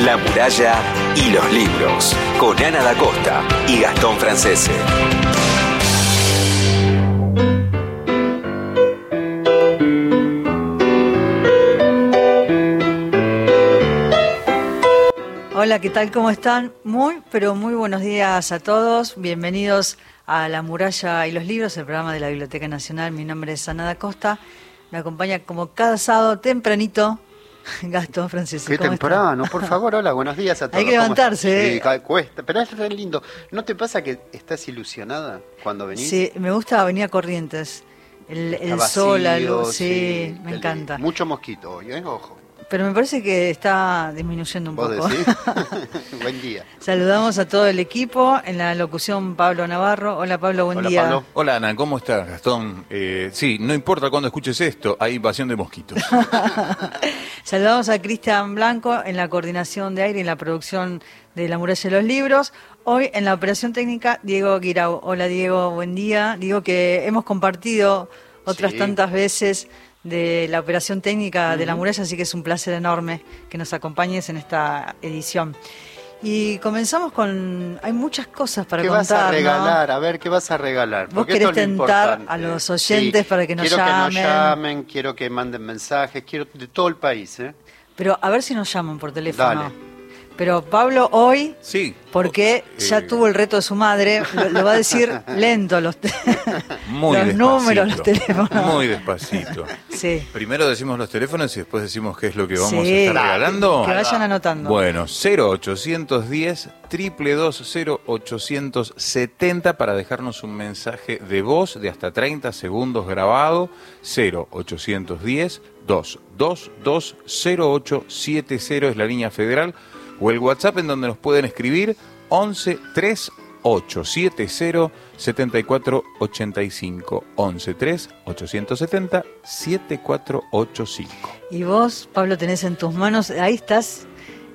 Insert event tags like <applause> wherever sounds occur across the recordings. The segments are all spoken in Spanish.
La muralla y los libros, con Ana da Costa y Gastón Francese. Hola, ¿qué tal? ¿Cómo están? Muy, pero muy buenos días a todos. Bienvenidos a La Muralla y los Libros, el programa de la Biblioteca Nacional. Mi nombre es Ana da Costa. Me acompaña como cada sábado tempranito <laughs> Gastón Francisco. Qué temprano, por favor, hola, buenos días a todos. Hay que levantarse. Sí, cuesta, pero es re lindo. ¿No te pasa que estás ilusionada cuando venís? Sí, me gusta venir a Corrientes. El, el sol, la luz, sí, me encanta. Mucho mosquito hoy, ¿eh? Ojo. Pero me parece que está disminuyendo un ¿Vos poco. decís? <laughs> buen día. Saludamos a todo el equipo. En la locución, Pablo Navarro. Hola, Pablo, buen Hola, día. Pablo. Hola Ana, ¿cómo estás, Gastón? Eh, sí, no importa cuándo escuches esto, hay invasión de mosquitos. <laughs> Saludamos a Cristian Blanco en la coordinación de aire y en la producción de La Muralla de los Libros. Hoy en la operación técnica, Diego Guirao. Hola, Diego, buen día. Digo que hemos compartido otras Sí. tantas veces de la operación técnica de La Muralla, así que es un placer enorme que nos acompañes en esta edición. Y comenzamos con... Hay muchas cosas para ¿Qué contar, vas a ¿no? regalar? A ver, ¿qué vas a regalar? Vos Porque querés es tentar importante. a los oyentes para que nos quiero llamen. que nos llamen, quiero que manden mensajes, quiero de todo el país, ¿eh? Pero a ver si nos llaman por teléfono. Dale. Pero Pablo hoy, Sí. porque Oh, ya eh, tuvo el reto de su madre, lo, lo va a decir <laughs> lento los, te- Muy los números, los teléfonos. Muy despacito. Sí. Primero decimos los teléfonos y después decimos qué es lo que vamos a estar regalando. Que vayan anotando. Bueno, 0810 222 0870 para dejarnos un mensaje de voz de hasta 30 segundos grabado. 0810 222 0870 es la línea federal o el WhatsApp en donde nos pueden escribir 11 3870 7485 11 3 870 7485 Y vos, Pablo, tenés en tus manos, ahí estás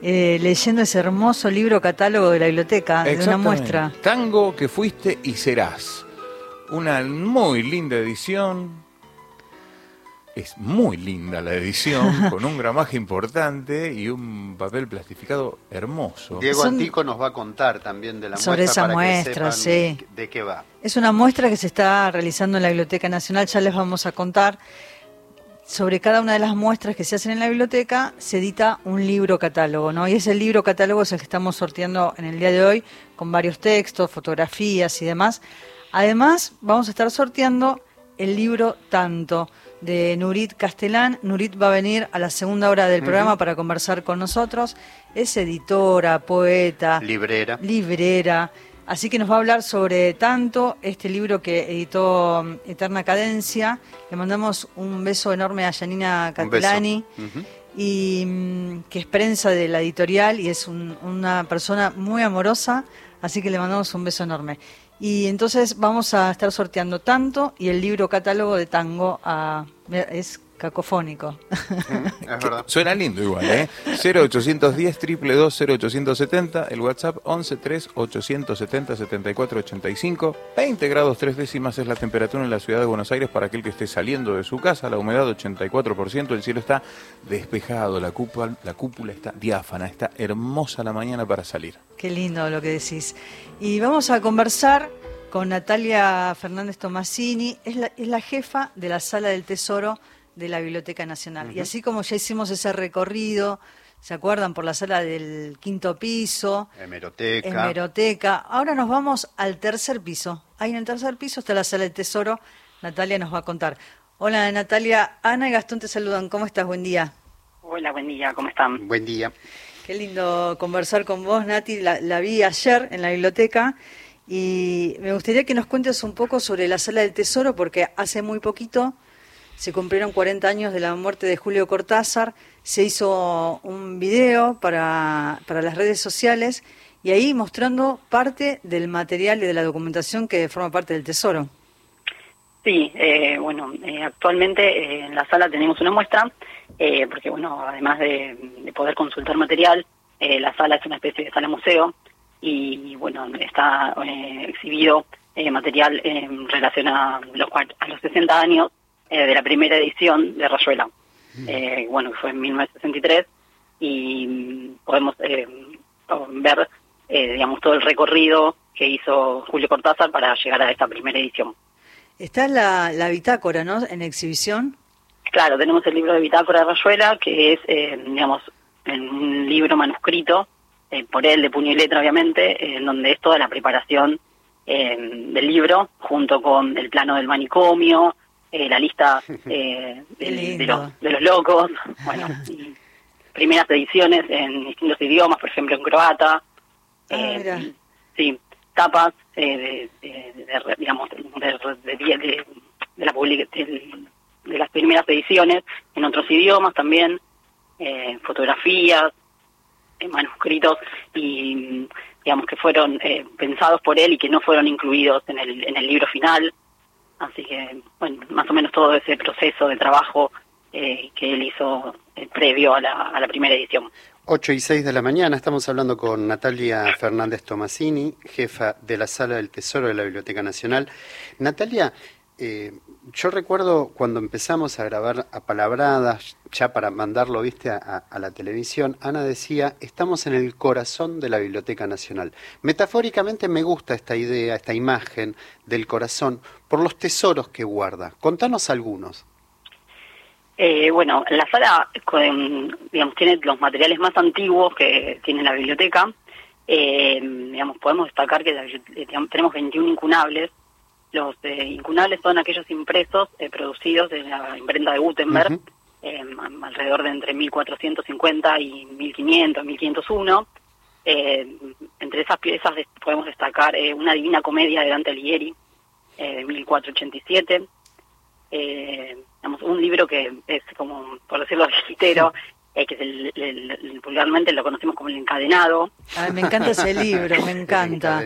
eh, leyendo ese hermoso libro catálogo de la biblioteca, de una muestra. Tango que fuiste y serás. Una muy linda edición. Es muy linda la edición, <laughs> con un gramaje importante y un papel plastificado hermoso. Diego Son- Antico nos va a contar también de la Sobre muestra esa para que muestra, sepan sí. de qué va. Es una muestra que se está realizando en la Biblioteca Nacional, ya les vamos a contar. Sobre cada una de las muestras que se hacen en la biblioteca se edita un libro catálogo, ¿no? Y ese libro catálogo es el que estamos sorteando en el día de hoy con varios textos, fotografías y demás. Además, vamos a estar sorteando el libro Tanto de Nurit Castellán. Nurit va a venir a la segunda hora del programa para conversar con nosotros. Es editora, poeta, Librera. librera. Así que nos va a hablar sobre tanto este libro que editó mm, Eterna Cadencia. Le mandamos un beso enorme a Janina beso. Catlani, Ujú. y mm, que es prensa de la editorial y es un- una persona muy amorosa. Así que le mandamos un beso enorme. Y entonces vamos a estar sorteando tanto y el libro catálogo de tango. A, es cacofónico. Es verdad. Suena lindo igual, ¿eh? 0810 222 0870, el WhatsApp 11 3 870 74 85, 20 grados 3 décimas es la temperatura en la ciudad de Buenos Aires para aquel que esté saliendo de su casa, la humedad 84%, el cielo está despejado, la cúpula, la cúpula está diáfana, está hermosa la mañana para salir. Qué lindo lo que decís. Y vamos a conversar con Natalia Fernández Tomasini, es la, es la jefa de la Sala del Tesoro de la Biblioteca Nacional. Y así como ya hicimos ese recorrido, ¿se acuerdan? Por la sala del quinto piso, Hemeroteca. hemeroteca, ahora nos vamos al tercer piso. Ahí en el tercer piso está la Sala del Tesoro, Natalia nos va a contar. Hola Natalia, Ana y Gastón te saludan, ¿cómo estás? Buen día. Hola, buen día, ¿cómo están? Buen día. Qué lindo conversar con vos, Nati. La, la vi ayer en la biblioteca y me gustaría que nos cuentes un poco sobre la Sala del Tesoro, porque hace muy poquito se cumplieron 40 años de la muerte de Julio Cortázar, se hizo un video para, para las redes sociales y ahí mostrando parte del material y de la documentación que forma parte del Tesoro. Sí, eh, bueno, eh, actualmente eh, en la sala tenemos una muestra, eh, porque bueno, además de, de poder consultar material, la sala es una especie de sala museo y bueno, está exhibido material en relación a los, a los 60 años eh, de la primera edición de Rayuela. Eh, bueno, fue en 1963 y mm, podemos eh, ver, eh, digamos, todo el recorrido que hizo Julio Cortázar para llegar a esta primera edición. Está la, la bitácora, ¿no? En exhibición. Claro, tenemos el libro de Bitácora de Rayuela, que es, eh, digamos, un libro manuscrito, eh, por él, de puño y letra, obviamente, en donde es toda la preparación del libro, junto con el plano del manicomio, eh, la lista <laughs> eh, del- de, los, de los locos, <laughs> bueno, y primeras ediciones en distintos idiomas, por ejemplo en croata, Ah, eh, sí, tapas eh, de, de- digamos, de, de, de- de- de la public- de las primeras ediciones en otros idiomas también, eh, fotografías, eh, manuscritos y digamos que fueron eh, pensados por él y que no fueron incluidos en el, en el libro final. Así que, bueno, más o menos todo ese proceso de trabajo eh, que él hizo eh, previo a la, primera edición. 8 y 6 de la mañana estamos hablando con Natalia Fernández Tomasini, jefa de la Sala del Tesoro de la Biblioteca Nacional. Natalia, eh, yo recuerdo cuando empezamos a grabar a palabradas, ya para mandarlo, viste, a, a- a la televisión, Ana decía, estamos en el corazón de la Biblioteca Nacional. Metafóricamente me gusta esta idea, esta imagen del corazón, por los tesoros que guarda. Contanos algunos. Eh, bueno, la sala con- digamos, tiene los materiales más antiguos que tiene la biblioteca. Eh, digamos, podemos destacar que eh, digamos, tenemos 21 incunables. Los eh, incunables son aquellos impresos producidos en la imprenta de Gutenberg, alrededor de entre 1450 y 1500, 1501. Eh, entre esas piezas podemos destacar eh, una Divina Comedia de Dante Alighieri, eh, de 1487 eh, digamos, un libro que es como, por decirlo ligero, eh, que es el, el- el- vulgarmente lo conocemos como el encadenado. Ay, me encanta ese <laughs> libro, me encanta.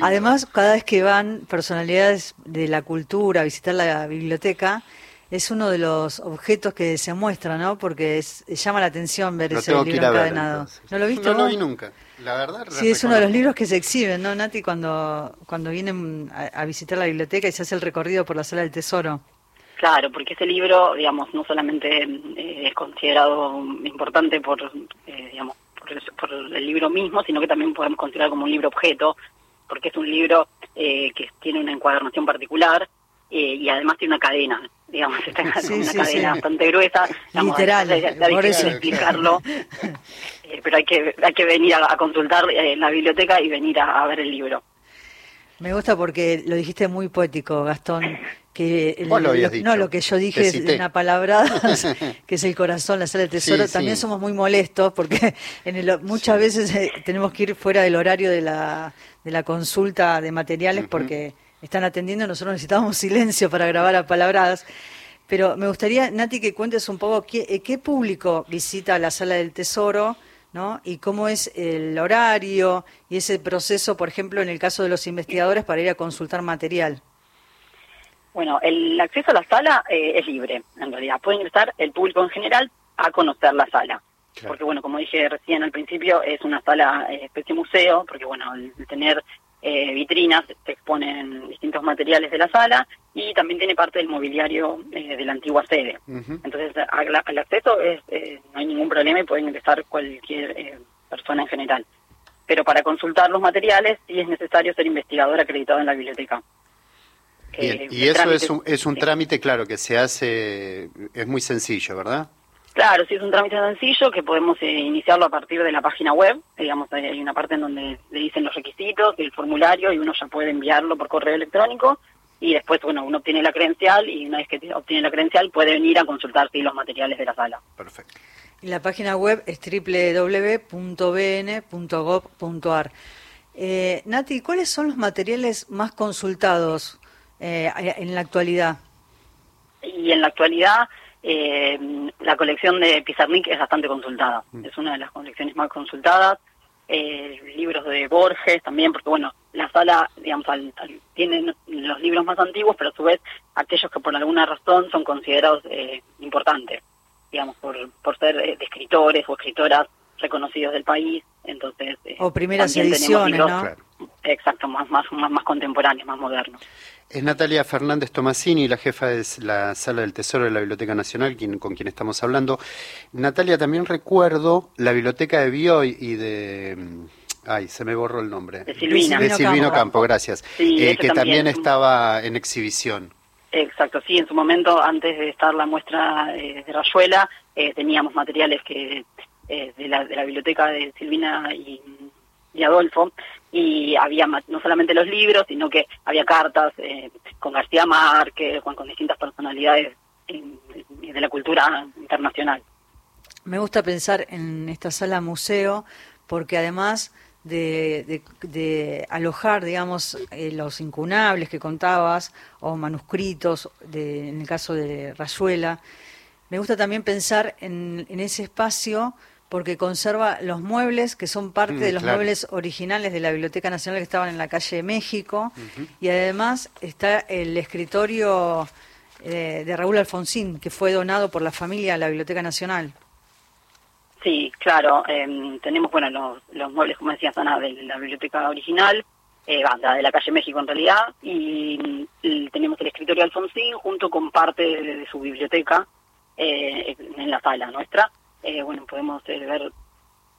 Además, cada vez que van personalidades de la cultura a visitar la biblioteca, es uno de los objetos que se muestra, ¿no? Porque es- llama la atención ver ese tengo que libro ir a ver. encadenado. entonces. ¿No lo viste No lo vi nunca. La verdad. Sí, es uno de los libros que se exhiben, ¿no, Nati? Cuando, cuando vienen a, a visitar la biblioteca y se hace el recorrido por la sala del tesoro. Claro, porque ese libro, digamos, no solamente eh, es considerado importante por, eh, digamos, por el, por el libro mismo, sino que también podemos considerar como un libro objeto, porque es un libro eh, que tiene una encuadernación particular eh, y además tiene una cadena, digamos, está en Sí, una sí, cadena sí. bastante gruesa. digamos, Literal, es por eso. explicarlo, <laughs> eh, pero hay que hay que venir a, a consultar eh, la biblioteca y venir a, a ver el libro. Me gusta porque lo dijiste muy poético, Gastón. Que el- Vos lo habías lo- dicho. No, lo que yo dije es una palabra, <laughs> que es el corazón, la sala del tesoro. Sí, También sí. somos muy molestos porque en el, muchas veces eh, tenemos que ir fuera del horario de la, de la consulta de materiales porque están atendiendo. Nosotros necesitamos silencio para grabar a palabradas. Pero me gustaría, Nati, que cuentes un poco qué, eh, qué público visita la sala del tesoro. ¿no? Y cómo es el horario y ese proceso, por ejemplo, en el caso de los investigadores para ir a consultar material. Bueno, el acceso a la sala eh, es libre, en realidad. Puede ingresar el público en general a conocer la sala. Claro. Porque, bueno, como dije recién al principio, es una sala eh, especie museo, porque, bueno, al tener eh, vitrinas se exponen distintos materiales de la sala y también tiene parte del mobiliario eh, de la antigua sede. Entonces, al acceso es, eh, no hay ningún problema y puede ingresar cualquier eh, persona en general. Pero para consultar los materiales sí es necesario ser investigador acreditado en la biblioteca. Bien, y eso trámite- es un, es un sí. trámite, claro, que se hace, es muy sencillo, ¿verdad? Claro, sí es un trámite sencillo que podemos eh, iniciarlo a partir de la página web. Digamos, hay hay una parte en donde le dicen los requisitos, el formulario y uno ya puede enviarlo por correo electrónico y después, bueno, uno obtiene la credencial y una vez que obtiene la credencial puede venir a consultar sí, los materiales de la sala. Perfecto. Y la página web es www.bn.gov.ar. Eh, Nati, ¿cuáles son los materiales más consultados eh, en la actualidad? Y en la actualidad eh, la colección de Pizarnik es bastante consultada. Es una de las colecciones más consultadas. Eh, libros de Borges también, porque bueno, la sala, digamos, al- al- tiene los libros más antiguos, pero a su vez aquellos que por alguna razón son considerados eh, importantes, digamos, por, por ser eh, de escritores o escritoras reconocidos del país. Entonces, eh, O primeras ediciones, libros. Exacto, más, más, más, más contemporáneos, más modernos. Es Natalia Fernández Tomasini, la jefa de la Sala del Tesoro de la Biblioteca Nacional, quien, con quien estamos hablando. Natalia, también recuerdo la Biblioteca de Bioy y de... Mm, ay, se me borró el nombre. De Silvina. De Silvino Campo, gracias. Sí, que también, estaba en exhibición. Exacto, sí, en su momento, antes de estar la muestra de Rayuela, eh, teníamos materiales que eh, de, la, de la biblioteca de Silvina y y Adolfo, y había no solamente los libros, sino que había cartas eh, con García Márquez, con, con distintas personalidades de la cultura internacional. Me gusta pensar en esta sala museo porque además de, de, alojar, digamos, eh, los incunables que contabas o manuscritos, de, en el caso de Rayuela, me gusta también pensar en, en ese espacio porque conserva los muebles que son parte mm, de los muebles originales de la Biblioteca Nacional que estaban en la calle México. Y además está el escritorio eh, de Raúl Alfonsín que fue donado por la familia a la Biblioteca Nacional. Sí, claro, em, tenemos bueno los, muebles como decía Sana de la biblioteca original, eh, de la calle México en realidad, y, tenemos el escritorio Alfonsín junto con parte de, su biblioteca eh, en la sala nuestra eh, bueno, podemos eh, ver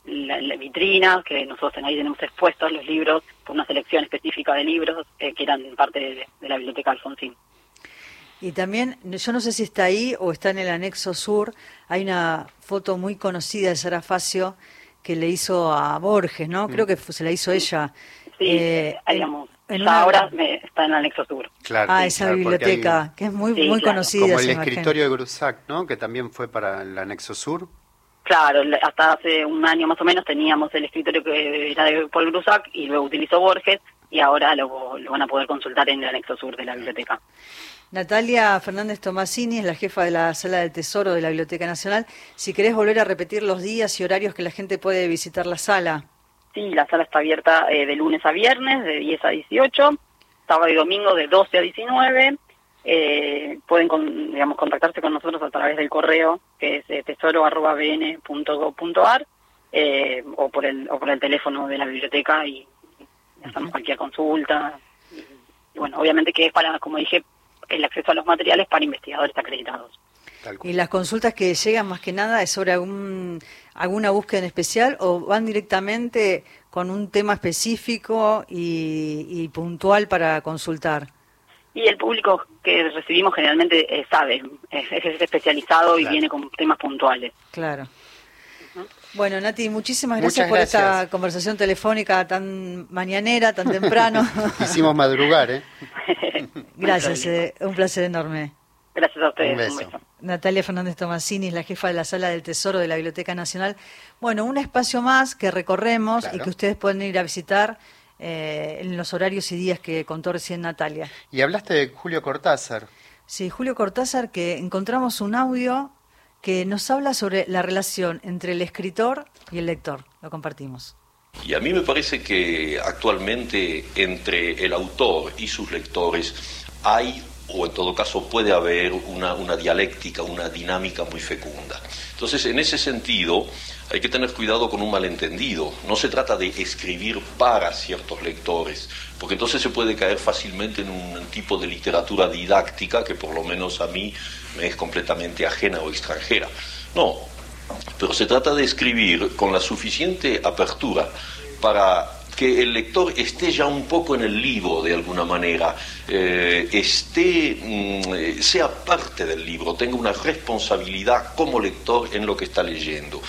la, vitrina, que nosotros ahí tenemos expuestos los libros, por una selección específica de libros eh, que eran parte de, la Biblioteca Alfonsín. Y también, yo no sé si está ahí o está en el anexo sur, hay una foto muy conocida de Sara Facio que le hizo a Borges, ¿no? Creo que se la hizo ella. Sí, digamos, ahora está en el anexo sur. Claro, ah, esa biblioteca, que es muy, muy conocida. Como el escritorio de Grusac, ¿no? Que también fue para el anexo sur. Claro, hasta hace un año más o menos teníamos el escritorio que era de Paul Grusac y luego utilizó Borges y ahora lo, van a poder consultar en el anexo sur de la biblioteca. Natalia Fernández Tomasini es la jefa de la Sala del Tesoro de la Biblioteca Nacional. Si querés volver a repetir los días y horarios que la gente puede visitar la sala. Sí, la sala está abierta eh, de lunes a viernes, de 10 a 18, sábado y domingo de 12 a 19 eh, pueden digamos contactarse con nosotros a través del correo que es eh, tesoro.bn.gov.ar eh, o por el o por el teléfono de la biblioteca y, hacemos cualquier consulta. Y, bueno obviamente que es para como dije el acceso a los materiales para investigadores acreditados. Y las consultas que llegan más que nada es sobre algún alguna búsqueda en especial o van directamente con un tema específico y puntual para consultar y el público que recibimos generalmente eh, sabe, es, especializado y viene con temas puntuales. Claro. Bueno, Nati, muchísimas gracias por esta conversación telefónica tan mañanera, tan temprano. <laughs> Hicimos madrugar, ¿eh? <laughs> gracias, eh, un placer enorme. Gracias a ustedes. Un, Natalia Fernández Tomasini es la jefa de la Sala del Tesoro de la Biblioteca Nacional. Bueno, un espacio más que recorremos y que ustedes pueden ir a visitar eh, en los horarios y días que contó recién Natalia. Y hablaste de Julio Cortázar. Sí, Julio Cortázar, que encontramos un audio que nos habla sobre la relación entre el escritor y el lector. Lo compartimos. Y a mí me parece que actualmente entre el autor y sus lectores hay, o en todo caso puede haber, una, una dialéctica, una dinámica muy fecunda. Entonces, en ese sentido, hay que tener cuidado con un malentendido. No se trata de escribir para ciertos lectores, porque entonces se puede caer fácilmente en un tipo de literatura didáctica que por lo menos a mí me es completamente ajena o extranjera. No, pero se trata de escribir con la suficiente apertura para que el lector esté ya un poco en el libro de alguna manera, eh, esté, mm, sea parte del libro, tenga una responsabilidad como lector en lo que está leyendo.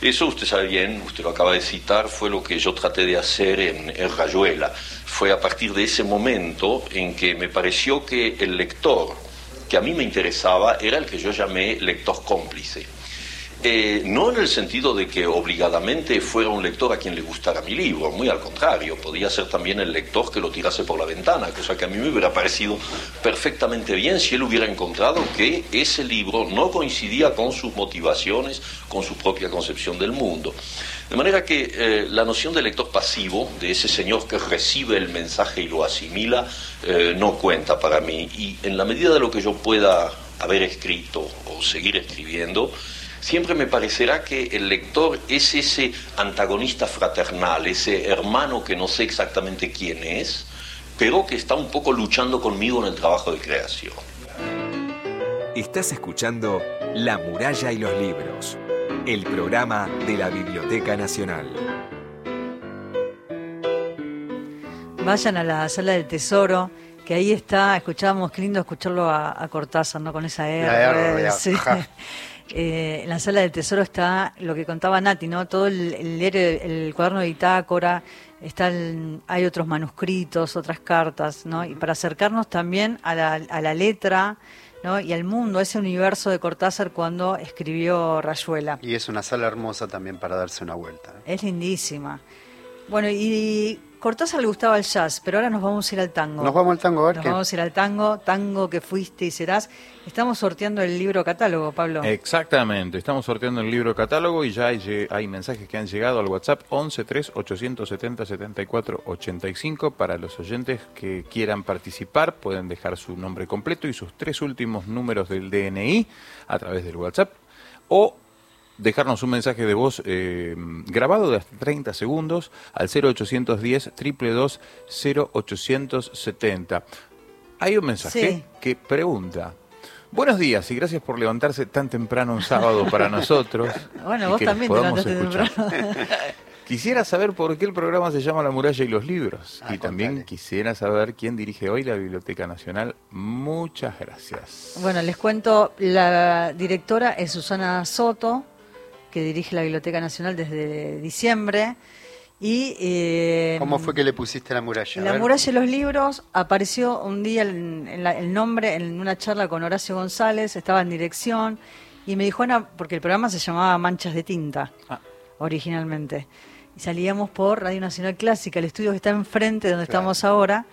Eso usted sabe bien, usted lo acaba de citar, fue lo que yo traté de hacer en, en Rayuela. Fue a partir de ese momento en que me pareció que el lector que a mí me interesaba era el que yo llamé lector cómplice eh, no en el sentido de que obligadamente fuera un lector a quien le gustara mi libro, muy al contrario, podía ser también el lector que lo tirase por la ventana, cosa que a mí me hubiera parecido perfectamente bien si él hubiera encontrado que ese libro no coincidía con sus motivaciones, con su propia concepción del mundo. De manera que eh, la noción de lector pasivo, de ese señor que recibe el mensaje y lo asimila, eh, no cuenta para mí. Y en la medida de lo que yo pueda haber escrito o seguir escribiendo, siempre me parecerá que el lector es ese antagonista fraternal, ese hermano que no sé exactamente quién es, pero que está un poco luchando conmigo en el trabajo de creación. Estás escuchando La muralla y los libros, el programa de la Biblioteca Nacional. Vayan a la sala del tesoro, que ahí está, escuchábamos, qué lindo escucharlo a, a Cortázar, ¿no? Con esa R. La R, sí. <laughs> Eh, en la sala del tesoro está lo que contaba Nati, ¿no? Todo el, el, el, cuaderno de el- hay otros manuscritos, otras cartas, ¿no? Y para acercarnos también a la, a la letra, ¿no? Y al mundo, a ese universo de Cortázar cuando escribió Rayuela. Y es una sala hermosa también para darse una vuelta. ¿eh? Es lindísima. Bueno, y Cortázar le gustaba el jazz, pero ahora nos vamos a ir al tango. Nos vamos al tango a ver Nos qué. vamos a ir al tango, tango que fuiste y serás. Estamos sorteando el libro catálogo, Pablo. Exactamente, estamos sorteando el libro catálogo y ya hay, hay mensajes que han llegado al WhatsApp 11 3 870 74 85 para los oyentes que quieran participar, pueden dejar su nombre completo y sus tres últimos números del DNI a través del WhatsApp o dejarnos un mensaje de voz eh, grabado de hasta 30 segundos al 0810 222 0870. Hay un mensaje Sí. que pregunta. Buenos días y gracias por levantarse tan temprano un sábado para nosotros. <laughs> Bueno, vos también te escuchar. temprano. <laughs> Quisiera saber por qué el programa se llama La muralla y los libros. Ah, y también contale. quisiera saber quién dirige hoy la Biblioteca Nacional. Muchas gracias. Bueno, les cuento, la directora es Susana Soto, que dirige la Biblioteca Nacional desde diciembre. Y, eh, ¿Cómo fue que le pusiste la muralla? La muralla y los libros apareció un día en, en la- el nombre en una charla con Horacio González, estaba en dirección y me dijo, Ana, porque el programa se llamaba Manchas de Tinta Ah. originalmente. Y salíamos por Radio Nacional Clásica, el estudio que está enfrente de donde Claro. estamos ahora.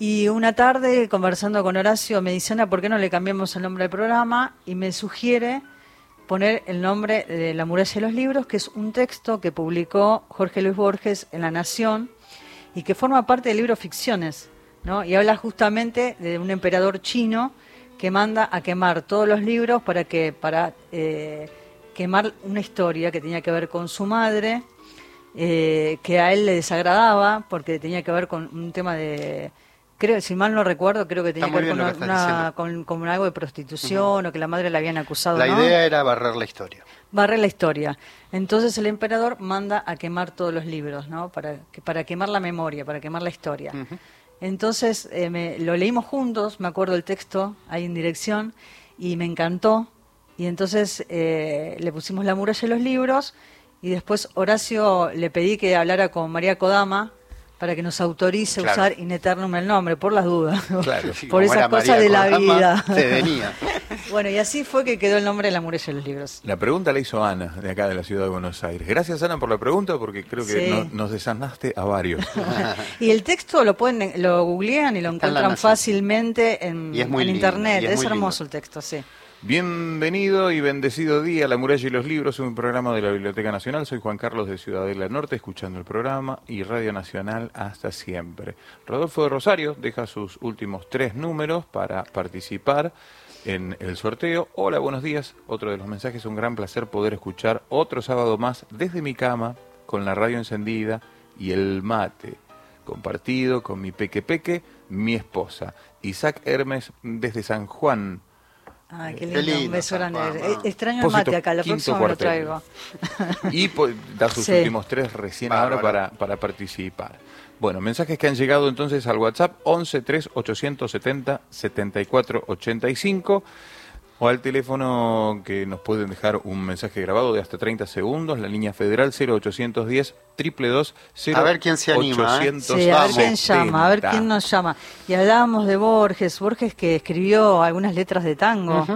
Y una tarde, conversando con Horacio, me dice, Ana, ¿por qué no le cambiamos el nombre del programa? Y me sugiere poner el nombre de La muralla y los libros, que es un texto que publicó Jorge Luis Borges en La Nación y que forma parte del libro Ficciones, ¿no? Y habla justamente de un emperador chino que manda a quemar todos los libros para que para eh, quemar una historia que tenía que ver con su madre, eh, que a él le desagradaba porque tenía que ver con un tema de creo si mal no recuerdo creo que tenía que ver con, que una- con, con algo de prostitución o que la madre la habían acusado La ¿no? idea era barrer la historia. barre la historia. Entonces el emperador manda a quemar todos los libros, ¿no? Para, para quemar la memoria, para quemar la historia. Entonces eh, me- lo leímos juntos, me acuerdo el texto ahí en dirección, y me encantó. Y entonces eh, le pusimos la muralla y los libros, y después Horacio le pedí que hablara con María Kodama para que nos autorice Claro. usar in eternum el nombre, por las dudas. Claro. Sí, <laughs> por esas cosas María de la vida. Se venía. <laughs> bueno, y así fue que quedó el nombre de la muralla y los libros. La pregunta la hizo Ana, de acá de la ciudad de Buenos Aires. Gracias, Ana, por la pregunta, porque creo que Sí. no- nos desanaste a varios. <laughs> Y el texto lo pueden, lo googlean y lo en encuentran fácilmente en, Y es muy en lindo, internet. y es Es, muy hermoso lindo. el texto, sí. Bienvenido y bendecido día a La Muralla y los Libros, un programa de la Biblioteca Nacional. Soy Juan Carlos de Ciudadela Norte, escuchando el programa y Radio Nacional hasta siempre. Rodolfo de Rosario deja sus últimos tres números para participar en el sorteo. Hola, buenos días. Otro de los mensajes, un gran placer poder escuchar otro sábado más desde mi cama, con la radio encendida y el mate compartido con mi peque peque, mi esposa. Isaac Hermes desde San Juan. Ay, qué Qué lindo, lindo, un beso San grande. Juan, Eh, Extraño el Pósito mate acá, la quinto próxima me lo traigo. <laughs> Y pues, da sus Sí. últimos tres recién ahora Bárbaro. para, para participar. Bueno, mensajes que han llegado entonces al WhatsApp 11 3 870 74 85 o al teléfono que nos pueden dejar un mensaje grabado de hasta 30 segundos, la línea federal 0810 222 A ver quién se anima, ¿eh? Sí, a ver quién llama, a ver quién nos llama. Y hablábamos de Borges, Borges que escribió algunas letras de tango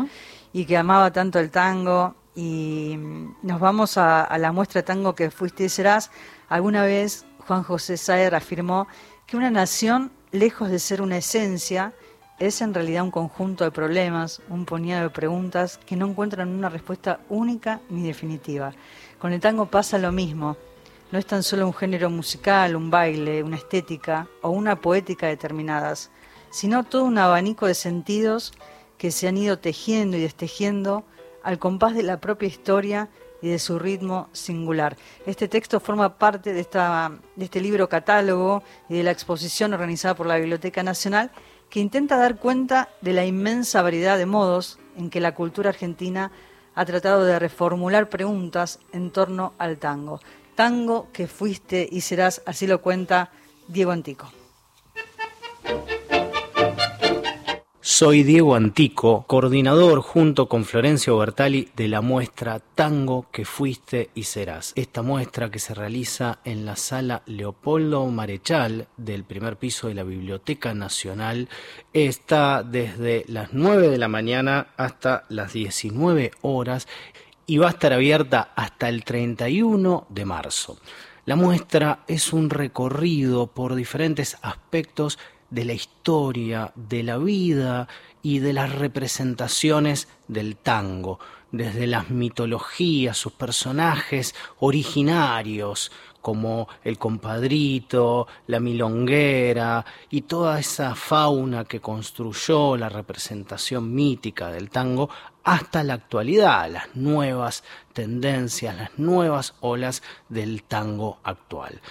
y que amaba tanto el tango. Y nos vamos a, a la muestra de tango que fuiste y serás. Alguna vez Juan José Saer afirmó que una nación, lejos de ser una esencia, es en realidad un conjunto de problemas, un puñado de preguntas que no encuentran una respuesta única ni definitiva. Con el tango pasa lo mismo. No es tan solo un género musical, un baile, una estética o una poética determinadas, sino todo un abanico de sentidos que se han ido tejiendo y destejiendo al compás de la propia historia y de su ritmo singular. Este texto forma parte de, esta, de este libro catálogo y de la exposición organizada por la Biblioteca Nacional que intenta dar cuenta de la inmensa variedad de modos en que la cultura argentina ha tratado de reformular preguntas en torno al tango. Tango que fuiste y serás, así lo cuenta Diego Antico. Soy Diego Antico, coordinador junto con Florencio Bertali de la muestra Tango que fuiste y serás. Esta muestra que se realiza en la sala Leopoldo Marechal del primer piso de la Biblioteca Nacional está desde las 9 de la mañana hasta las 19 horas y va a estar abierta hasta el 31 de marzo. La muestra es un recorrido por diferentes aspectos de la historia, de la vida y de las representaciones del tango, desde las mitologías, sus personajes originarios, como el compadrito, la milonguera y toda esa fauna que construyó la representación mítica del tango hasta la actualidad, las nuevas tendencias, las nuevas olas del tango actual.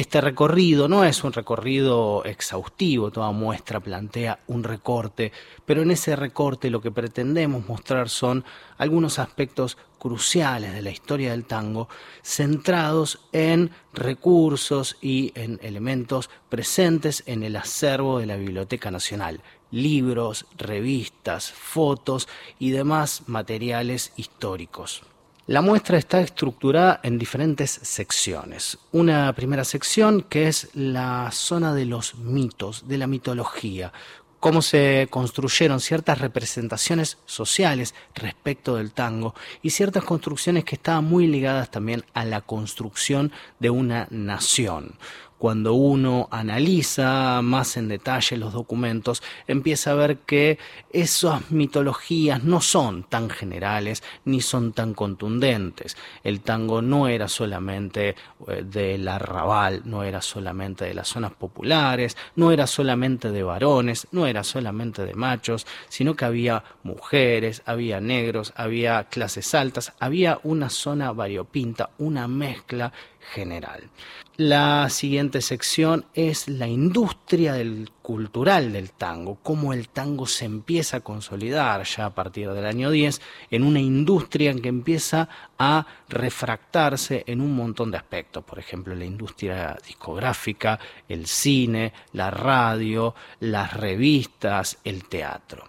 Este recorrido no es un recorrido exhaustivo, toda muestra plantea un recorte, pero en ese recorte lo que pretendemos mostrar son algunos aspectos cruciales de la historia del tango, centrados en recursos y en elementos presentes en el acervo de la Biblioteca Nacional, libros, revistas, fotos y demás materiales históricos. La muestra está estructurada en diferentes secciones. Una primera sección que es la zona de los mitos, de la mitología, cómo se construyeron ciertas representaciones sociales respecto del tango y ciertas construcciones que estaban muy ligadas también a la construcción de una nación cuando uno analiza más en detalle los documentos, empieza a ver que esas mitologías no son tan generales ni son tan contundentes. El tango no era solamente eh, del arrabal, no era solamente de las zonas populares, no era solamente de varones, no era solamente de machos, sino que había mujeres, había negros, había clases altas, había una zona variopinta, una mezcla general. La siguiente sección es la industria del cultural del tango, cómo el tango se empieza a consolidar ya a partir del año 10 en una industria que empieza a refractarse en un montón de aspectos, por ejemplo, la industria discográfica, el cine, la radio, las revistas, el teatro.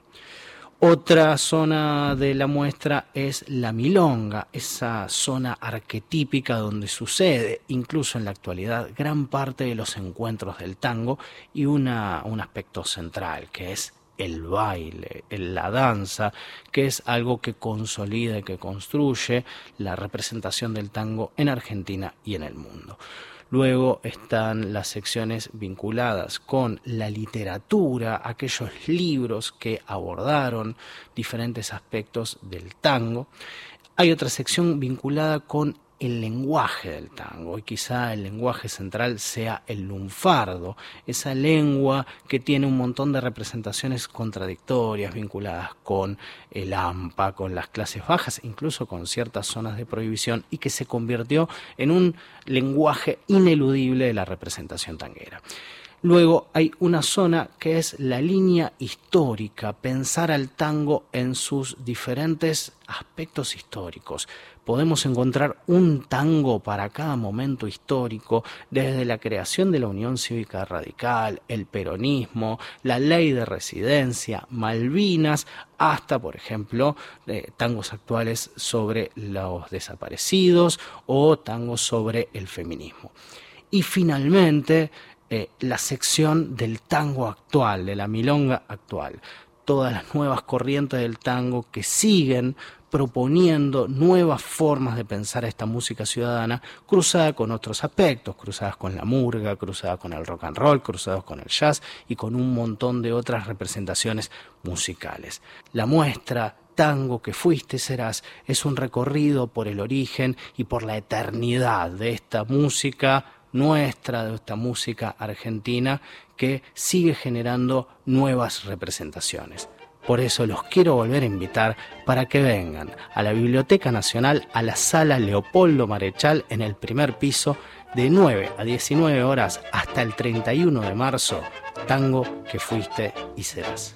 Otra zona de la muestra es la milonga, esa zona arquetípica donde sucede, incluso en la actualidad, gran parte de los encuentros del tango y una, un aspecto central que es el baile, la danza, que es algo que consolida y que construye la representación del tango en Argentina y en el mundo. Luego están las secciones vinculadas con la literatura, aquellos libros que abordaron diferentes aspectos del tango. Hay otra sección vinculada con el lenguaje del tango y quizá el lenguaje central sea el lunfardo, esa lengua que tiene un montón de representaciones contradictorias vinculadas con el AMPA, con las clases bajas, incluso con ciertas zonas de prohibición y que se convirtió en un lenguaje ineludible de la representación tanguera. Luego hay una zona que es la línea histórica, pensar al tango en sus diferentes aspectos históricos. Podemos encontrar un tango para cada momento histórico, desde la creación de la Unión Cívica Radical, el peronismo, la ley de residencia, Malvinas, hasta, por ejemplo, eh, tangos actuales sobre los desaparecidos o tangos sobre el feminismo. Y finalmente, eh, la sección del tango actual, de la milonga actual. Todas las nuevas corrientes del tango que siguen proponiendo nuevas formas de pensar esta música ciudadana, cruzada con otros aspectos, cruzadas con la murga, cruzada con el rock and roll, cruzados con el jazz y con un montón de otras representaciones musicales. La muestra tango que fuiste serás es un recorrido por el origen y por la eternidad de esta música nuestra, de esta música argentina que sigue generando nuevas representaciones. Por eso los quiero volver a invitar para que vengan a la Biblioteca Nacional, a la sala Leopoldo Marechal en el primer piso, de 9 a 19 horas hasta el 31 de marzo. Tango que fuiste y serás.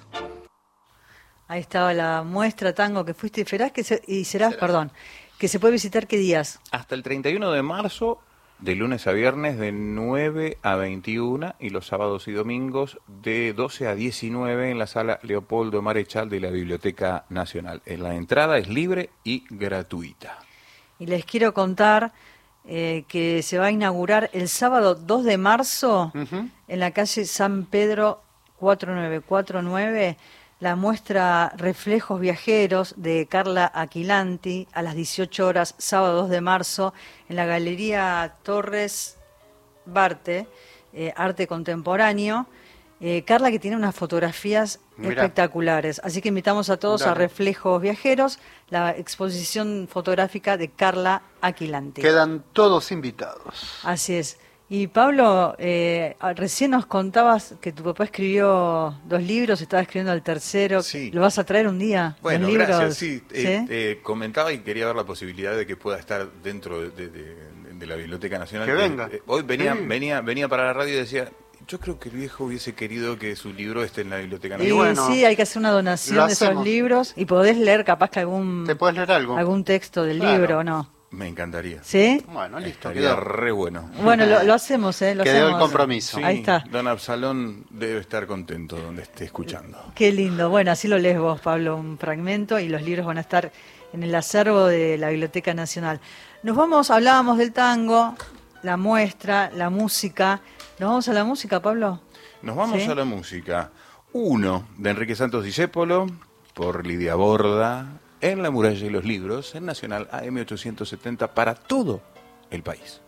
Ahí estaba la muestra tango que fuiste y serás, que se- y serás, perdón, que se puede visitar qué días. Hasta el 31 de marzo, de lunes a viernes, de 9 a 21 y los sábados y domingos de 12 a 19 en la sala Leopoldo Marechal de la Biblioteca Nacional. En La entrada es libre y gratuita. Y les quiero contar eh, que se va a inaugurar el sábado 2 de marzo en la calle San Pedro 4949 la muestra Reflejos Viajeros de Carla Aquilanti a las 18 horas, sábado 2 de marzo, en la Galería Torres Barte, eh, Arte Contemporáneo. Eh, Carla que tiene unas fotografías Mirá. espectaculares, así que invitamos a todos a. Reflejos Viajeros, la exposición fotográfica de Carla Aquilanti. Quedan todos invitados. Así es. Y Pablo, eh, recién nos contabas que tu papá escribió dos libros, estaba escribiendo el tercero. Sí. ¿Lo vas a traer un día? Bueno, los libros? gracias. Sí, eh, ¿Sí? eh, comentaba y quería ver la posibilidad de que pueda estar dentro de, de- de- de la Biblioteca Nacional. Que venga. Eh, hoy venía, Sí. venía, venía para la radio y decía, yo creo que el viejo hubiese querido que su libro esté en la Biblioteca Y Nacional. bueno, sí, hay que hacer una donación de esos libros y podés leer capaz que algún, ¿Te puedes leer algo? algún texto del Claro. libro o no. Me encantaría. ¿Sí? Bueno, listo. Estaría Quedó, re bueno. Bueno, lo, lo hacemos, ¿eh? Lo quedó el compromiso. Sí, Ahí está. Don Absalón debe estar contento donde esté escuchando. Qué lindo. Bueno, así lo lees vos, Pablo, un fragmento y los libros van a estar en el acervo de la Biblioteca Nacional. Nos vamos, hablábamos del tango, la muestra, la música. ¿Nos vamos a la música, Pablo? Nos vamos Sí. a la música. Uno, de Enrique Santos Discépolo, por Lidia Borda, en La muralla y los libros, en Nacional AM870 para todo el país.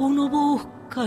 Uno busca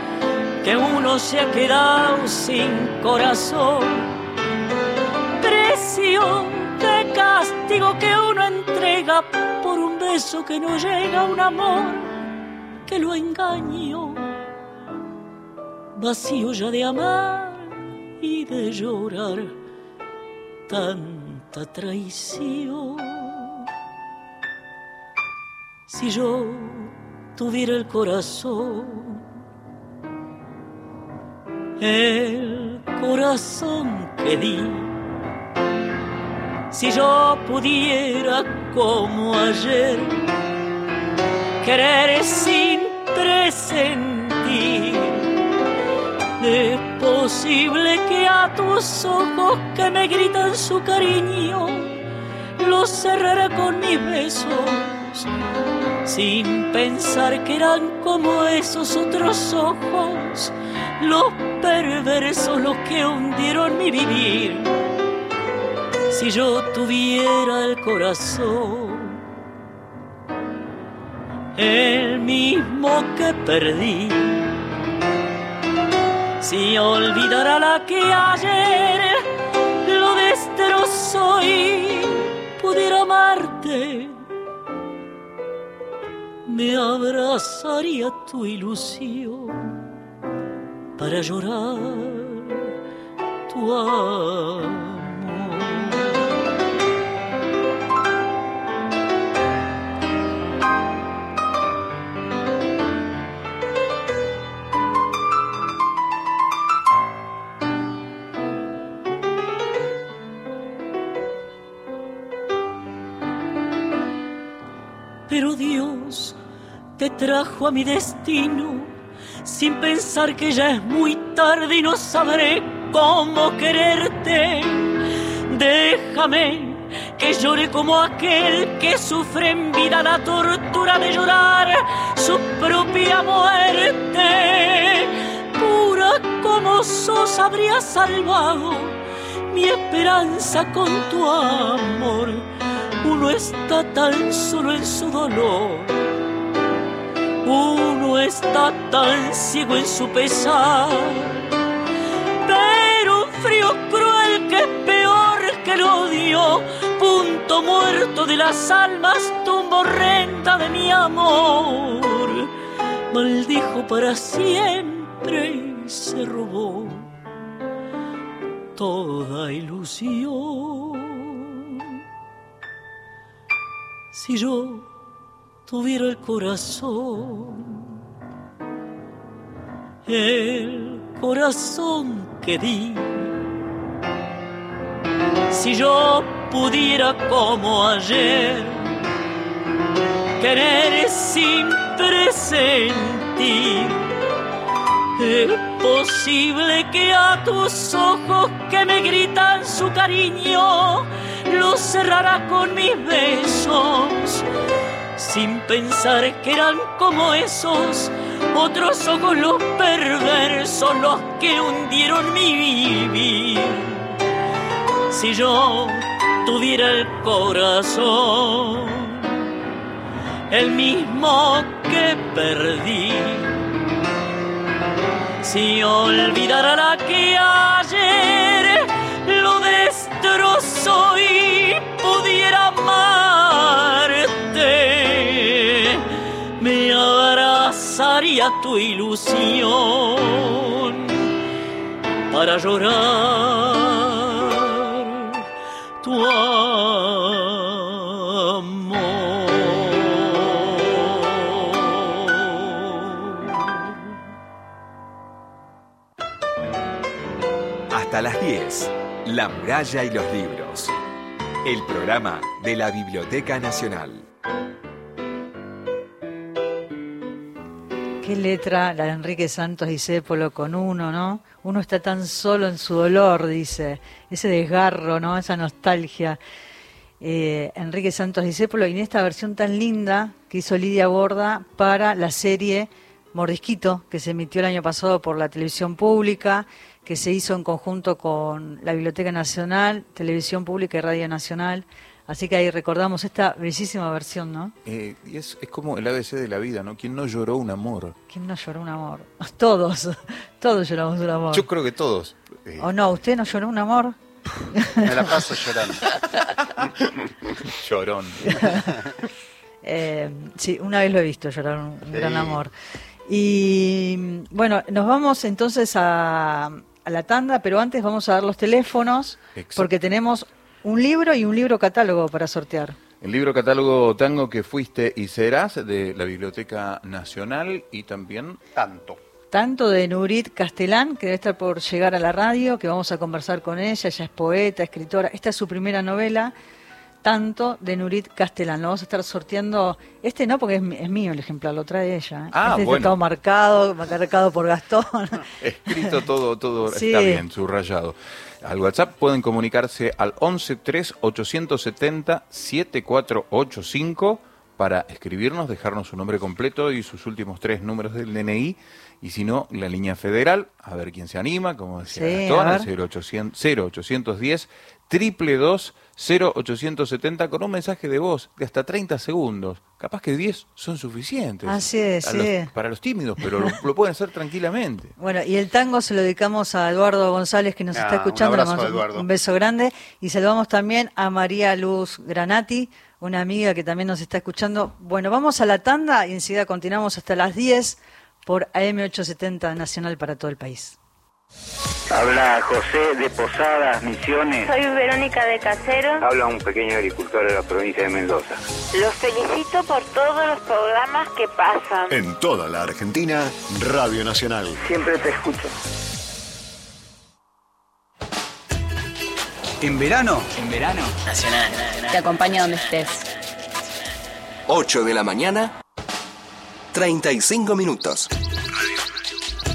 que uno se ha quedado sin corazón. Precio de castigo que uno entrega por un beso que no llega un amor que lo engañó. Vacío ya de amar y de llorar tanta traición. Si yo tuviera el corazón, el corazón que di, si yo pudiera como ayer querer sin presentir, es posible que a tus ojos que me gritan su cariño los cerrara con mis besos sin pensar que eran como esos otros ojos, los perversos los que hundieron mi vivir. Si yo tuviera el corazón, el mismo que perdí, si olvidara la que ayer lo destrozó y pudiera amarte me abrazaría tu ilusión para llorar tu amor. Pero Dios te trajo a mi destino, sin pensar que ya es muy tarde y no sabré cómo quererte. Déjame que llore como aquel que sufre en vida la tortura de llorar su propia muerte. Pura como sos habría salvado mi esperanza con tu amor. Uno está tan solo en su dolor. Uno está tan ciego en su pesar. Pero un frío cruel que es peor que el odio, punto muerto de las almas, tumba horrenda de mi amor. Maldijo para siempre y se robó toda ilusión. Si yo tuviera el corazón, el corazón que di, si yo pudiera como ayer querer sin presentir es posible que a tus ojos que me gritan su cariño los cerrara con mis besos, sin pensar que eran como esos otros ojos los perversos, los que hundieron mi vivir. Si yo tuviera el corazón, el mismo que perdí si olvidara la que ayer lo destrozó y pudiera amarte, tu ilusión para llorar tu Hasta las 10, La muralla y los libros. El programa de la Biblioteca Nacional. Qué letra la de Enrique Santos Discépolo con uno, ¿no? Uno está tan solo en su dolor, dice. Ese desgarro, ¿no? Esa nostalgia. Eh, Enrique Santos Discépolo y en esta versión tan linda que hizo Lidia Borda para la serie Mordisquito, que se emitió el año pasado por la televisión pública, que se hizo en conjunto con la Biblioteca Nacional, Televisión Pública y Radio Nacional. Así que ahí recordamos esta bellísima versión, ¿no? Eh, y es, es como el ABC de la vida, ¿no? ¿Quién no lloró un amor? ¿Quién no lloró un amor? <laughs> Todos, todos lloramos un amor. Yo creo que todos. Eh, ¿O no? ¿Usted no lloró un amor? <laughs> Me la paso llorando. <laughs> Llorón. Eh, sí, una vez lo he visto llorar un, Sí. gran amor. Y bueno, nos vamos entonces a, a la tanda, pero antes vamos a dar los teléfonos, Exacto. porque tenemos un libro y un libro catálogo para sortear. El libro catálogo Tango que fuiste y serás de la Biblioteca Nacional y también Tanto. Tanto de Nurit Castellán, que debe estar por llegar a la radio, que vamos a conversar con ella, ella es poeta, escritora, esta es su primera novela, tanto de Nurit Castellán. Lo vamos a estar sorteando, este no porque es, es mío el ejemplar, lo trae ella. ¿eh? Ah, este bueno. está todo marcado, marcado por Gastón. <laughs> escrito todo, todo Sí. está bien, subrayado. Al WhatsApp pueden comunicarse al 11 3 870 7485 para escribirnos, dejarnos su nombre completo y sus últimos tres números del DNI. Y si no, la línea federal, a ver quién se anima, como decía Sí, Gastón, a al ver. 0800, 0810 222 0870 con un mensaje de voz de hasta 30 segundos. Capaz que 10 son suficientes. Así es, sí. los- para los tímidos, pero lo, lo pueden hacer tranquilamente. <laughs> Bueno, y el tango se lo dedicamos a Eduardo González que nos Ah, está escuchando. un abrazo, un beso grande. Y saludamos también a María Luz Granati, una amiga que también nos está escuchando. Bueno, vamos a la tanda y enseguida continuamos hasta las 10 por AM870 Nacional para todo el país. Habla José de Posadas, Misiones. Soy Verónica de Casero. Habla un pequeño agricultor de la provincia de Mendoza. Los felicito por todos los programas que pasan. En toda la Argentina, Radio Nacional. Siempre te escucho. En verano. En verano. Te acompaña donde estés. 8 de la mañana. 35 minutos.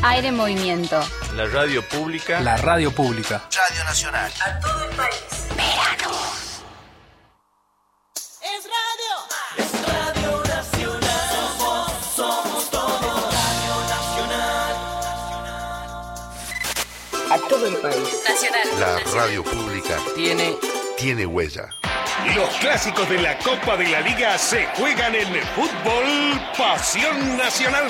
Aire en movimiento. La radio pública. La radio pública. Radio Nacional. A todo el país. Verano. Es radio. Es Radio Nacional. Somos, somos todo. Radio Nacional. A todo el país. Nacional. La radio pública Tiene tiene huella. Los clásicos de la Copa de la Liga se juegan en Fútbol Pasión Nacional.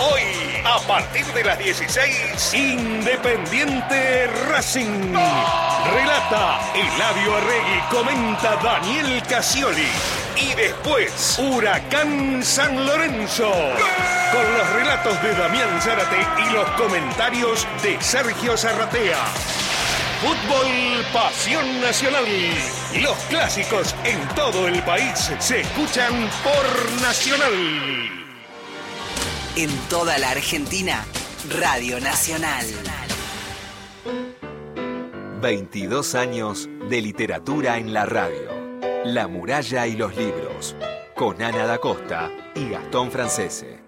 Hoy, a partir de las 16, Independiente Racing. Relata Eladio Arregui, comenta Daniel Casioli. Y después, Huracán San Lorenzo. Con los relatos de Damián Zárate y los comentarios de Sergio Zarratea. Fútbol Pasión Nacional. Los clásicos en todo el país se escuchan por Nacional. En toda la Argentina, Radio Nacional. 22 años de literatura en la radio. La muralla y los libros. Con Ana da Costa y Gastón Francese.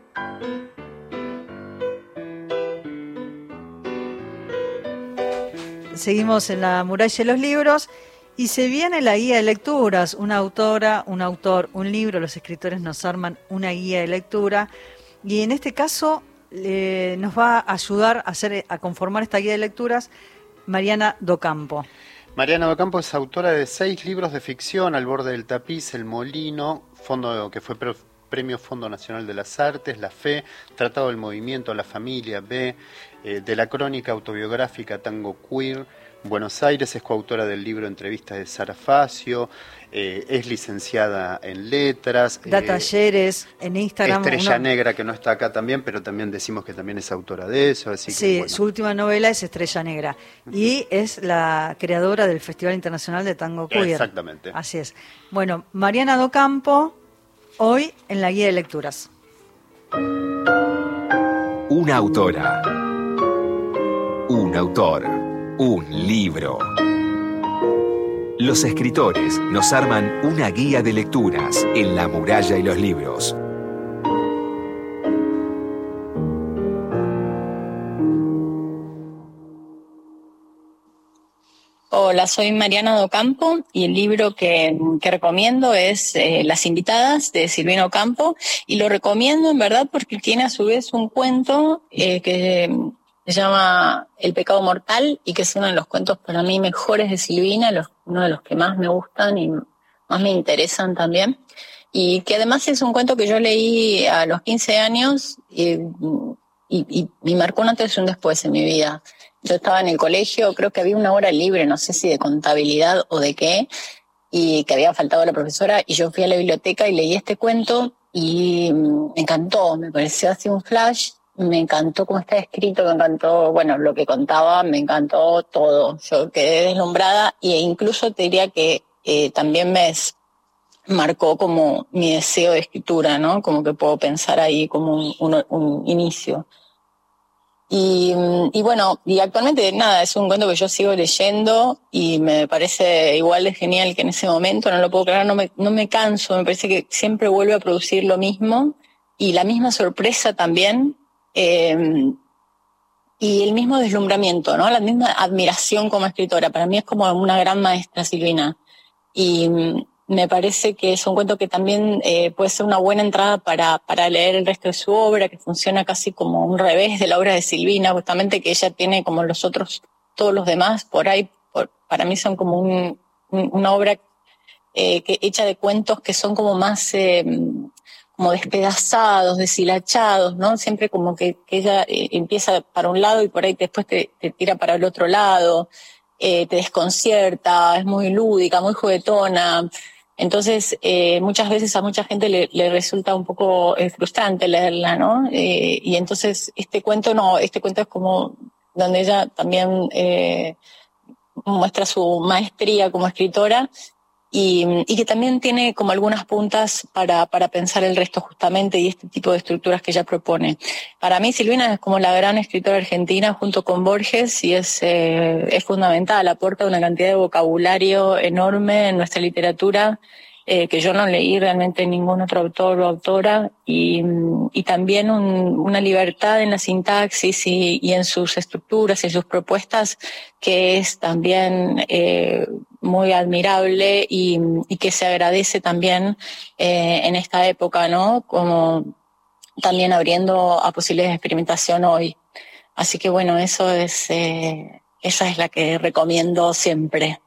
Seguimos en la muralla de los libros y se viene la guía de lecturas. Una autora, un autor, un libro, los escritores nos arman una guía de lectura y en este caso nos va a ayudar a, hacer, a conformar esta guía de lecturas Mariana Docampo. Mariana Docampo es autora de seis libros de ficción, Al borde del tapiz, El molino, fondo que fue pre- Premio Fondo Nacional de las Artes, La Fe, Tratado del Movimiento, La Familia, B, eh, de la crónica autobiográfica Tango Queer, Buenos Aires, es coautora del libro Entrevistas de Sara Facio, eh, es licenciada en letras. Da eh, talleres en Instagram. Estrella uno- Negra, que no está acá también, pero también decimos que también es autora de eso. Así que, Sí, bueno. su última novela es Estrella Negra y es la creadora del Festival Internacional de Tango Queer. Exactamente. Así es. Bueno, Mariana Docampo, hoy en la guía de lecturas. Una autora. Un autor. Un libro. Los escritores nos arman una guía de lecturas en la muralla y los libros. Hola, soy Mariana Docampo y el libro que, recomiendo es eh, Las invitadas de Silvino Ocampo y lo recomiendo en verdad porque tiene a su vez un cuento eh, que se llama El pecado mortal y que es uno de los cuentos para mí mejores de Silvina, uno de los que más me gustan y más me interesan también. Y que además es un cuento que yo leí a los 15 años y, y marcó un antes después en mi vida. Yo estaba en el colegio, creo que había una hora libre, no sé si de contabilidad o de qué, y que había faltado la profesora, y yo fui a la biblioteca y leí este cuento y mm, me encantó, me pareció así un flash, me encantó cómo está escrito, me encantó, bueno, lo que contaba, me encantó todo. Yo quedé deslumbrada e incluso te diría que eh, también me marcó como mi deseo de escritura, ¿no? Como que puedo pensar ahí como un, inicio. Y, mm, y bueno, y actualmente nada, es un cuento que yo sigo leyendo y me parece igual de genial que en ese momento, no lo puedo creer, no me, no me canso, me parece que siempre vuelve a producir lo mismo y la misma sorpresa también. Eh, y el mismo deslumbramiento, ¿no? La misma admiración como escritora. Para mí es como una gran maestra Silvina. Y mm, me parece que es un cuento que también eh, puede ser una buena entrada para, para leer el resto de su obra, que funciona casi como un revés de la obra de Silvina, justamente que ella tiene como los otros, todos los demás, por ahí, por- para mí son como un- un- una obra eh, que, hecha de cuentos que son como más eh, como despedazados, deshilachados, ¿no? Siempre como que, ella eh, empieza para un lado y por ahí después te, tira para el otro lado, eh, te desconcierta, es muy lúdica, muy juguetona. Entonces, eh, muchas veces a mucha gente le, resulta un poco frustrante leerla, ¿no? Y entonces este cuento no, este cuento es como donde ella también muestra su maestría como escritora y, y que también tiene como algunas puntas para, para pensar el resto justamente y este tipo de estructuras que ella propone. Para mí Silvina es como la gran escritora argentina junto con Borges y es, eh, es fundamental, aporta una cantidad de vocabulario enorme en nuestra literatura eh, que yo no leí realmente ningún otro autor o autora, y, y también un- una libertad en la sintaxis y, y en sus estructuras y sus propuestas que es también eh, muy admirable y, y que se agradece también eh, en esta época, ¿no? Como también abriendo a posibilidades de experimentación hoy. Así que bueno, eso es, eh, esa es la que recomiendo siempre.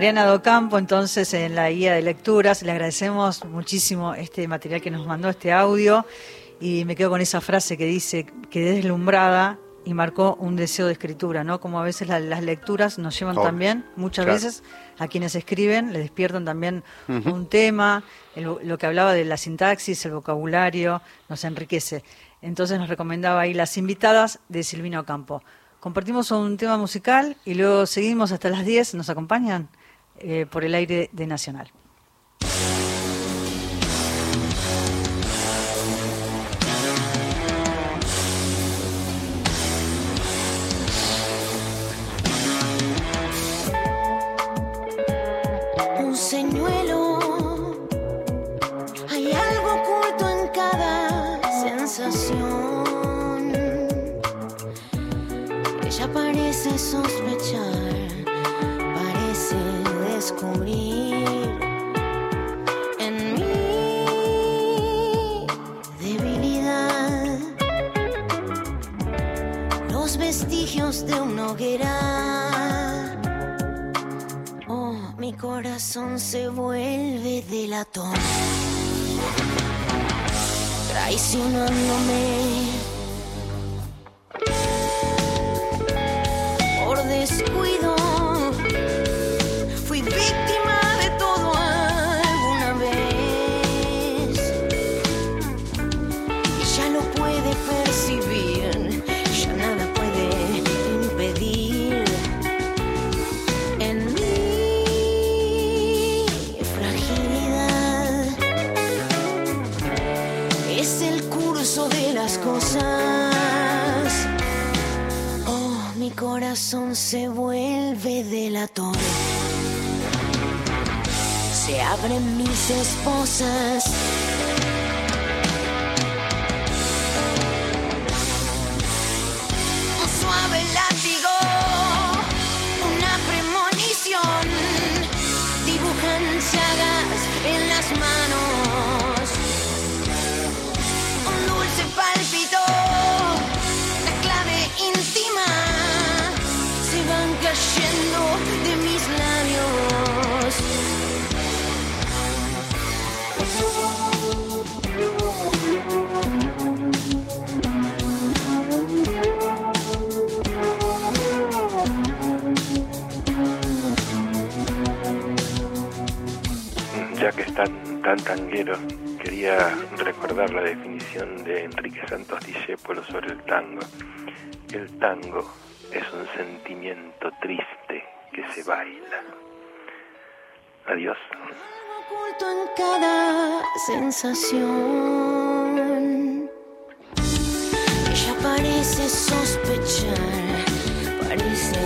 Mariana Docampo, entonces, en la guía de lecturas. Le agradecemos muchísimo este material que nos mandó, este audio. Y me quedo con esa frase que dice que deslumbrada y marcó un deseo de escritura, ¿no? Como a veces la- las lecturas nos llevan también, muchas Claro. veces, a quienes escriben, le despiertan también un tema, el- lo que hablaba de la sintaxis, el vocabulario, nos enriquece. Entonces nos recomendaba ahí las invitadas de Silvina Ocampo. Compartimos un tema musical y luego seguimos hasta las 10. ¿Nos acompañan? Eh, por el aire de Nacional. Traicionándome. Mis de Enrique Santos Discépolo sobre el tango. El tango es un sentimiento triste que se baila. Adiós. oculto en cada sensación. Ella parece sospechar, parece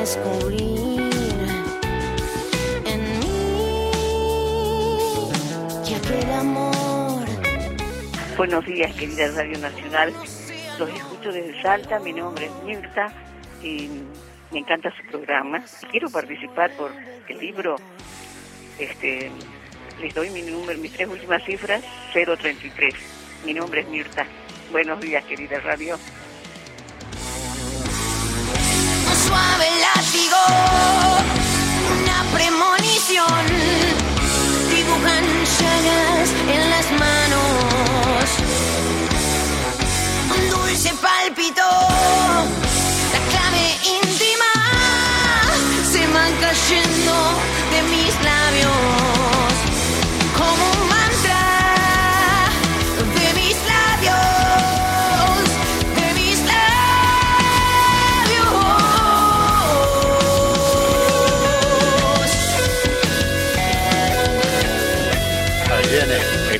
descubrir en mí que aquel amor Buenos días, querida Radio Nacional. Los escucho desde Salta. Mi nombre es Mirta y me encanta su programa. Quiero participar por el libro. Este, les doy mi número, mis tres últimas cifras, 033. Mi nombre es Mirta. Buenos días, querida Radio. un suave látigo, una premonición. Dibujan llagas en las manos un dulce pálpito. La clave íntima se va cayendo de mis labios.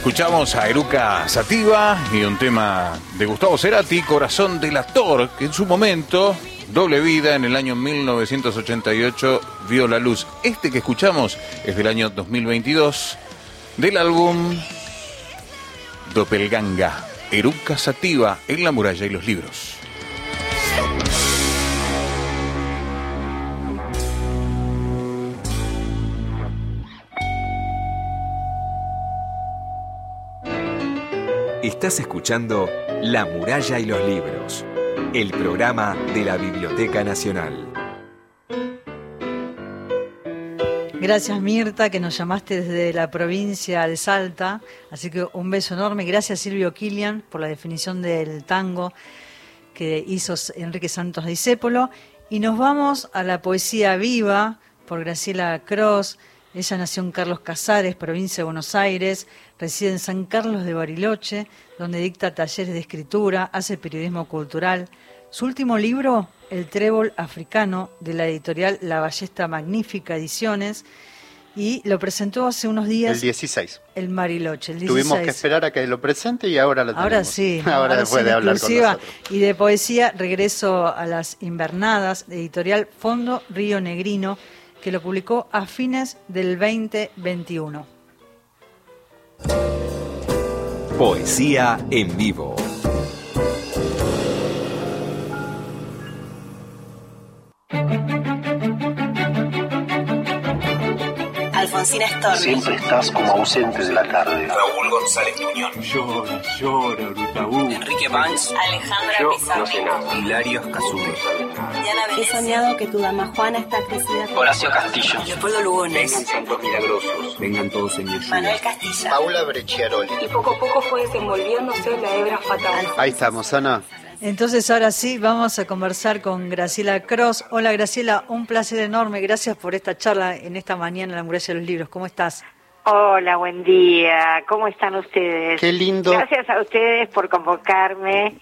Escuchamos a Eruca Sativa y un tema de Gustavo Cerati, Corazón del Actor, que en su momento, doble vida, en el año 1988 vio la luz. Este que escuchamos es del año 2022, del álbum Doppelganga, Eruca Sativa en la muralla y los libros. Estás escuchando La muralla y los libros, el programa de la Biblioteca Nacional. Gracias Mirta, que nos llamaste desde la provincia de Salta. Así que un beso enorme. Gracias Silvio Kilian por la definición del tango que hizo Enrique Santos Discépolo. Y nos vamos a la poesía viva por Graciela Cross. Ella nació en Carlos Casares, provincia de Buenos Aires, reside en San Carlos de Bariloche, donde dicta talleres de escritura, hace periodismo cultural. Su último libro, El Trébol Africano, de la editorial La Ballesta Magnífica Ediciones, y lo presentó hace unos días El 16. el Mariloche. El 16. Tuvimos que esperar a que lo presente y ahora lo tenemos. <laughs> Ahora sí, Ahora, después sí, de hablar con nosotros. Y de poesía, regreso a las invernadas, de editorial Fondo Río Negrino, que lo publicó a fines del 2021. Poesía en vivo. Alfonsina Storni. Siempre estás como ausente de la tarde. Raúl González Tuñón. Llora, llora, Brutaú. Enrique Banks. Alejandra Yo Pizarro. no sé nada. Hilario Escazú. He soñado que tu dama Juana está crecida. Horacio Castillo. Leopoldo Lugones. Vengan santos milagrosos. Vengan todos en ayuda. Manuel Castilla. Paula Brecciaroli. Y poco a poco fue desenvolviéndose la hebra fatal. Ahí estamos, Ana. Entonces ahora sí vamos a conversar con Graciela Cross. Hola Graciela, un placer enorme. Gracias por esta charla en esta mañana en la muralla de los libros. ¿Cómo estás? Hola, buen día. ¿Cómo están ustedes? Qué lindo. Gracias a ustedes por convocarme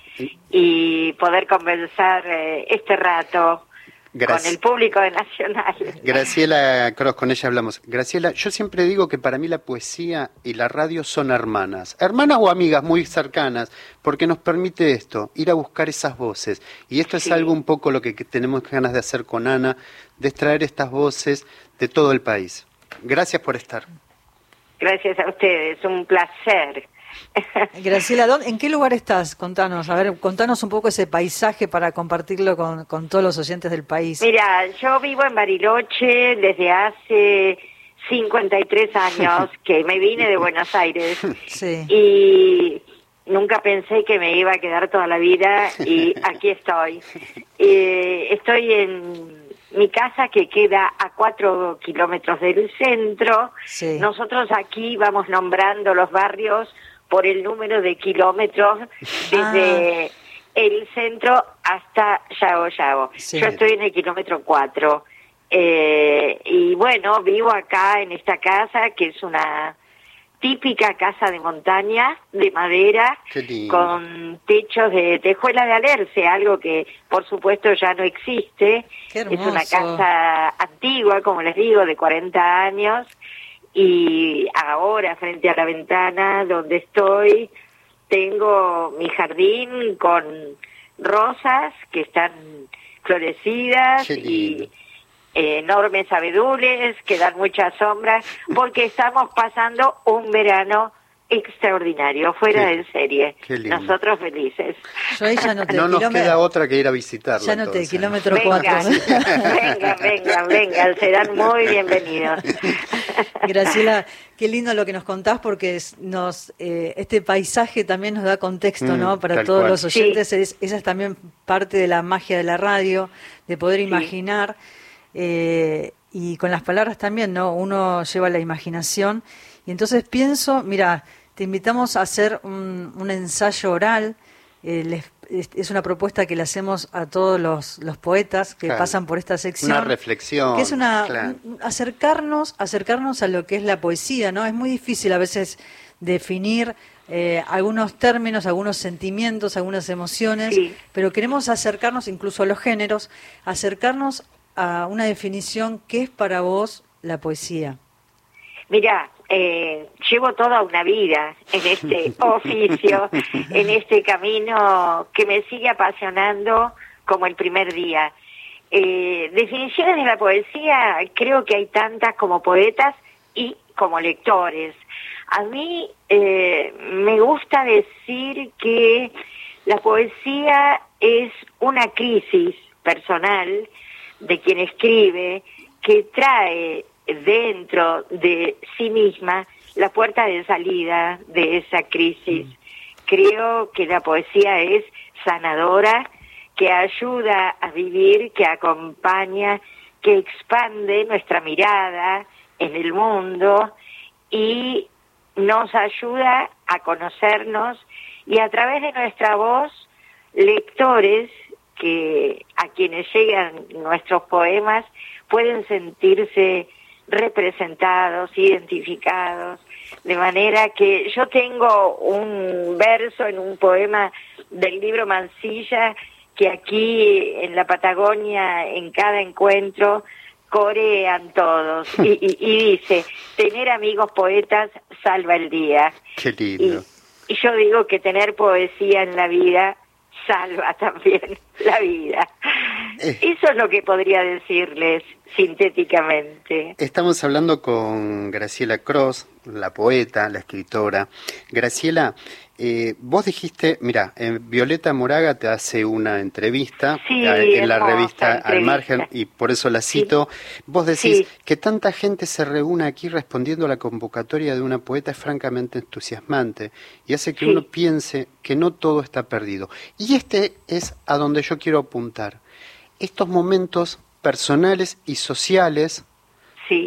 y poder conversar eh, este rato Gracias. con el público de Nacional. <laughs> Graciela Cross, con ella hablamos. Graciela, yo siempre digo que para mí la poesía y la radio son hermanas, hermanas o amigas muy cercanas, porque nos permite esto, ir a buscar esas voces. Y esto es algo un poco lo que que tenemos ganas de hacer con Ana, de extraer estas voces de todo el país. Gracias por estar. Gracias a ustedes, un placer. <laughs> Graciela, ¿dónde- ¿en qué lugar estás? Contanos, a ver, contanos un poco ese paisaje para compartirlo con, con todos los oyentes del país. Mira, yo vivo en Bariloche desde hace 53 años <laughs> que me vine de Buenos Aires <laughs> Sí. y nunca pensé que me iba a quedar toda la vida y aquí estoy. Eh, estoy en mi casa que queda a cuatro kilómetros del centro. Sí. Nosotros aquí vamos nombrando los barrios por el número de kilómetros desde el centro hasta Yago Yago. Sí. Yo estoy en el kilómetro 4. Eh, y bueno, vivo acá en esta casa que es una típica casa de montaña, de madera, con techos de tejuela de alerce, algo que por supuesto ya no existe. Es una casa antigua, como les digo, de 40 años. Y ahora, frente a la ventana donde estoy, tengo mi jardín con rosas que están florecidas y enormes abedules que dan mucha sombra, porque estamos pasando un verano extraordinario, fuera Qué- de serie. qué lindo. Nosotros felices. Yo ahí ya noté No nos kilómetro- queda otra que ir a visitarla. Ya noté, entonces. kilómetro Vengan, 4. <laughs> vengan, vengan, vengan, serán muy bienvenidos. <laughs> Graciela, qué lindo lo que nos contás porque es- nos eh, este paisaje también nos da contexto, Mm, ¿no? Para tal todos cual. los oyentes, es- esa es también parte de la magia de la radio, de poder imaginar eh, y con las palabras también, ¿no? Uno lleva la imaginación y entonces pienso, mira, te invitamos a hacer un, un ensayo oral. eh, les- es, una propuesta que le hacemos a todos los, los poetas que Claro. pasan por esta sección. Una reflexión. Que es una claro. acercarnos, acercarnos a lo que es la poesía, ¿no? Es muy difícil a veces definir eh, algunos términos, algunos sentimientos, algunas emociones, Sí. pero queremos acercarnos incluso a los géneros, acercarnos a una definición que es para vos la poesía. Mira, eh, llevo toda una vida en este <laughs> oficio, en este camino que me sigue apasionando como el primer día. Eh, definiciones de la poesía, creo que hay tantas como poetas y como lectores. A mí eh, me gusta decir que la poesía es una crisis personal de quien escribe que trae dentro de sí misma la puerta de salida de esa crisis. Creo que la poesía es sanadora, que ayuda a vivir, que acompaña, que expande nuestra mirada en el mundo y nos ayuda a conocernos y a través de nuestra voz, lectores que a quienes llegan nuestros poemas pueden sentirse representados, identificados, de manera que yo tengo un verso en un poema del libro Mansilla que aquí en la Patagonia, en cada encuentro, corean todos <laughs> y, y- y dice, tener amigos poetas salva el día. Qué lindo. Y yo digo que tener poesía en la vida salva <laughs> también la vida. Eso es lo que podría decirles sintéticamente. Estamos hablando con Graciela Cross, la poeta, la escritora. Graciela, eh, vos dijiste, mira, Violeta Moraga te hace una entrevista Sí, eh, en la revista Al. Margen y por eso la cito. Vos decís Sí. que tanta gente se reúne aquí respondiendo a la convocatoria de una poeta es francamente entusiasmante y hace que uno piense que no todo está perdido. Y este es a donde yo quiero apuntar. Estos momentos personales y sociales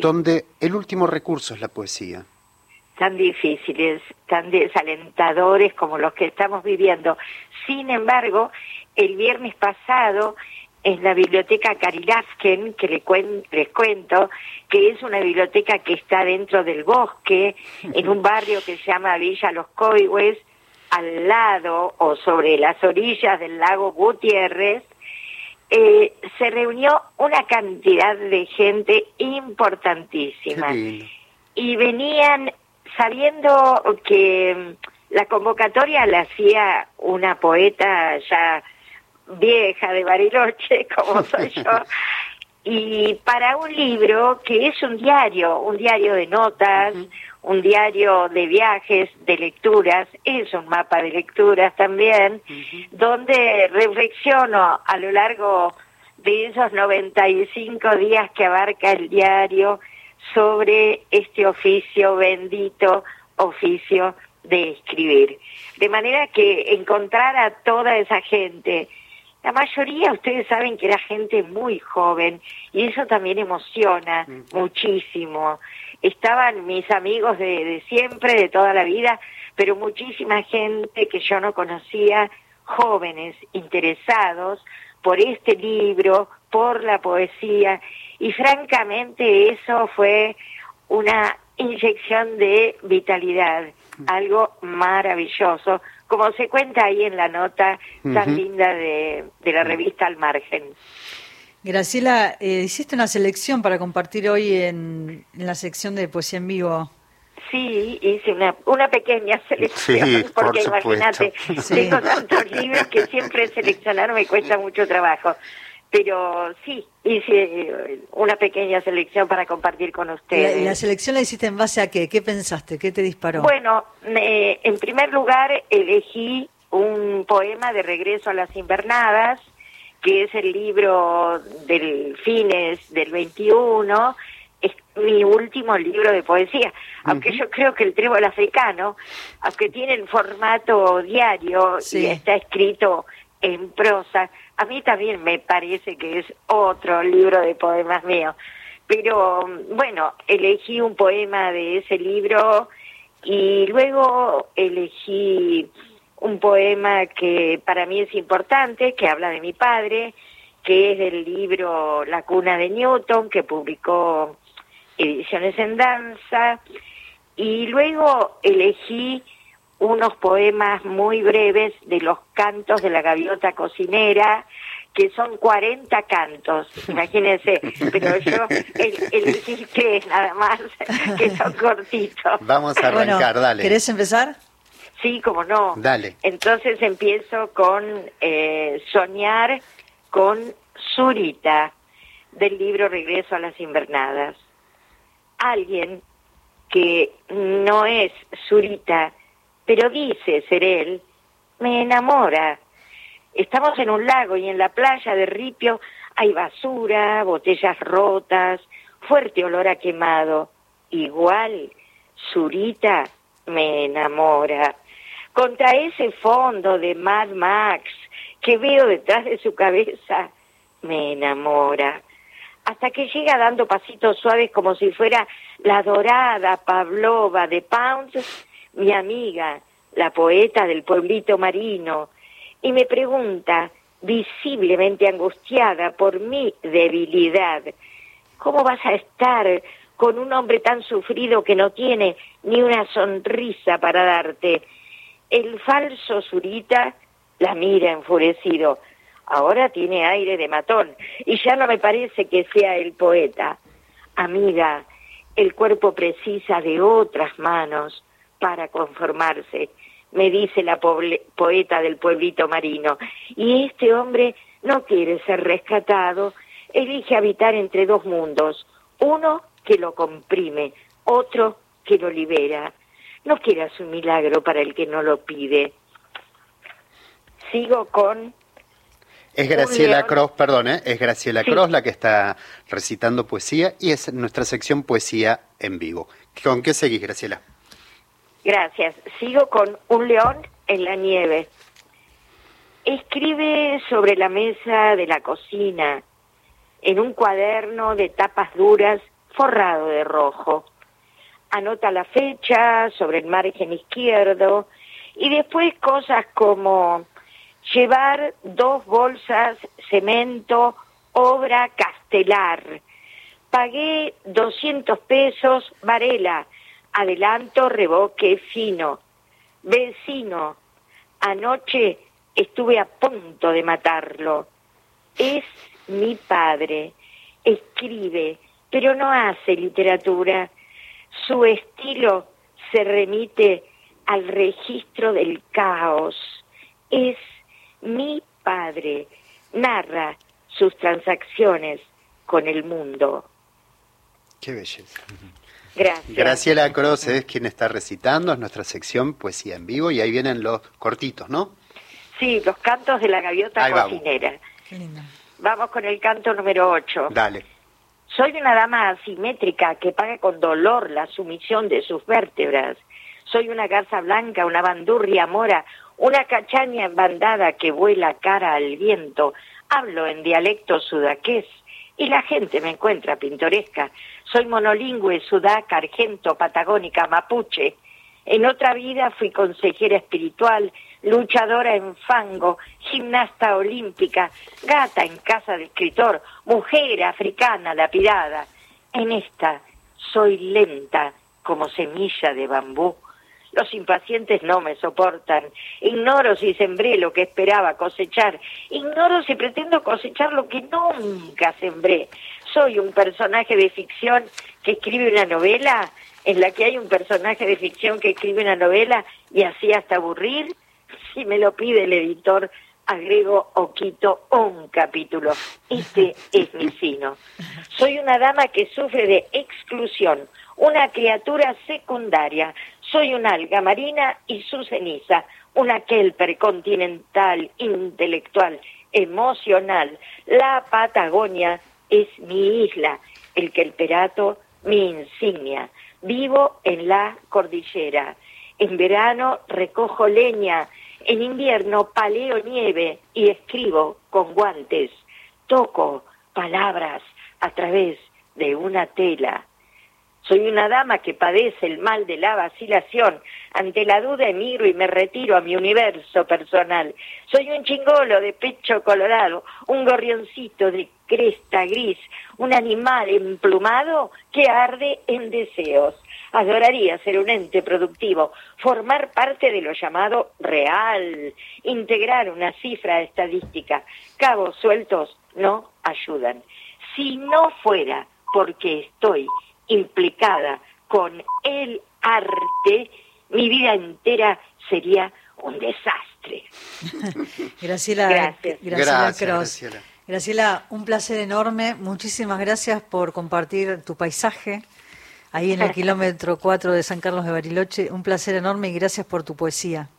donde el último recurso es la poesía. tan difíciles, tan desalentadores como los que estamos viviendo. Sin embargo, el viernes pasado en la biblioteca Karilafken, que le cuen- les cuento, que es una biblioteca que está dentro del bosque, <laughs> en un barrio que se llama Villa Los Coihues, al lado o sobre las orillas del lago Gutiérrez, eh, se reunió una cantidad de gente importantísima. y venían sabiendo que mm, la convocatoria la hacía una poeta ya vieja de Bariloche, <laughs> como soy yo, y para un libro que es un diario, un diario de notas, un diario de viajes, de lecturas, es un mapa de lecturas también, donde reflexiono a lo largo de esos 95 días que abarca el diario sobre este oficio bendito, oficio de escribir. De manera que encontrar a toda esa gente, la mayoría ustedes saben que era gente muy joven y eso también emociona muchísimo. Estaban mis amigos de, de siempre, de toda la vida, pero muchísima gente que yo no conocía, jóvenes interesados por este libro, por la poesía y francamente eso fue una inyección de vitalidad, algo maravilloso, como se cuenta ahí en la nota tan linda de, de la revista Al Margen. Graciela, eh, hiciste una selección para compartir hoy en, en la sección de Poesía en Vivo. Sí, hice una, una pequeña selección, Sí, por porque supuesto. imagínate, Sí. tengo tantos libros que siempre seleccionar me cuesta mucho trabajo. Pero sí, hice eh, una pequeña selección para compartir con ustedes. la selección la hiciste en base a qué? ¿Qué pensaste? ¿Qué te disparó? Bueno, me- en primer lugar elegí un poema de Regreso a las Invernadas, que es el libro del fines del 21, es mi último libro de poesía, aunque yo creo que el trébol africano, aunque tiene el formato diario y está escrito en prosa, a mí también me parece que es otro libro de poemas mío. Pero bueno, elegí un poema de ese libro y luego elegí un poema que para mí es importante, que habla de mi padre, que es del libro La cuna de Newton, que publicó Ediciones en Danza, y luego elegí unos poemas muy breves de los cantos de la gaviota cocinera, que son 40 cantos, <laughs> imagínense, pero yo el, elegí tres nada más, que son <laughs> cortitos. Vamos a Bueno, arrancar, dale. ¿Querés empezar? Sí, como no. Dale. Entonces empiezo con eh, Soñar con Zurita, del libro Regreso a las Invernadas. Alguien que no es Zurita, pero dice ser él, me enamora. Estamos en un lago y en la playa de Ripio hay basura, botellas rotas, fuerte olor a quemado. Igual, Zurita me enamora. Contra ese fondo de Mad Max que veo detrás de su cabeza, me enamora. Hasta que llega dando pasitos suaves como si fuera la dorada Pavlova de Pounds, mi amiga, la poeta del pueblito marino, y me pregunta, visiblemente angustiada por mi debilidad, ¿cómo vas a estar con un hombre tan sufrido que no tiene ni una sonrisa para darte? El falso Zurita la mira enfurecido. Ahora tiene aire de matón y ya no me parece que sea el poeta. Amiga, el cuerpo precisa de otras manos para conformarse, me dice la poeta del pueblito marino. Y este hombre no quiere ser rescatado, elige habitar entre dos mundos, uno que lo comprime, otro que lo libera. No quieras un milagro para el que no lo pide. Sigo con Es Graciela. Cross, perdón, ¿eh? es Graciela Sí. Cross la que está recitando poesía y es nuestra sección Poesía en Vivo. ¿Con qué seguís, Graciela? Gracias. Sigo con Un león en la nieve. Escribe sobre la mesa de la cocina, en un cuaderno de tapas duras forrado de rojo. Anota la fecha sobre el margen izquierdo y después cosas como llevar dos bolsas cemento, obra castelar. Pagué 200 pesos, Varela, adelanto, reboque fino. Vecino, anoche estuve a punto de matarlo. Es mi padre, escribe, pero no hace literatura. Su estilo se remite al registro del caos. Es mi padre, narra sus transacciones con el mundo. Qué belleza. Gracias. Graciela Cross es quien está recitando, es nuestra sección Poesía en Vivo y ahí vienen los cortitos, ¿no? Sí, los cantos de la gaviota Ahí vamos. cocinera. Vamos con el canto número 8. Dale. Soy una dama asimétrica que paga con dolor la sumisión de sus vértebras. Soy una garza blanca, una bandurria mora, una cachaña embandada que vuela cara al viento. Hablo en dialecto sudaqués y la gente me encuentra pintoresca. Soy monolingüe, sudaca, argento, patagónica, mapuche. En otra vida fui consejera espiritual, luchadora en fango, gimnasta olímpica, gata en casa de escritor, mujer africana lapidada. En esta soy lenta como semilla de bambú. Los impacientes no me soportan. Ignoro si sembré lo que esperaba cosechar. Ignoro si pretendo cosechar lo que nunca sembré. Soy un personaje de ficción que escribe una novela en la que hay un personaje de ficción que escribe una novela y así hasta aburrir. Si me lo pide el editor, agrego o quito un capítulo. Este es mi sino. Soy una dama que sufre de exclusión, una criatura secundaria. Soy una alga marina y su ceniza, una kelper continental, intelectual, emocional. La Patagonia es mi isla, el Kelperato mi insignia. Vivo en la cordillera. En verano recojo leña, en invierno paleo nieve y escribo con guantes. Toco palabras a través de una tela. Soy una dama que padece el mal de la vacilación. Ante la duda emigro y me retiro a mi universo personal. Soy un chingolo de pecho colorado, un gorrioncito de cresta gris, un animal emplumado que arde en deseos. Adoraría ser un ente productivo, formar parte de lo llamado real, integrar una cifra estadística. Cabos sueltos no ayudan. Si no fuera porque estoy implicada con el arte, mi vida entera sería un desastre. <laughs> Graciela, Gracias. Graciela Gracias, Cross. Graciela. Graciela, un placer enorme. Muchísimas gracias por compartir tu paisaje ahí en el <laughs> kilómetro 4 de San Carlos de Bariloche. Un placer enorme y gracias por tu poesía.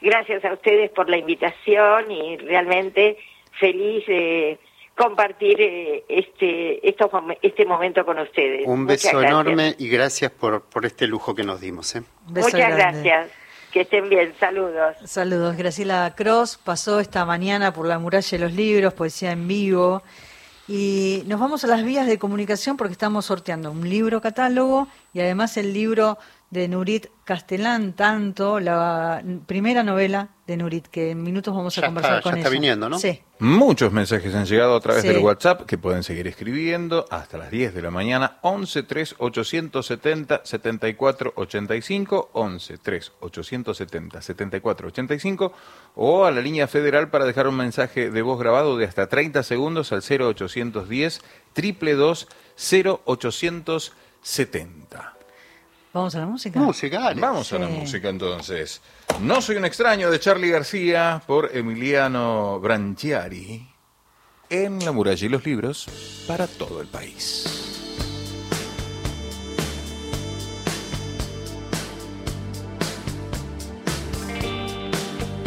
Gracias a ustedes por la invitación y realmente feliz de compartir eh, este, estos este momento con ustedes. Un Muchas beso gracias. enorme y gracias por, por este lujo que nos dimos. ¿eh? Muchas grande. gracias. Que estén bien. Saludos. Saludos. Graciela Cross pasó esta mañana por la muralla de los libros, poesía en vivo. Y nos vamos a las vías de comunicación porque estamos sorteando un libro catálogo y además el libro de Nurit Castellán, tanto la primera novela de Nurit, que en minutos vamos a Ya conversar está- con ya está ella. viniendo, ¿no? Sí. Muchos mensajes han llegado a través Sí. del WhatsApp que pueden seguir escribiendo hasta las 10 de la mañana. 11 3 870 74 85, 11 3 870 74 85 o a la línea federal para dejar un mensaje de voz grabado de hasta 30 segundos al 0810 222 0870. Vamos a la música. Música, Vamos a la música entonces. No soy un extraño de Charlie García por Emiliano Branchiari en La muralla y los libros para todo el país.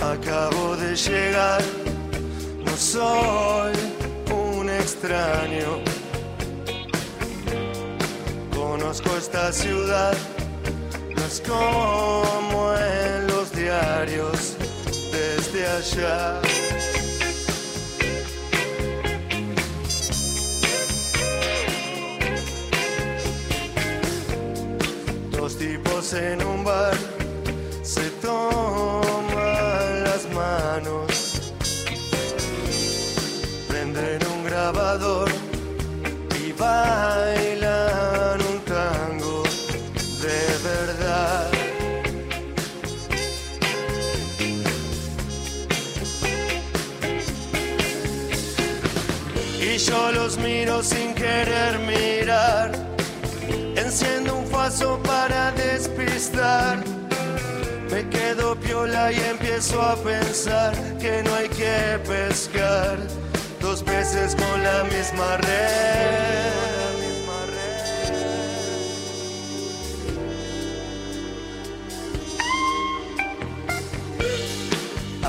Acabo de llegar, no soy un extraño. Conozco esta ciudad, no es como en los diarios desde allá. Dos tipos en un bar se toman las manos, prenden un grabador y bailan yo los miro sin querer mirar. Enciendo un faso para despistar. Me quedo piola y empiezo a pensar que no hay que pescar dos veces con la misma red.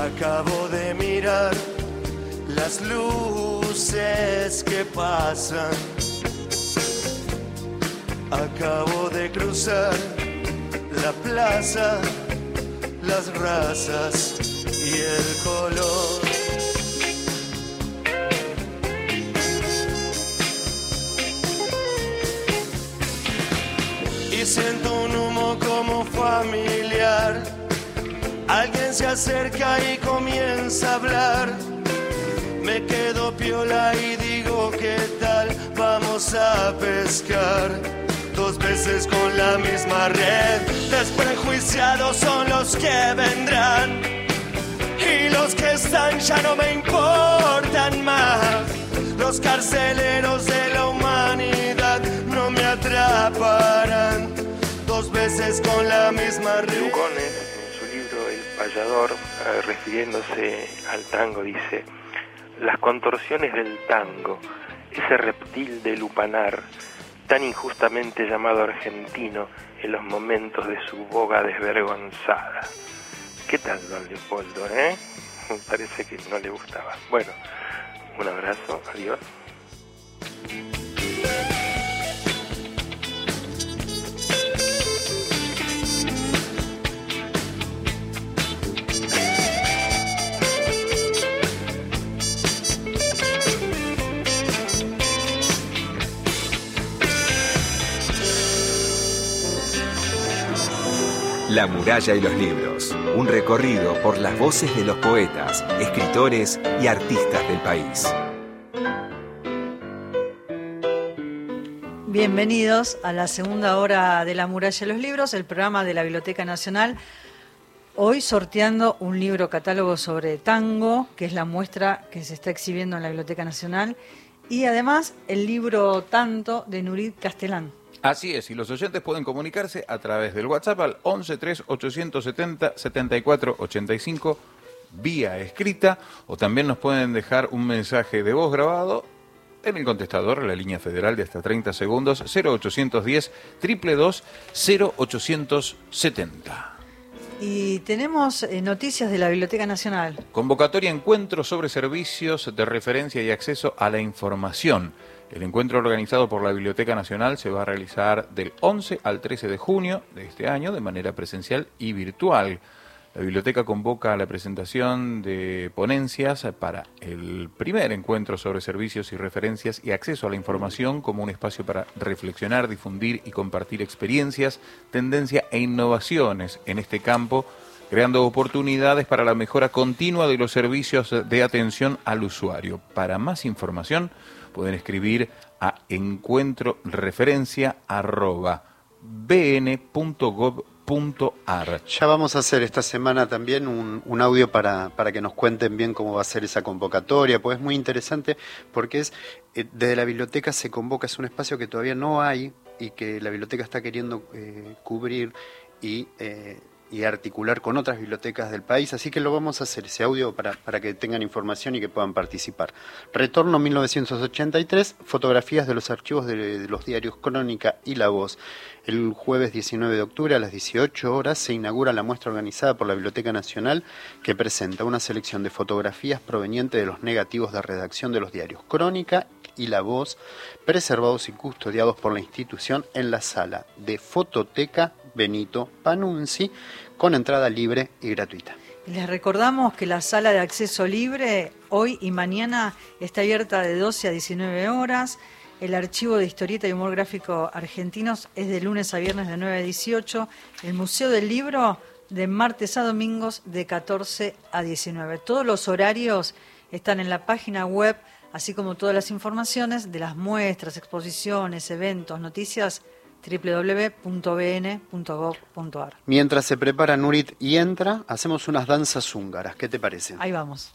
Acabo de mirar las luces que pasan. Acabo de cruzar la plaza, las razas y el color. Y siento un humo como familiar. Alguien se acerca y comienza a hablar. Me quedo piola y digo, ¿qué tal? Vamos a pescar dos veces con la misma red. Desprejuiciados son los que vendrán. Y los que están ya no me importan más. Los carceleros de la humanidad no me atraparán. Dos veces con la misma red. Lugones, en su libro El payador, eh, refiriéndose al tango, dice, las contorsiones del tango, ese reptil de lupanar, tan injustamente llamado argentino en los momentos de su boga desvergonzada. ¿Qué tal, don Leopoldo, eh? <laughs> Parece que no le gustaba. Bueno, un abrazo, adiós. La muralla y los libros. Un recorrido por las voces de los poetas, escritores y artistas del país. Bienvenidos a la segunda hora de La muralla y los libros, el programa de la Biblioteca Nacional. Hoy sorteando un libro catálogo sobre tango, que es la muestra que se está exhibiendo en la Biblioteca Nacional, y además el libro Tanto de Nurit Castellán. Así es, y los oyentes pueden comunicarse a través del WhatsApp al 11 870 74 85 vía escrita o también nos pueden dejar un mensaje de voz grabado en el contestador, la línea federal de hasta 30 segundos, 0810 222 0870. Y tenemos eh, noticias de la Biblioteca Nacional. Convocatoria encuentro sobre servicios de referencia y acceso a la información. El encuentro organizado por la Biblioteca Nacional se va a realizar del 11 al 13 de junio de este año de manera presencial y virtual. La biblioteca convoca a la presentación de ponencias para el primer encuentro sobre servicios y referencias y acceso a la información como un espacio para reflexionar, difundir y compartir experiencias, tendencia e innovaciones en este campo, creando oportunidades para la mejora continua de los servicios de atención al usuario. Para más información, pueden escribir a encuentroreferencia.bn.gov.ar. Ya vamos a hacer esta semana también un, un audio para, para, que nos cuenten bien cómo va a ser esa convocatoria, pues es muy interesante porque es eh, desde la biblioteca se convoca, es un espacio que todavía no hay y que la biblioteca está queriendo eh, cubrir y eh, y articular con otras bibliotecas del país, así que lo vamos a hacer ese audio para, para que tengan información y que puedan participar. Retorno 1983, fotografías de los archivos de, de, los diarios Crónica y La Voz. El jueves 19 de octubre a las 18 horas se inaugura la muestra organizada por la Biblioteca Nacional que presenta una selección de fotografías provenientes de los negativos de redacción de los diarios Crónica y La Voz, preservados y custodiados por la institución en la sala de Fototeca Benito Panunzi, con entrada libre y gratuita. Les recordamos que la sala de acceso libre hoy y mañana está abierta de 12 a 19 horas. El archivo de historieta y humor gráfico argentinos es de lunes a viernes de 9 a 18. El Museo del Libro de martes a domingos de 14 a 19. Todos los horarios están en la página web, así como todas las informaciones de las muestras, exposiciones, eventos, noticias www.bn.gov.ar. Mientras se prepara Nurit y entra, hacemos unas danzas húngaras. ¿Qué te parece? Ahí vamos.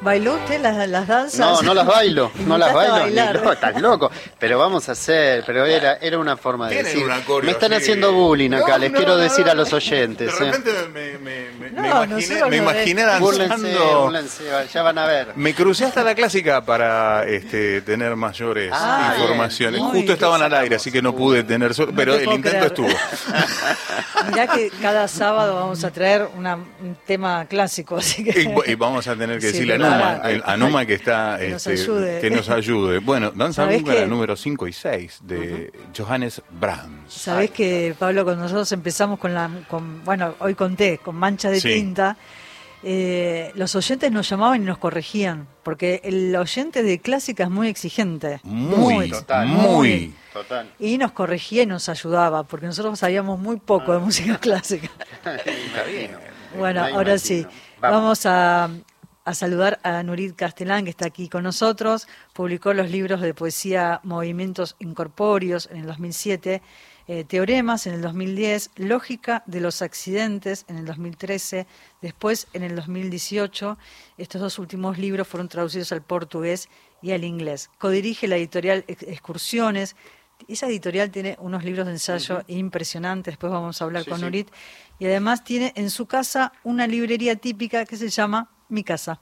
¿Bailó usted las, las danzas? No, no las bailo, <laughs> no las bailo, ni loco, <laughs> estás loco. Pero vamos a hacer, pero era, era una forma de decir. me están haciendo bullying acá, no, les no, quiero no, decir a los oyentes. De repente Me, No, me imaginé, nosotros me no, imaginé. Búrlense, danzando. búrlense, ya van a ver. Me crucé hasta la clásica para este, tener mayores Ah, informaciones. bien. Justo estaban al aire, así que no pude tener suerte, pero el intento creer. estuvo. <laughs> Mirá que cada sábado vamos a traer una- un tema clásico, así que... Y, y vamos a tener que Sí, decirle a Numa, el- a Numa que está Que nos este, ayude. que nos ayude. Bueno, danza ¿Sabés húngara qué? número 5 y 6 de Johannes Brahms. Sabés que, Pablo, cuando nosotros empezamos con la, con, bueno, hoy conté, con mancha de Sí. tinta, eh, los oyentes nos llamaban y nos corregían, porque el oyente de clásica es muy exigente. Muy, Total. muy. Total. Y nos corregía y nos ayudaba, porque nosotros sabíamos muy poco de música <laughs> clásica. Bueno, ahora imagino. sí, Vamos. vamos a, a saludar a Nurit Castellán, que está aquí con nosotros. Publicó los libros de poesía Movimientos Incorpóreos en el 2007, eh, Teoremas en el 2010, Lógica de los Accidentes en el 2013, después en el 2018. Estos dos últimos libros fueron traducidos al portugués y al inglés. Codirige la editorial Ex- Excursiones. Esa editorial tiene unos libros de ensayo impresionantes, después vamos a hablar Sí, con sí. Nurit. Y además tiene en su casa una librería típica que se llama Mi Casa.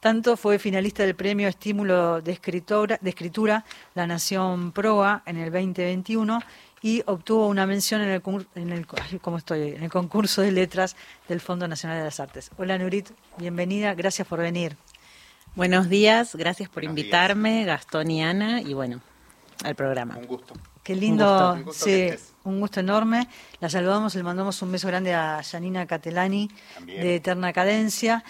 Tanto fue finalista del premio Estímulo de Escritora, de Escritura La Nación Proa en el 2021 y obtuvo una mención en el, en el, ¿cómo estoy? en el concurso de letras del Fondo Nacional de las Artes. Hola Nurit, bienvenida, gracias por venir. Buenos días, gracias por invitarme, Gastón y Ana, y bueno, al programa. Un gusto. Qué lindo, Un gusto. sí, un gusto enorme. La saludamos, le mandamos un beso grande a Janina Catelani de Eterna Cadencia,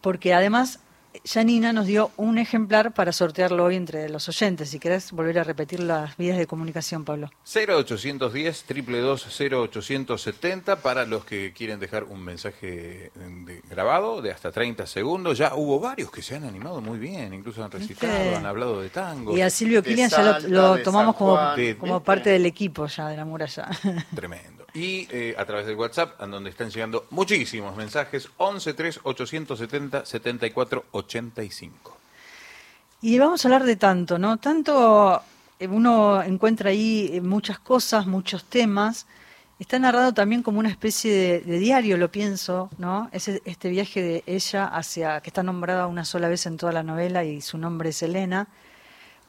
porque además Janina nos dio un ejemplar para sortearlo hoy entre los oyentes. Si querés volver a repetir las vías de comunicación, Pablo. 0810 222 0870 para los que quieren dejar un mensaje de- grabado de hasta 30 segundos. Ya hubo varios que se han animado muy bien, incluso han recitado, ¿Viste? han hablado de tango. Y a Silvio Kilian ya lo, tomamos como, parte del equipo ya de la muralla. Tremendo. Y eh, a través del WhatsApp, en donde están llegando muchísimos mensajes, 11 3 870 74 85. Y vamos a hablar de tanto, ¿no? Tanto eh, uno encuentra ahí eh, muchas cosas, muchos temas. Está narrado también como una especie de, de diario, lo pienso, ¿no? Es este viaje de ella hacia, que está nombrada una sola vez en toda la novela y su nombre es Elena.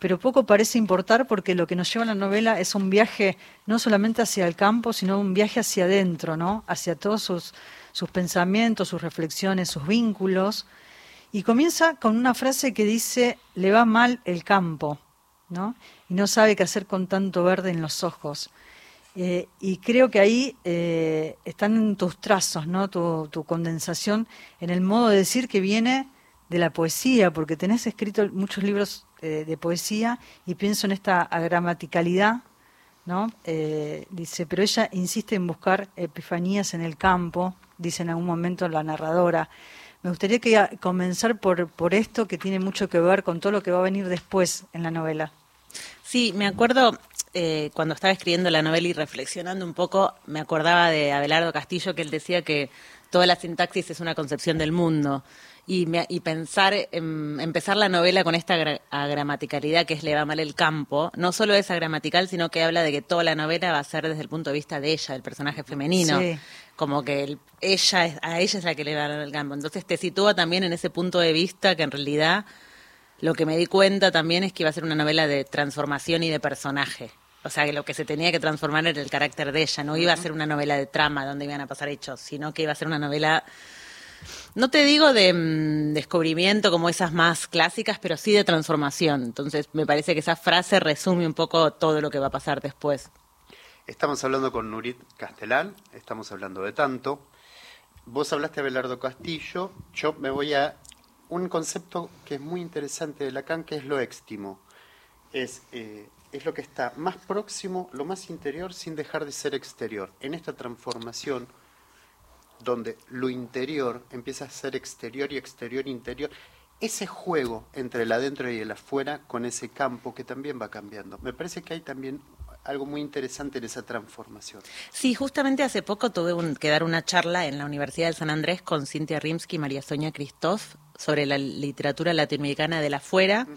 Pero poco parece importar porque lo que nos lleva a la novela es un viaje no solamente hacia el campo, sino un viaje hacia adentro, ¿no? Hacia todos sus, sus pensamientos, sus reflexiones, sus vínculos. Y comienza con una frase que dice, le va mal el campo, ¿no? Y no sabe qué hacer con tanto verde en los ojos. Eh, y creo que ahí eh, están tus trazos, ¿no? Tu, tu condensación en el modo de decir que viene de la poesía, porque tenés escrito muchos libros eh, de poesía y pienso en esta agramaticalidad, ¿no? Eh, dice, pero ella insiste en buscar epifanías en el campo, dice en algún momento la narradora. Me gustaría que comenzar por, por esto que tiene mucho que ver con todo lo que va a venir después en la novela. Sí, me acuerdo eh, cuando estaba escribiendo la novela y reflexionando un poco, me acordaba de Abelardo Castillo que él decía que toda la sintaxis es una concepción del mundo. Y, me- y pensar, en, empezar la novela con esta gra- agramaticalidad que es le va mal el campo, no solo es agramatical, sino que habla de que toda la novela va a ser desde el punto de vista de ella, del personaje femenino. Sí. Como que el- ella es, a ella es la que le va mal el campo. Entonces te sitúa también en ese punto de vista que en realidad lo que me di cuenta también es que iba a ser una novela de transformación y de personaje. O sea, que lo que se tenía que transformar era el carácter de ella. No iba a ser una novela de trama donde iban a pasar hechos, sino que iba a ser una novela, no te digo de mm, descubrimiento como esas más clásicas, pero sí de transformación. Entonces, me parece que esa frase resume un poco todo lo que va a pasar después. Estamos hablando con Nurit Castelán, estamos hablando de tanto. Vos hablaste de Abelardo Castillo, yo me voy a un concepto que es muy interesante de Lacan, que es lo éxtimo. Es, eh, es lo que está más próximo, lo más interior, sin dejar de ser exterior. En esta transformación, donde lo interior empieza a ser exterior y exterior interior, ese juego entre el adentro y el afuera con ese campo que también va cambiando. Me parece que hay también algo muy interesante en esa transformación. Sí, justamente hace poco tuve un- que dar una charla en la Universidad de San Andrés con Cintia Rimsky y María Sonia Christoph sobre la literatura latinoamericana del afuera.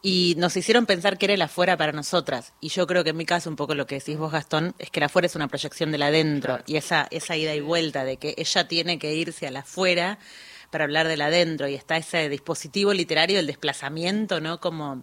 Y nos hicieron pensar que era el afuera para nosotras. Y yo creo que en mi caso, un poco lo que decís vos, Gastón, es que el afuera es una proyección del adentro y esa, esa ida y vuelta de que ella tiene que irse al afuera para hablar del adentro y está ese dispositivo literario del desplazamiento, ¿no? Como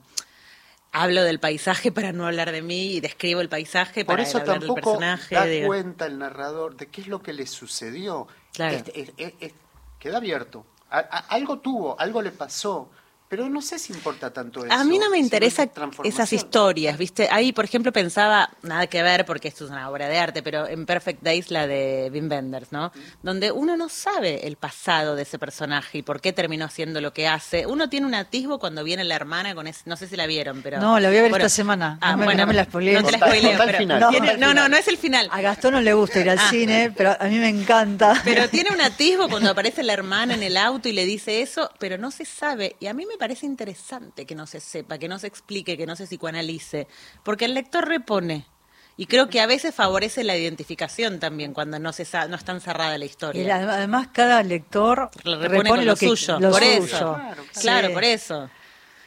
hablo del paisaje para no hablar de mí y describo el paisaje Por para eso hablar del personaje. da digo. cuenta el narrador de qué es lo que le sucedió. Claro. Es- es- es- es- queda abierto. A- a- algo tuvo, algo le pasó, pero no sé si importa tanto eso. A mí no me interesa esas historias, ¿viste? Ahí, por ejemplo, pensaba, nada que ver porque esto es una obra de arte, pero en Perfect Days, la de Wim Wenders, ¿no? Donde uno no sabe el pasado de ese personaje y por qué terminó haciendo lo que hace. Uno tiene un atisbo cuando viene la hermana con ese, no sé si la vieron, pero... No, la voy a ver Bueno, esta semana. Ah, no, me, bueno, no me la. No te la spoileo, pero No, tiene- no, no, no es el final. A Gastón no le gusta ir al Ah. cine, pero a mí me encanta. Pero tiene un atisbo cuando aparece la hermana en el auto y le dice eso, pero no se sabe. Y a mí me parece interesante que no se sepa, que no se explique, que no se psicoanalice, porque el lector repone. Y creo que a veces favorece la identificación también cuando no se sa- no está encerrada la Y historia. la- además, cada lector Lo repone, repone con lo, lo, que, suyo, lo por suyo. eso. Claro, Sí. por eso.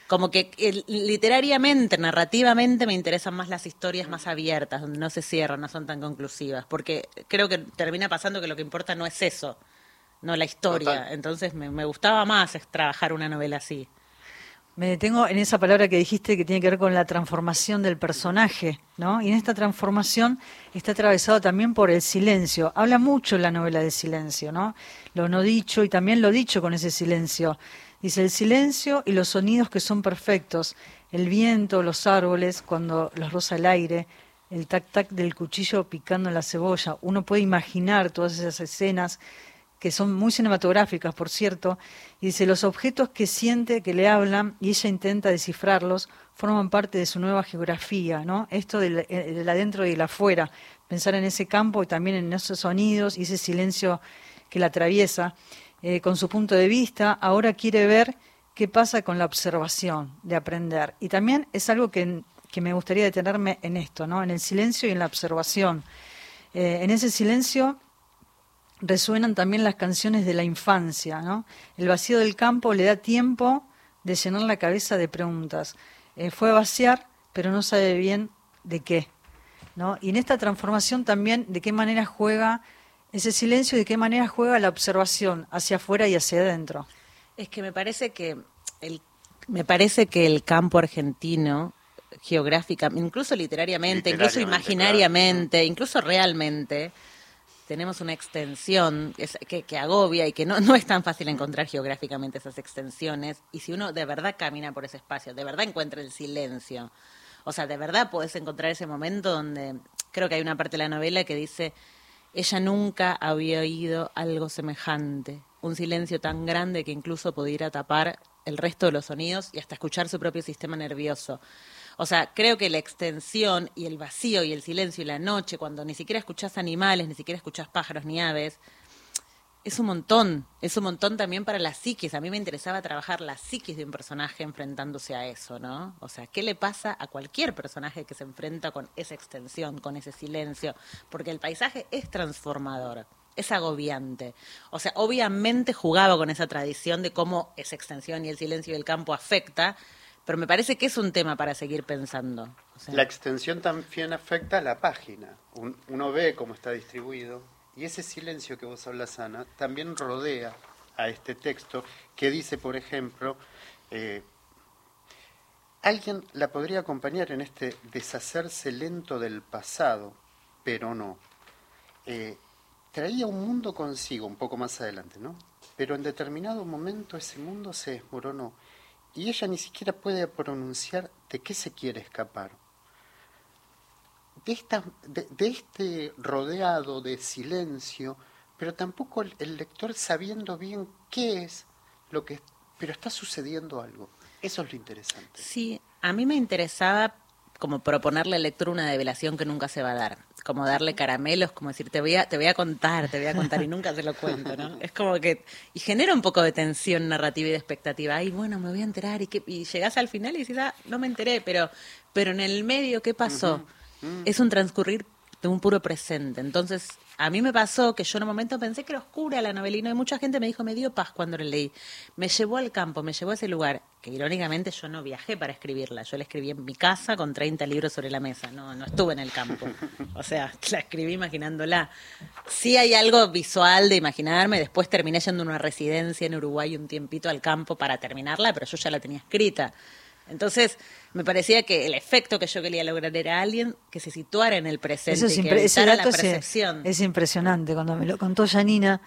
Como que eh, literariamente, narrativamente, me interesan más las historias más abiertas, donde no se cierran, no son tan conclusivas, porque creo que termina pasando que lo que importa no es eso, no la historia. Total. Entonces me, me gustaba más es trabajar una novela así. Me detengo en esa palabra que dijiste que tiene que ver con la transformación del personaje, ¿no? Y en esta transformación está atravesado también por el silencio. Habla mucho la novela de silencio, ¿no? Lo no dicho y también lo dicho con ese silencio. Dice el silencio y los sonidos que son perfectos, el viento, los árboles, cuando los roza el aire, el tac tac del cuchillo picando la cebolla. Uno puede imaginar todas esas escenas que son muy cinematográficas, por cierto, y dice, los objetos que siente que le hablan y ella intenta descifrarlos forman parte de su nueva geografía, ¿no? Esto del, eh, del adentro y el afuera, pensar en ese campo y también en esos sonidos y ese silencio que la atraviesa, eh, con su punto de vista, ahora quiere ver qué pasa con la observación, de aprender. Y también es algo que, que me gustaría detenerme en esto, ¿no? En el silencio y en la observación. Eh, en ese silencio resuenan también las canciones de la infancia, ¿no? El vacío del campo le da tiempo de llenar la cabeza de preguntas. Eh, fue a vaciar, pero no sabe bien de qué, ¿no? Y en esta transformación también de qué manera juega ese silencio y de qué manera juega la observación hacia afuera y hacia adentro. Es que me parece que el, me parece que el campo argentino geográfica, incluso literariamente, incluso imaginariamente, incluso realmente, tenemos una extensión que, que agobia y que no, <laughs> no es tan fácil encontrar geográficamente esas extensiones. Y si uno de verdad camina por ese espacio, de verdad encuentra el silencio, o sea, de verdad podés encontrar ese momento donde creo que hay una parte de la novela que dice, ella nunca había oído algo semejante, un silencio tan grande que incluso pudiera tapar el resto de los sonidos y hasta escuchar su propio sistema nervioso. O sea, creo que la extensión y el vacío y el silencio y la noche, cuando ni siquiera escuchás animales, ni siquiera escuchás pájaros ni aves, es un montón, es un montón también para la psiquis. A mí me interesaba trabajar la psiquis de un personaje enfrentándose a eso, ¿no? O sea, ¿qué le pasa a cualquier personaje que se enfrenta con esa extensión, con ese silencio? Porque el paisaje es transformador, es agobiante. O sea, obviamente jugaba con esa tradición de cómo esa extensión y el silencio del campo afecta, pero me parece que es un tema para seguir pensando. La extensión también afecta a la página. Un- uno ve cómo está distribuido y ese silencio que vos hablas, Ana, también rodea a este texto que dice, por ejemplo, eh, alguien la podría acompañar en este deshacerse lento del pasado, pero no. Eh, traía un mundo consigo un poco más adelante, ¿no? Pero en determinado momento ese mundo se desmoronó y ella ni siquiera puede pronunciar de qué se quiere escapar. De, esta, de, este rodeado de silencio, pero tampoco el, el lector sabiendo bien qué es lo que... Pero está sucediendo algo. Eso es lo interesante. Sí, a mí me interesaba como proponerle al lector una develación que nunca se va a dar, como darle caramelos, como decir, te voy a, te voy a contar, te voy a contar y nunca se lo cuento, ¿no? <laughs> Es como que, y genera un poco de tensión narrativa y de expectativa, ay, bueno, me voy a enterar y, que, y llegás al final y dices, ah, no me enteré, pero, pero en el medio, ¿qué pasó? Es un transcurrir de un puro presente. Entonces, a mí me pasó que yo en un momento pensé que era oscura la novelina y mucha gente me dijo, me dio paz cuando la leí. Me llevó al campo, me llevó a ese lugar, que irónicamente yo no viajé para escribirla, yo la escribí en mi casa con 30 libros sobre la mesa, no, no estuve en el campo. O sea, <laughs> la escribí imaginándola. Sí hay algo visual de imaginarme, después terminé yendo a una residencia en Uruguay un tiempito al campo para terminarla, pero yo ya la tenía escrita. Entonces, me parecía que el efecto que yo quería lograr era alguien que se situara en el presente Eso es y que ese dato la percepción. es, impresionante. Cuando me lo contó Janina,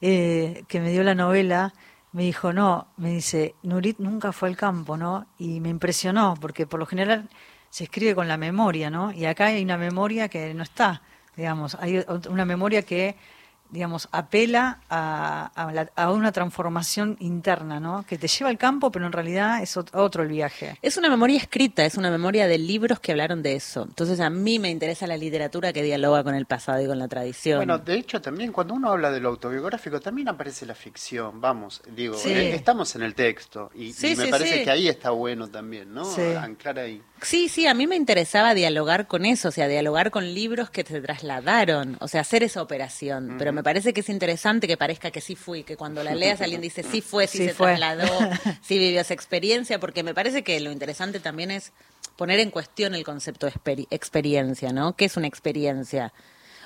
eh, que me dio la novela, me dijo, no, me dice, Nurit nunca fue al campo, ¿no? Y me impresionó, porque por lo general se escribe con la memoria, ¿no? Y acá hay una memoria que no está, digamos, hay una memoria que, digamos, apela a, a la- a una transformación interna, ¿no? Que te lleva al campo, pero en realidad es ot- otro el viaje. Es una memoria escrita, es una memoria de libros que hablaron de eso. Entonces a mí me interesa la literatura que dialoga con el pasado y con la tradición. Bueno, de hecho también cuando uno habla de lo autobiográfico también aparece la ficción, vamos, digo, Sí. eh, estamos en el texto y, Sí, y me sí, parece sí. que ahí está bueno también, ¿no? Sí. Anclar ahí. Sí, sí, a mí me interesaba dialogar con eso, o sea, dialogar con libros que se trasladaron, o sea, hacer esa operación. Pero me parece que es interesante que parezca que sí fui, que cuando la leas alguien dice sí fue, sí, Sí se fue. trasladó, <laughs> sí vivió esa experiencia, porque me parece que lo interesante también es poner en cuestión el concepto de experi- experiencia, ¿no? ¿Qué es una experiencia?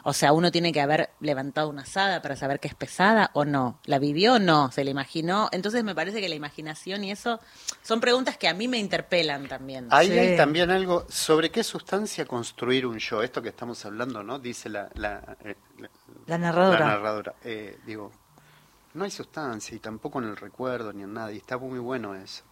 O sea, uno tiene que haber levantado una asada para saber que es pesada o no. ¿La vivió o no? ¿Se la imaginó? Entonces me parece que la imaginación y eso son preguntas que a mí me interpelan también. Ahí hay también algo sobre qué sustancia construir un yo, esto que estamos hablando, ¿no? Dice la, la, eh, la- La narradora. la narradora. Eh, digo, no hay sustancia y tampoco en el recuerdo ni en nada, y está muy bueno eso.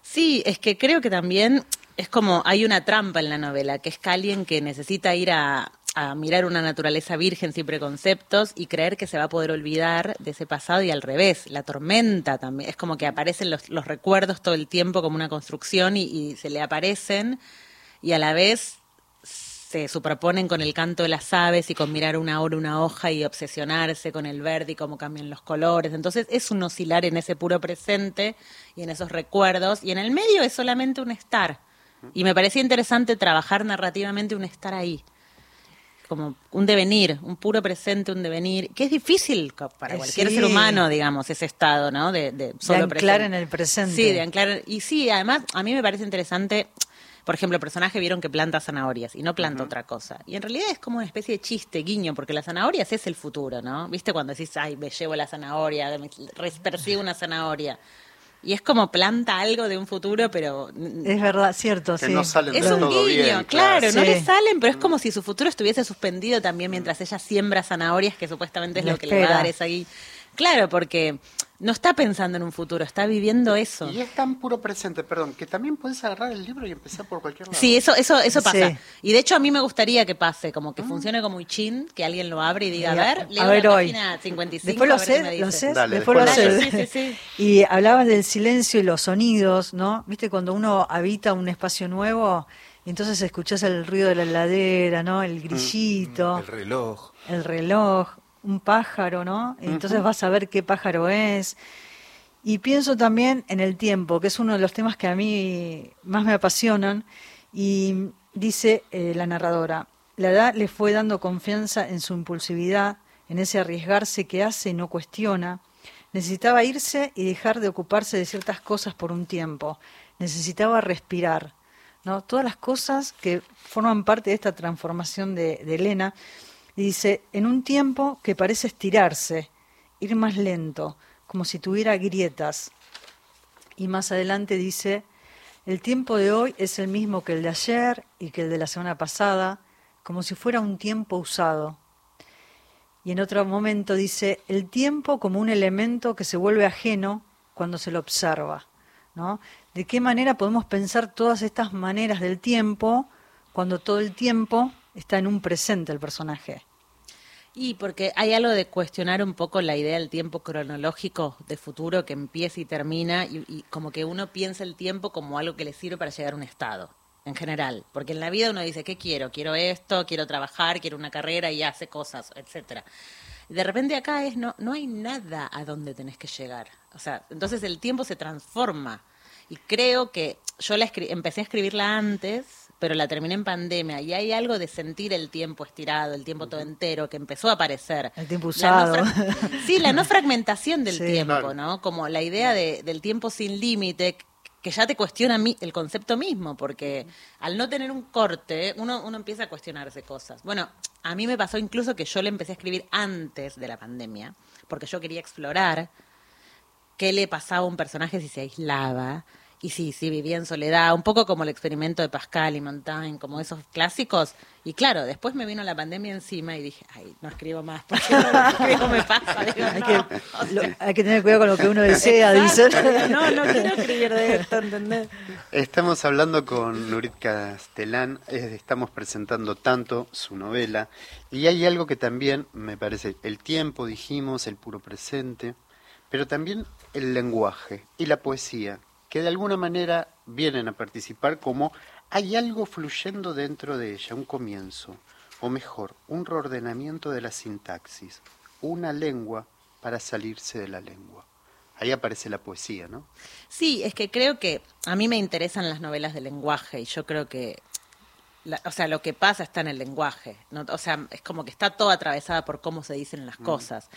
Sí, es que creo que también es como hay una trampa en la novela, que es que alguien que necesita ir a, a mirar una naturaleza virgen sin preconceptos y creer que se va a poder olvidar de ese pasado y al revés, la tormenta también, es como que aparecen los, los recuerdos todo el tiempo como una construcción y, y se le aparecen y a la vez se superponen con el canto de las aves y con mirar una hora una hoja y obsesionarse con el verde y cómo cambian los colores. Entonces es un oscilar en ese puro presente y en esos recuerdos y en el medio es solamente un estar. Y me parecía interesante trabajar narrativamente un estar ahí. Como un devenir, un puro presente, un devenir, que es difícil para Eh, cualquier sí. ser humano, digamos, ese estado, ¿no? De, de De solo anclar presente. en el presente. Sí, de anclar. Y sí, además, a mí me parece interesante, por ejemplo, el personaje vieron que planta zanahorias y no planta otra cosa. Y en realidad es como una especie de chiste, guiño, porque las zanahorias es el futuro, ¿no? ¿Viste cuando decís, ay, me llevo la zanahoria, persigo una zanahoria? Y es como planta algo de un futuro, pero... Es verdad, cierto, Que sí. no salen Es un todo guiño, bien, claro, no Sí. le salen, pero es como si su futuro estuviese suspendido también mientras ella siembra zanahorias, que supuestamente es lo que le va a dar esa guía. Claro, porque no está pensando en un futuro, está viviendo eso. Y es tan puro presente, perdón, que también puedes agarrar el libro y empezar por cualquier lado. Sí, eso, eso, eso pasa. Sí. Y de hecho a mí me gustaría que pase, como que funcione como un chin, que alguien lo abre y diga, a ver, leo a ver la hoy. página 55, Después lo sé, lo después lo sé. Sí, sí, sí. Y hablabas del silencio y los sonidos, ¿no? ¿Viste cuando uno habita un espacio nuevo y entonces escuchás el ruido de la heladera, ¿no? El grillito, El reloj. el reloj, un pájaro, ¿no? Entonces vas a ver qué pájaro es. Y pienso también en el tiempo, que es uno de los temas que a mí más me apasionan. Y dice eh, la narradora, la edad le fue dando confianza en su impulsividad, en ese arriesgarse que hace y no cuestiona. Necesitaba irse y dejar de ocuparse de ciertas cosas por un tiempo. Necesitaba respirar. ¿no? Todas las cosas que forman parte de esta transformación de, de Elena. Dice, en un tiempo que parece estirarse, ir más lento, como si tuviera grietas. Y más adelante dice, el tiempo de hoy es el mismo que el de ayer y que el de la semana pasada, como si fuera un tiempo usado. Y en otro momento dice, el tiempo como un elemento que se vuelve ajeno cuando se lo observa. ¿no? ¿De qué manera podemos pensar todas estas maneras del tiempo cuando todo el tiempo está en un presente el personaje? Y porque hay algo de cuestionar un poco la idea del tiempo cronológico de futuro que empieza y termina y, y como que uno piensa el tiempo como algo que le sirve para llegar a un estado, en general. Porque en la vida uno dice, ¿qué quiero? Quiero esto, quiero trabajar, quiero una carrera y hace cosas, etcétera. De repente acá es, no, no hay nada a donde tenés que llegar. O sea, entonces el tiempo se transforma. Y creo que yo la empecé a escribirla antes, pero la terminé en pandemia y hay algo de sentir el tiempo estirado, el tiempo todo entero que empezó a aparecer. El tiempo La no usado. sí, la no <laughs> fragmentación del Sí. tiempo, Claro. ¿no? Como la idea de- del tiempo sin límite que ya te cuestiona mi- el concepto mismo, porque al no tener un corte, uno, uno empieza a cuestionarse cosas. Bueno, a mí me pasó incluso que yo le empecé a escribir antes de la pandemia, porque yo quería explorar qué le pasaba a un personaje si se aislaba y si, si vivía en soledad, un poco como el experimento de Pascal y Montaigne, como esos clásicos. Y claro, después me vino la pandemia encima y dije, ay, no escribo más, porque no <laughs> escribo, me pasa. Digo, Hay no, que, lo- hay que tener cuidado con lo que uno desea, dicen. Exacto, No, no <laughs> quiero escribir de esto, ¿entendés? Estamos hablando con Nurit Castelán, eh, estamos presentando tanto su novela, y hay algo que también me parece, el tiempo, dijimos, el puro presente, pero también el lenguaje y la poesía, que de alguna manera vienen a participar como hay algo fluyendo dentro de ella, un comienzo, o mejor, un reordenamiento de la sintaxis, una lengua para salirse de la lengua. Ahí aparece la poesía, ¿no? Sí, es que creo que a mí me interesan las novelas de lenguaje y yo creo que, la- o sea, lo que pasa está en el lenguaje. ¿no? O sea, es como que está todo atravesada por cómo se dicen las cosas.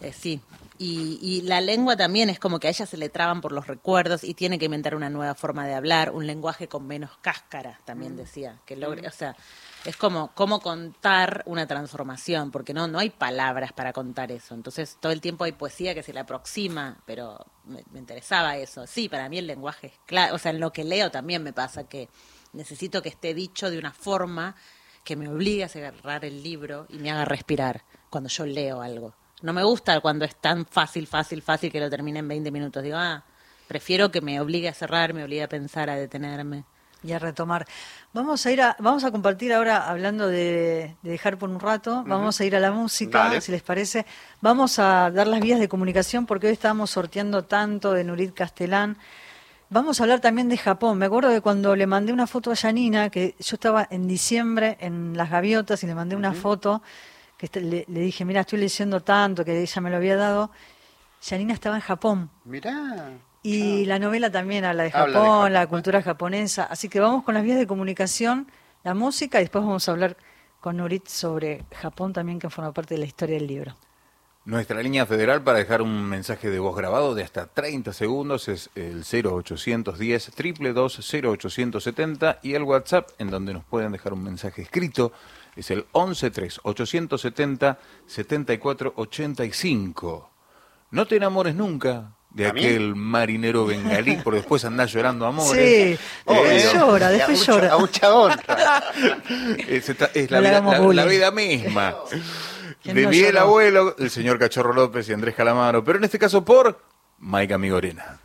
Eh, sí, y, y la lengua también es como que a ella se le traban por los recuerdos y tiene que inventar una nueva forma de hablar, un lenguaje con menos cáscara, también Mm. decía, que logre, Mm. o sea, es como cómo contar una transformación, porque no, no hay palabras para contar eso. Entonces, todo el tiempo hay poesía que se le aproxima, pero me, me interesaba eso. Sí, para mí el lenguaje es claro, o sea, en lo que leo también me pasa que necesito que esté dicho de una forma que me obligue a cerrar el libro y me haga respirar cuando yo leo algo. No me gusta cuando es tan fácil, fácil, fácil que lo termine en 20 minutos. Digo, ah, prefiero que me obligue a cerrar, me obligue a pensar, a detenerme. y a retomar. Vamos a ir a, vamos a compartir ahora, hablando de, de dejar por un rato, vamos a ir a la música, Dale. si les parece. Vamos a dar las vías de comunicación porque hoy estábamos sorteando tanto de Nurit Castelán. Vamos a hablar también de Japón. Me acuerdo de cuando le mandé una foto a Yanina, que yo estaba en diciembre en Las Gaviotas y le mandé una foto, que este- le, le dije, mira, estoy leyendo tanto, que ella me lo había dado. Yanina estaba en Japón. Mirá. Y la novela también habla de Habla de Japón, la cultura japonesa. Así que vamos con las vías de comunicación, la música y después vamos a hablar con Nurit sobre Japón también, que forma parte de la historia del libro. Nuestra línea federal para dejar un mensaje de voz grabado de hasta 30 segundos es el 0810 0870 y el WhatsApp en donde nos pueden dejar un mensaje escrito es el 113 870 7485. No te enamores nunca de ¿A mí? aquel marinero bengalí, porque después andás llorando amores. Sí, después llora, a después llora. a mucha honra. <laughs> Es, esta- es No la, le vida, hagamos la- bullying. la vida misma. ¿Quién De no Miguel? Abuelo, el señor Cachorro López y Andrés Calamaro, pero en este caso por Maica Migorena.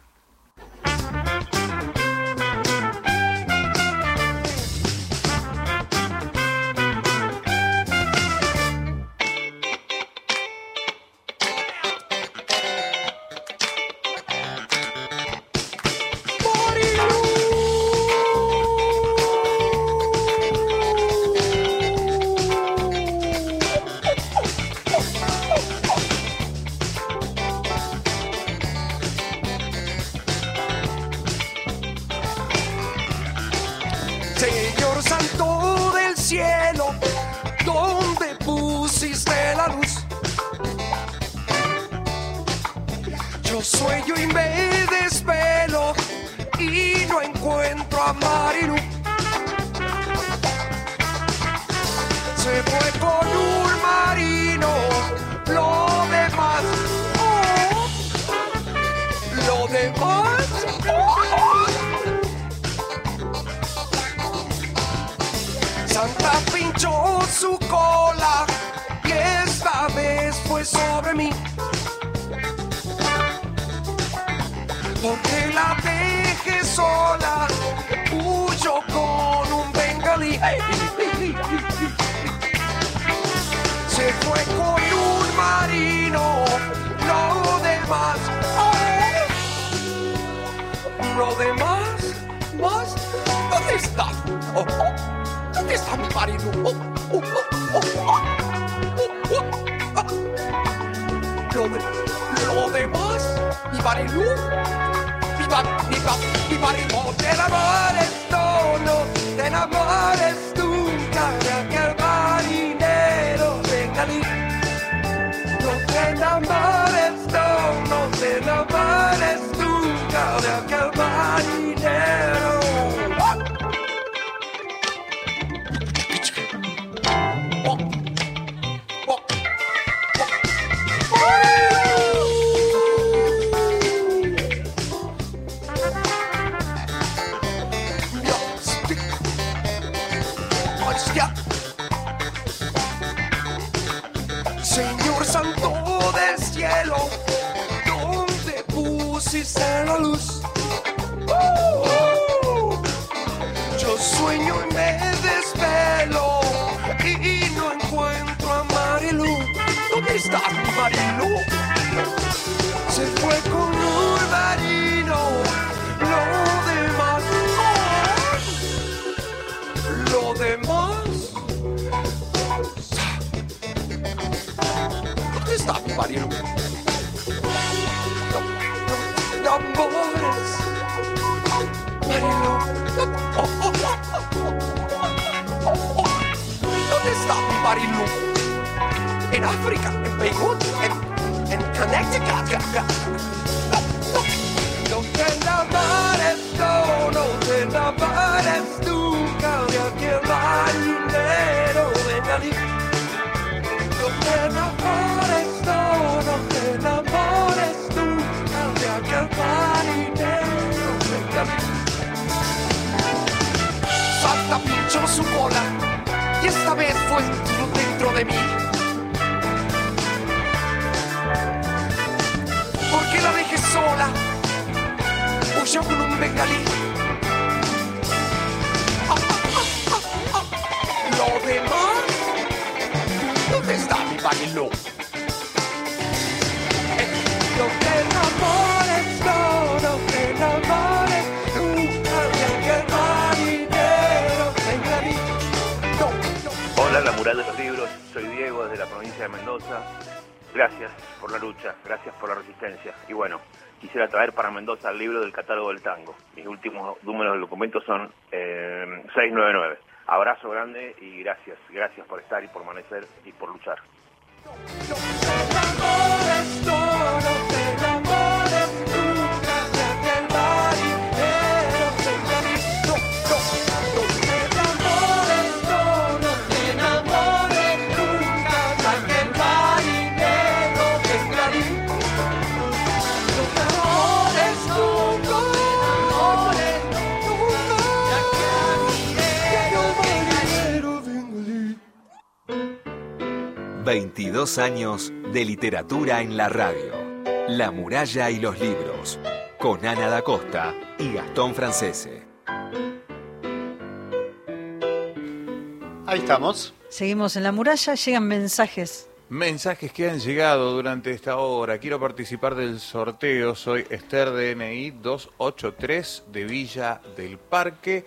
En África, en Beirut, en, en Connecticut. No, no. No te enamores, no, no te enamores nunca de aquel marinero de nadie. No te enamores, no, no te enamores nunca de aquel marinero de nadie. Santa pinchó su cola y esta vez fue de mí. Porque la dejé sola, huyó con un bengalí. Ah, ah, ah. Lo demás, ¿dónde está mi bailó? Mendoza. Gracias por la lucha, gracias por la resistencia. Y bueno, quisiera traer para Mendoza el libro del catálogo del tango. Mis últimos números del documento son eh, 699. Abrazo grande y gracias. Gracias por estar y por amanecer y por luchar. 22 años de literatura en la radio. La muralla y los libros. Con Ana da Costa y Gastón Francese. Ahí estamos. Seguimos en la muralla, llegan mensajes. Mensajes que han llegado durante esta hora. Quiero participar del sorteo. Soy Esther DNI 283 de Villa del Parque.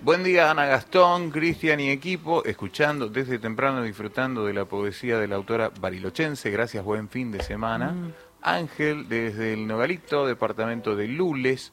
Buen día, Ana Gastón, Cristian y equipo. Escuchando desde temprano, disfrutando de la poesía de la autora barilochense. Gracias, buen fin de semana. Mm. Ángel, desde el Nogalito, departamento de Lules,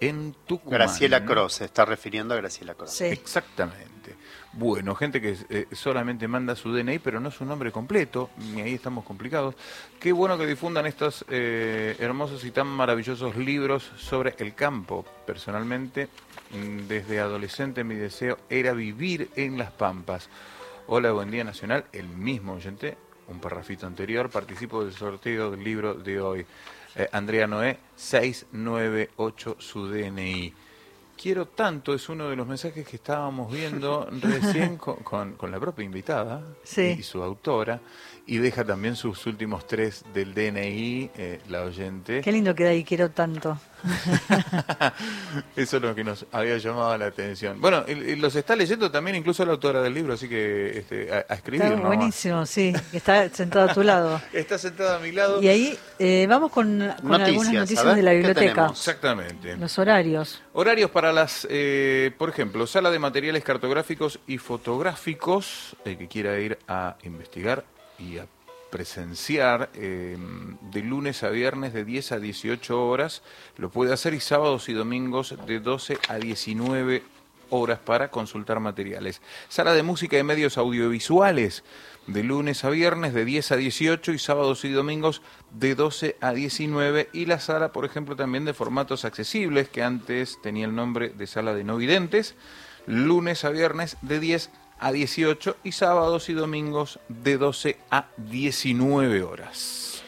en Tucumán. Graciela Cross, se está refiriendo a Graciela Cross. Exactamente. Bueno, gente que eh, solamente manda su DNI, pero no su nombre completo, y ahí estamos complicados. Qué bueno que difundan estos eh, hermosos y tan maravillosos libros sobre el campo. Personalmente, desde adolescente mi deseo era vivir en las Pampas. Hola, buen día nacional, el mismo oyente, un parrafito anterior, participo del sorteo del libro de hoy. Eh, Andrea Noé, 698 su DNI. Quiero tanto, es uno de los mensajes que estábamos viendo <laughs> recién con, con- con la propia invitada Sí. y su autora, y deja también sus últimos tres del DNI, eh, la oyente. Qué lindo queda ahí, quiero tanto. <laughs> Eso es lo que nos había llamado la atención. Bueno, y- y los está leyendo también incluso la autora del libro, así que este, a, a escribir. Está nomás. buenísimo, sí, está sentado a tu lado. <laughs> Está sentada a mi lado. Y ahí eh, vamos con, con algunas noticias de la biblioteca. Exactamente. Los horarios. Horarios para las, eh, por ejemplo, sala de materiales cartográficos y fotográficos, el que quiera ir a investigar y a presenciar eh, de lunes a viernes de 10 a 18 horas, lo puede hacer y sábados y domingos de 12 a 19 horas para consultar materiales. Sala de música y medios audiovisuales de lunes a viernes de 10 a 18 y sábados y domingos de 12 a 19 y la sala, por ejemplo, también de formatos accesibles que antes tenía el nombre de sala de no videntes, lunes a viernes de 10 a 18 y sábados y domingos de 12 a 19 horas.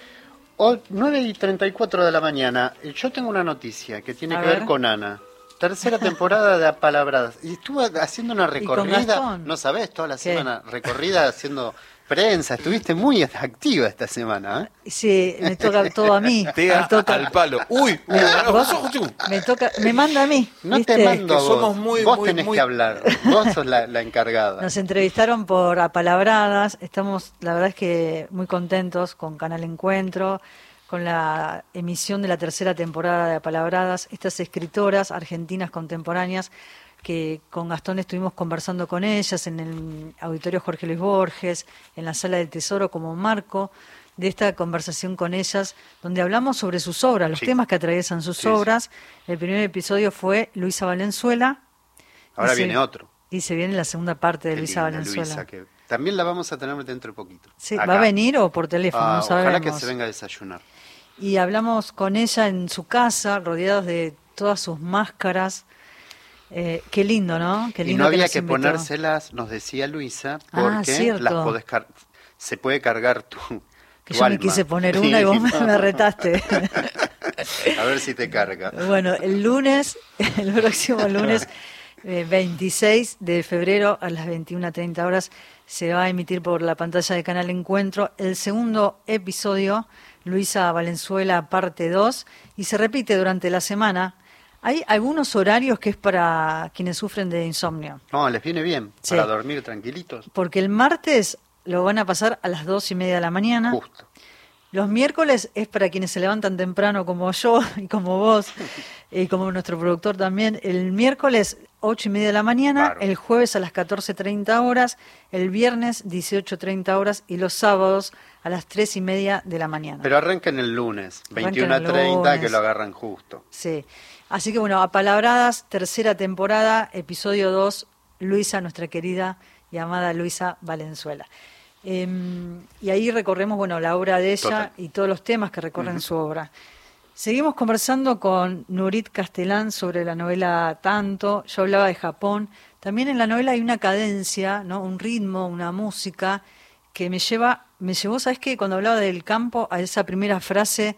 O 9 y 34 de la mañana. Eh, Yo tengo una noticia que tiene A que ver. ver. con Ana. Tercera temporada de Apalabradas. Y estuve haciendo una recorrida, no sabés, toda la ¿Qué? semana, recorrida haciendo prensa. Estuviste muy activa esta semana, ¿eh? Sí, me toca todo a mí. Me toca, al palo. Uy, vos- me toca, me manda a mí. No ¿viste? te mando a Que vos. somos muy- vos muy- tenés muy- que hablar. Vos sos la, la encargada. Nos entrevistaron por apalabradas. Estamos, la verdad es que muy contentos con Canal Encuentro, con la emisión de la tercera temporada de Apalabradas. Estas escritoras argentinas contemporáneas que con Gastón estuvimos conversando con ellas en el auditorio Jorge Luis Borges, en la sala del Tesoro como marco de esta conversación con ellas, donde hablamos sobre sus obras, los Sí. temas que atraviesan sus Sí, sí. obras. El primer episodio fue Luisa Valenzuela. Ahora se- viene otro. Y se viene la segunda parte de Qué Luisa linda, Valenzuela. Luisa, que también la vamos a tener dentro de poquito. Sí, Acá. ¿Va a venir o por teléfono? Ah, no ojalá que se venga a desayunar. Y hablamos con ella en su casa, rodeados de todas sus máscaras. Eh, qué lindo, ¿no? Qué y no había que ponérselas, nos decía Luisa, Ah, porque las podés car- se puede cargar tu, Que tu yo me alma. quise poner una y vos me, me retaste. <laughs> A ver si te carga. bueno, el lunes, <laughs> el próximo lunes eh, 26 de febrero a las 21.30 horas se va a emitir por la pantalla de Canal Encuentro el segundo episodio, Luisa Valenzuela, parte 2, y se repite durante la semana. Hay algunos horarios que es para quienes sufren de insomnio, No, les viene bien Sí. para dormir tranquilitos. porque el martes lo van a pasar a las dos y media de la mañana. Justo. Los miércoles es para quienes se levantan temprano como yo <laughs> y como vos <laughs> y como nuestro productor también. El miércoles ocho y media de la mañana, el jueves a las 14.30 horas, el viernes 18.30 horas y los sábados a las tres y media de la mañana. Pero arranquen el lunes, Arranquen 21 a el 30, lunes. que lo agarran justo. Sí. Así que bueno, apalabradas, tercera temporada, episodio 2, Luisa, nuestra querida y amada Luisa Valenzuela. Em, y ahí recorremos, bueno, la obra de ella Total. y todos los temas que recorren su obra. Seguimos conversando con Nurit Castellán sobre la novela Tanto. Yo hablaba de Japón. También en la novela hay una cadencia, ¿no? un ritmo, una música que me lleva, me llevó, ¿sabes qué? Cuando hablaba del campo, a esa primera frase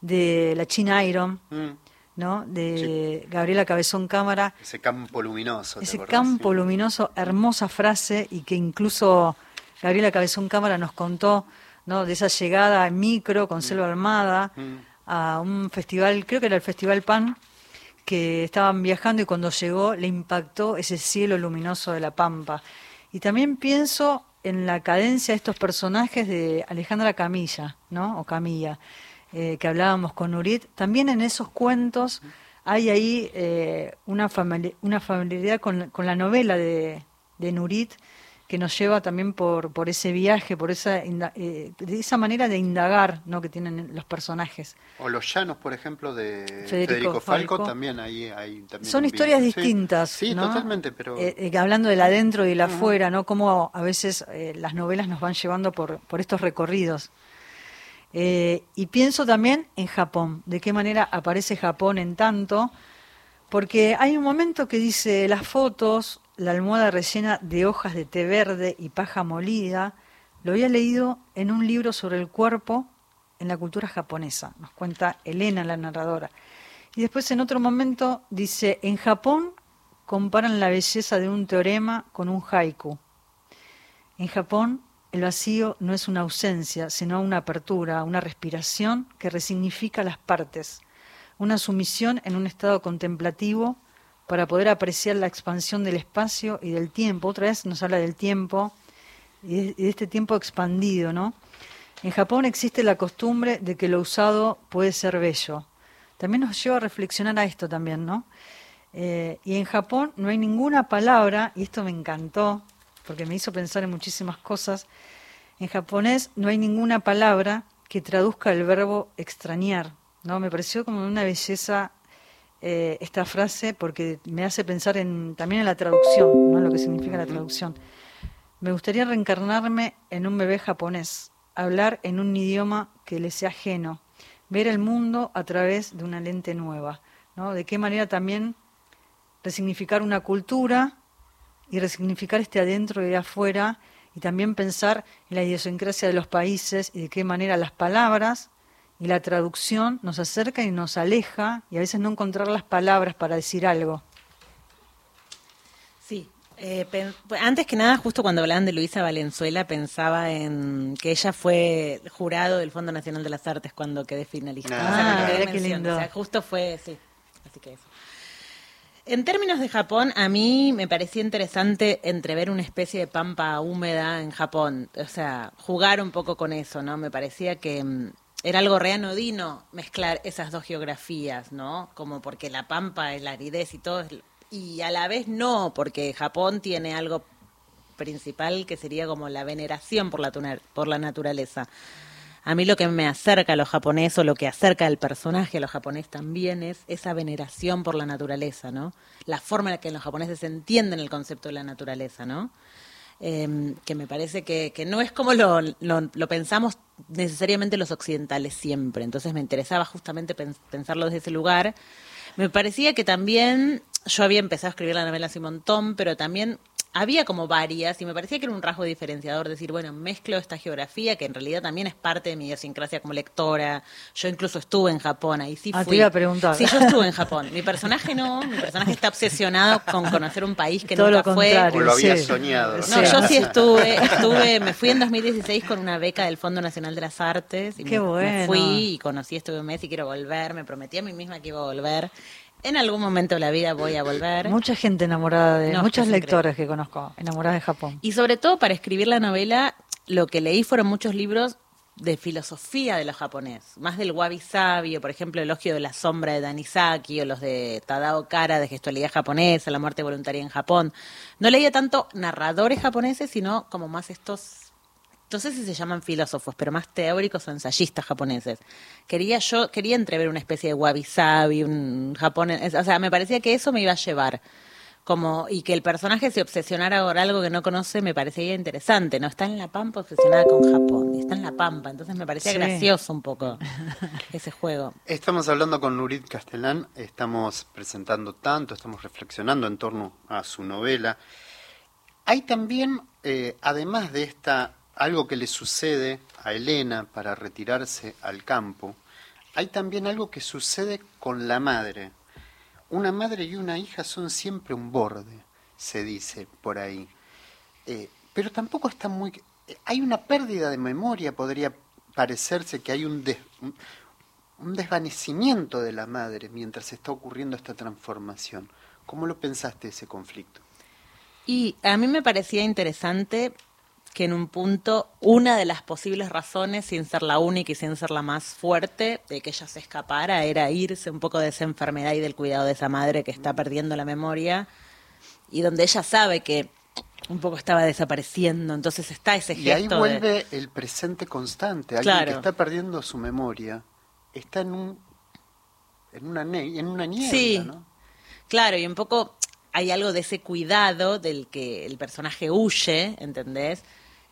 de la China Iron, Mm, ¿no? De Gabriela Cabezón Cámara. ese campo luminoso. ¿te Ese acordás? campo luminoso, hermosa frase y que incluso Gabriela Cabezón Cámara nos contó, ¿no? De esa llegada en micro con Selva Armada Mm. a un festival, creo que era el Festival Pan, que estaban viajando y cuando llegó le impactó ese cielo luminoso de la Pampa. Y también pienso en la cadencia de estos personajes de Alejandra Camilla, ¿no? O Camilla, eh, que hablábamos con Nurit. También en esos cuentos hay ahí eh, una, una familiaridad con, con la novela de, de Nurit que nos lleva también por, por ese viaje, por esa, eh, de esa manera de indagar ¿no? que tienen los personajes. O los llanos, por ejemplo, de Federico Federico, Falco, Falco. también ahí hay también Son historias distintas. Sí, ¿no? totalmente, pero Eh, eh, hablando del adentro y del afuera, ¿no? Cómo a veces las novelas nos van llevando por, por estos recorridos. Eh, y pienso también en Japón, de qué manera aparece Japón en tanto, porque hay un momento que dice las fotos, la almohada rellena de hojas de té verde y paja molida, lo había leído en un libro sobre el cuerpo en la cultura japonesa, nos cuenta Elena, la narradora. Y después en otro momento dice, en Japón comparan la belleza de un teorema con un haiku. En Japón el vacío no es una ausencia, sino una apertura, una respiración que resignifica las partes, una sumisión en un estado contemplativo para poder apreciar la expansión del espacio y del tiempo. Otra vez nos habla del tiempo y de, este tiempo expandido, ¿no? En Japón existe la costumbre de que lo usado puede ser bello. También nos lleva a reflexionar a esto también, ¿no? Eh, y en Japón no hay ninguna palabra, y esto me encantó, porque me hizo pensar en muchísimas cosas, En japonés no hay ninguna palabra que traduzca el verbo extrañar, ¿no? Me pareció como una belleza eh, esta frase porque me hace pensar en, también en la traducción, ¿no? Lo que significa la traducción. Me gustaría reencarnarme en un bebé japonés, hablar en un idioma que le sea ajeno, ver el mundo a través de una lente nueva, ¿no? De qué manera también resignificar una cultura y resignificar este adentro y afuera y también pensar en la idiosincrasia de los países y de qué manera las palabras y la traducción nos acerca y nos aleja y a veces no encontrar las palabras para decir algo. Sí, eh, antes que nada, justo cuando hablaban de Luisa Valenzuela, pensaba en que ella fue jurado del Fondo Nacional de las Artes cuando quedé finalista. Ah, qué lindo. O sea, justo fue, sí, así que eso. En términos de Japón, a mí me parecía interesante entrever una especie de pampa húmeda en Japón, o sea, jugar un poco con eso, ¿no? Me parecía que mm, era algo reanodino mezclar esas dos geografías, ¿no? Como porque la pampa es la aridez y todo, y a la vez no, porque Japón tiene algo principal que sería como la veneración por la, por la naturaleza. A mí lo que me acerca a los japoneses o lo que acerca al personaje a los japoneses también es esa veneración por la naturaleza, ¿no? La forma en la que los japoneses entienden el concepto de la naturaleza, ¿no? Em, que me parece que, que no es como lo, pensamos necesariamente los occidentales siempre. Entonces me interesaba justamente pensarlo desde ese lugar. Me parecía que también yo había empezado a escribir la novela hace montón, pero también había como varias y me parecía que era un rasgo diferenciador decir, bueno, mezclo esta geografía que en realidad también es parte de mi idiosincrasia como lectora. Yo incluso estuve en Japón, ahí sí ah, fui. Te a preguntar. Sí, yo estuve en Japón. Mi personaje no, mi personaje está obsesionado con conocer un país que Todo nunca lo fue. O lo había soñado. No, yo sí <laughs> estuve, estuve, me fui en 2016 con una beca del Fondo Nacional de las Artes y Qué me, bueno. me fui y conocí, estuve un mes y quiero volver, me prometí a mí misma que iba a volver. En algún momento de la vida voy a volver. Mucha gente enamorada de, No, es muchas que es lectoras que conozco, enamoradas de Japón. Y sobre todo para escribir la novela, lo que leí fueron muchos libros de filosofía de los japoneses, más del wabi sabi, o por ejemplo Elogio de la sombra de Danizaki, o los de Tadao Kara de gestualidad japonesa, la muerte voluntaria en Japón. No leía tanto narradores japoneses, sino como más estos no sé si se llaman filósofos, pero más teóricos o ensayistas japoneses. Quería yo, quería entrever una especie de wabi sabi, un japonés, o sea, me parecía que eso me iba a llevar. Como, y que el personaje se obsesionara por algo que no conoce me parecía interesante, ¿no? Está en la pampa obsesionada con Japón, y está en la pampa, entonces me parecía Sí. gracioso un poco <laughs> ese juego. Estamos hablando con Nurit Castellán, estamos presentando tanto, estamos reflexionando en torno a su novela. Hay también, eh, además de esta, algo que le sucede a Elena para retirarse al campo, hay también algo que sucede con la madre. Una madre y una hija son siempre un borde, se dice por ahí. Eh, pero tampoco está muy... Hay una pérdida de memoria, podría parecerse que hay un- un desvanecimiento de la madre mientras está ocurriendo esta transformación. ¿Cómo lo pensaste ese conflicto? Y a mí me parecía interesante que en un punto una de las posibles razones, sin ser la única y sin ser la más fuerte, de que ella se escapara era irse un poco de esa enfermedad y del cuidado de esa madre que está perdiendo la memoria y donde ella sabe que un poco estaba desapareciendo, entonces está ese gesto Y ahí de- vuelve el presente constante. Alguien Claro. que está perdiendo su memoria está en un en una ne- en una niebla, Sí, ¿no? claro, y un poco hay algo de ese cuidado del que el personaje huye, ¿entendés?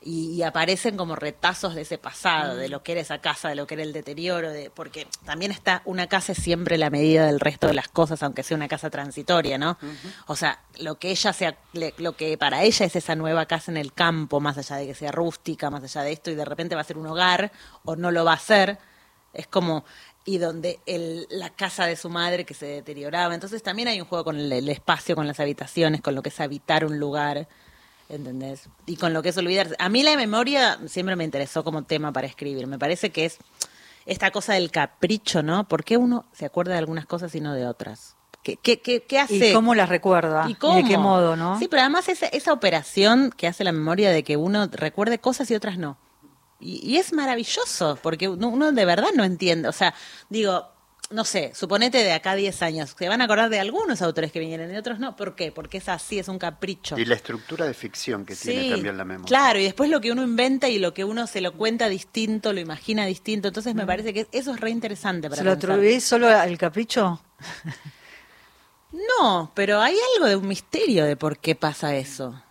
Y, y aparecen como retazos de ese pasado, de lo que era esa casa, de lo que era el deterioro, de, porque también está, una casa es siempre la medida del resto de las cosas, aunque sea una casa transitoria, ¿no? O sea, lo que ella sea, lo que para ella es esa nueva casa en el campo, más allá de que sea rústica, más allá de esto, y de repente va a ser un hogar, o no lo va a ser, es como y donde el, la casa de su madre que se deterioraba. Entonces también hay un juego con el, el espacio, con las habitaciones, con lo que es habitar un lugar, ¿entendés? Y con lo que es olvidarse. A mí la memoria siempre me interesó como tema para escribir. Me parece que es esta cosa del capricho, ¿no? ¿Por qué uno se acuerda de algunas cosas y no de otras? ¿Qué, qué, qué, qué hace? ¿Y cómo las recuerda? ¿Y cómo? de qué modo, no? Sí, pero además esa, esa operación que hace la memoria de que uno recuerde cosas y otras no. Y, y es maravilloso, porque uno, uno de verdad no entiende. O sea, digo, no sé, suponete de acá a 10 años, se van a acordar de algunos autores que vinieron y de otros no. ¿Por qué? Porque es así, es un capricho. Y la estructura de ficción que tiene también la memoria. Claro, y después lo que uno inventa y lo que uno se lo cuenta distinto, lo imagina distinto. Entonces me parece que eso es re interesante para ¿Se lo atribuís solo al capricho? <laughs> No, pero hay algo de un misterio de por qué pasa eso.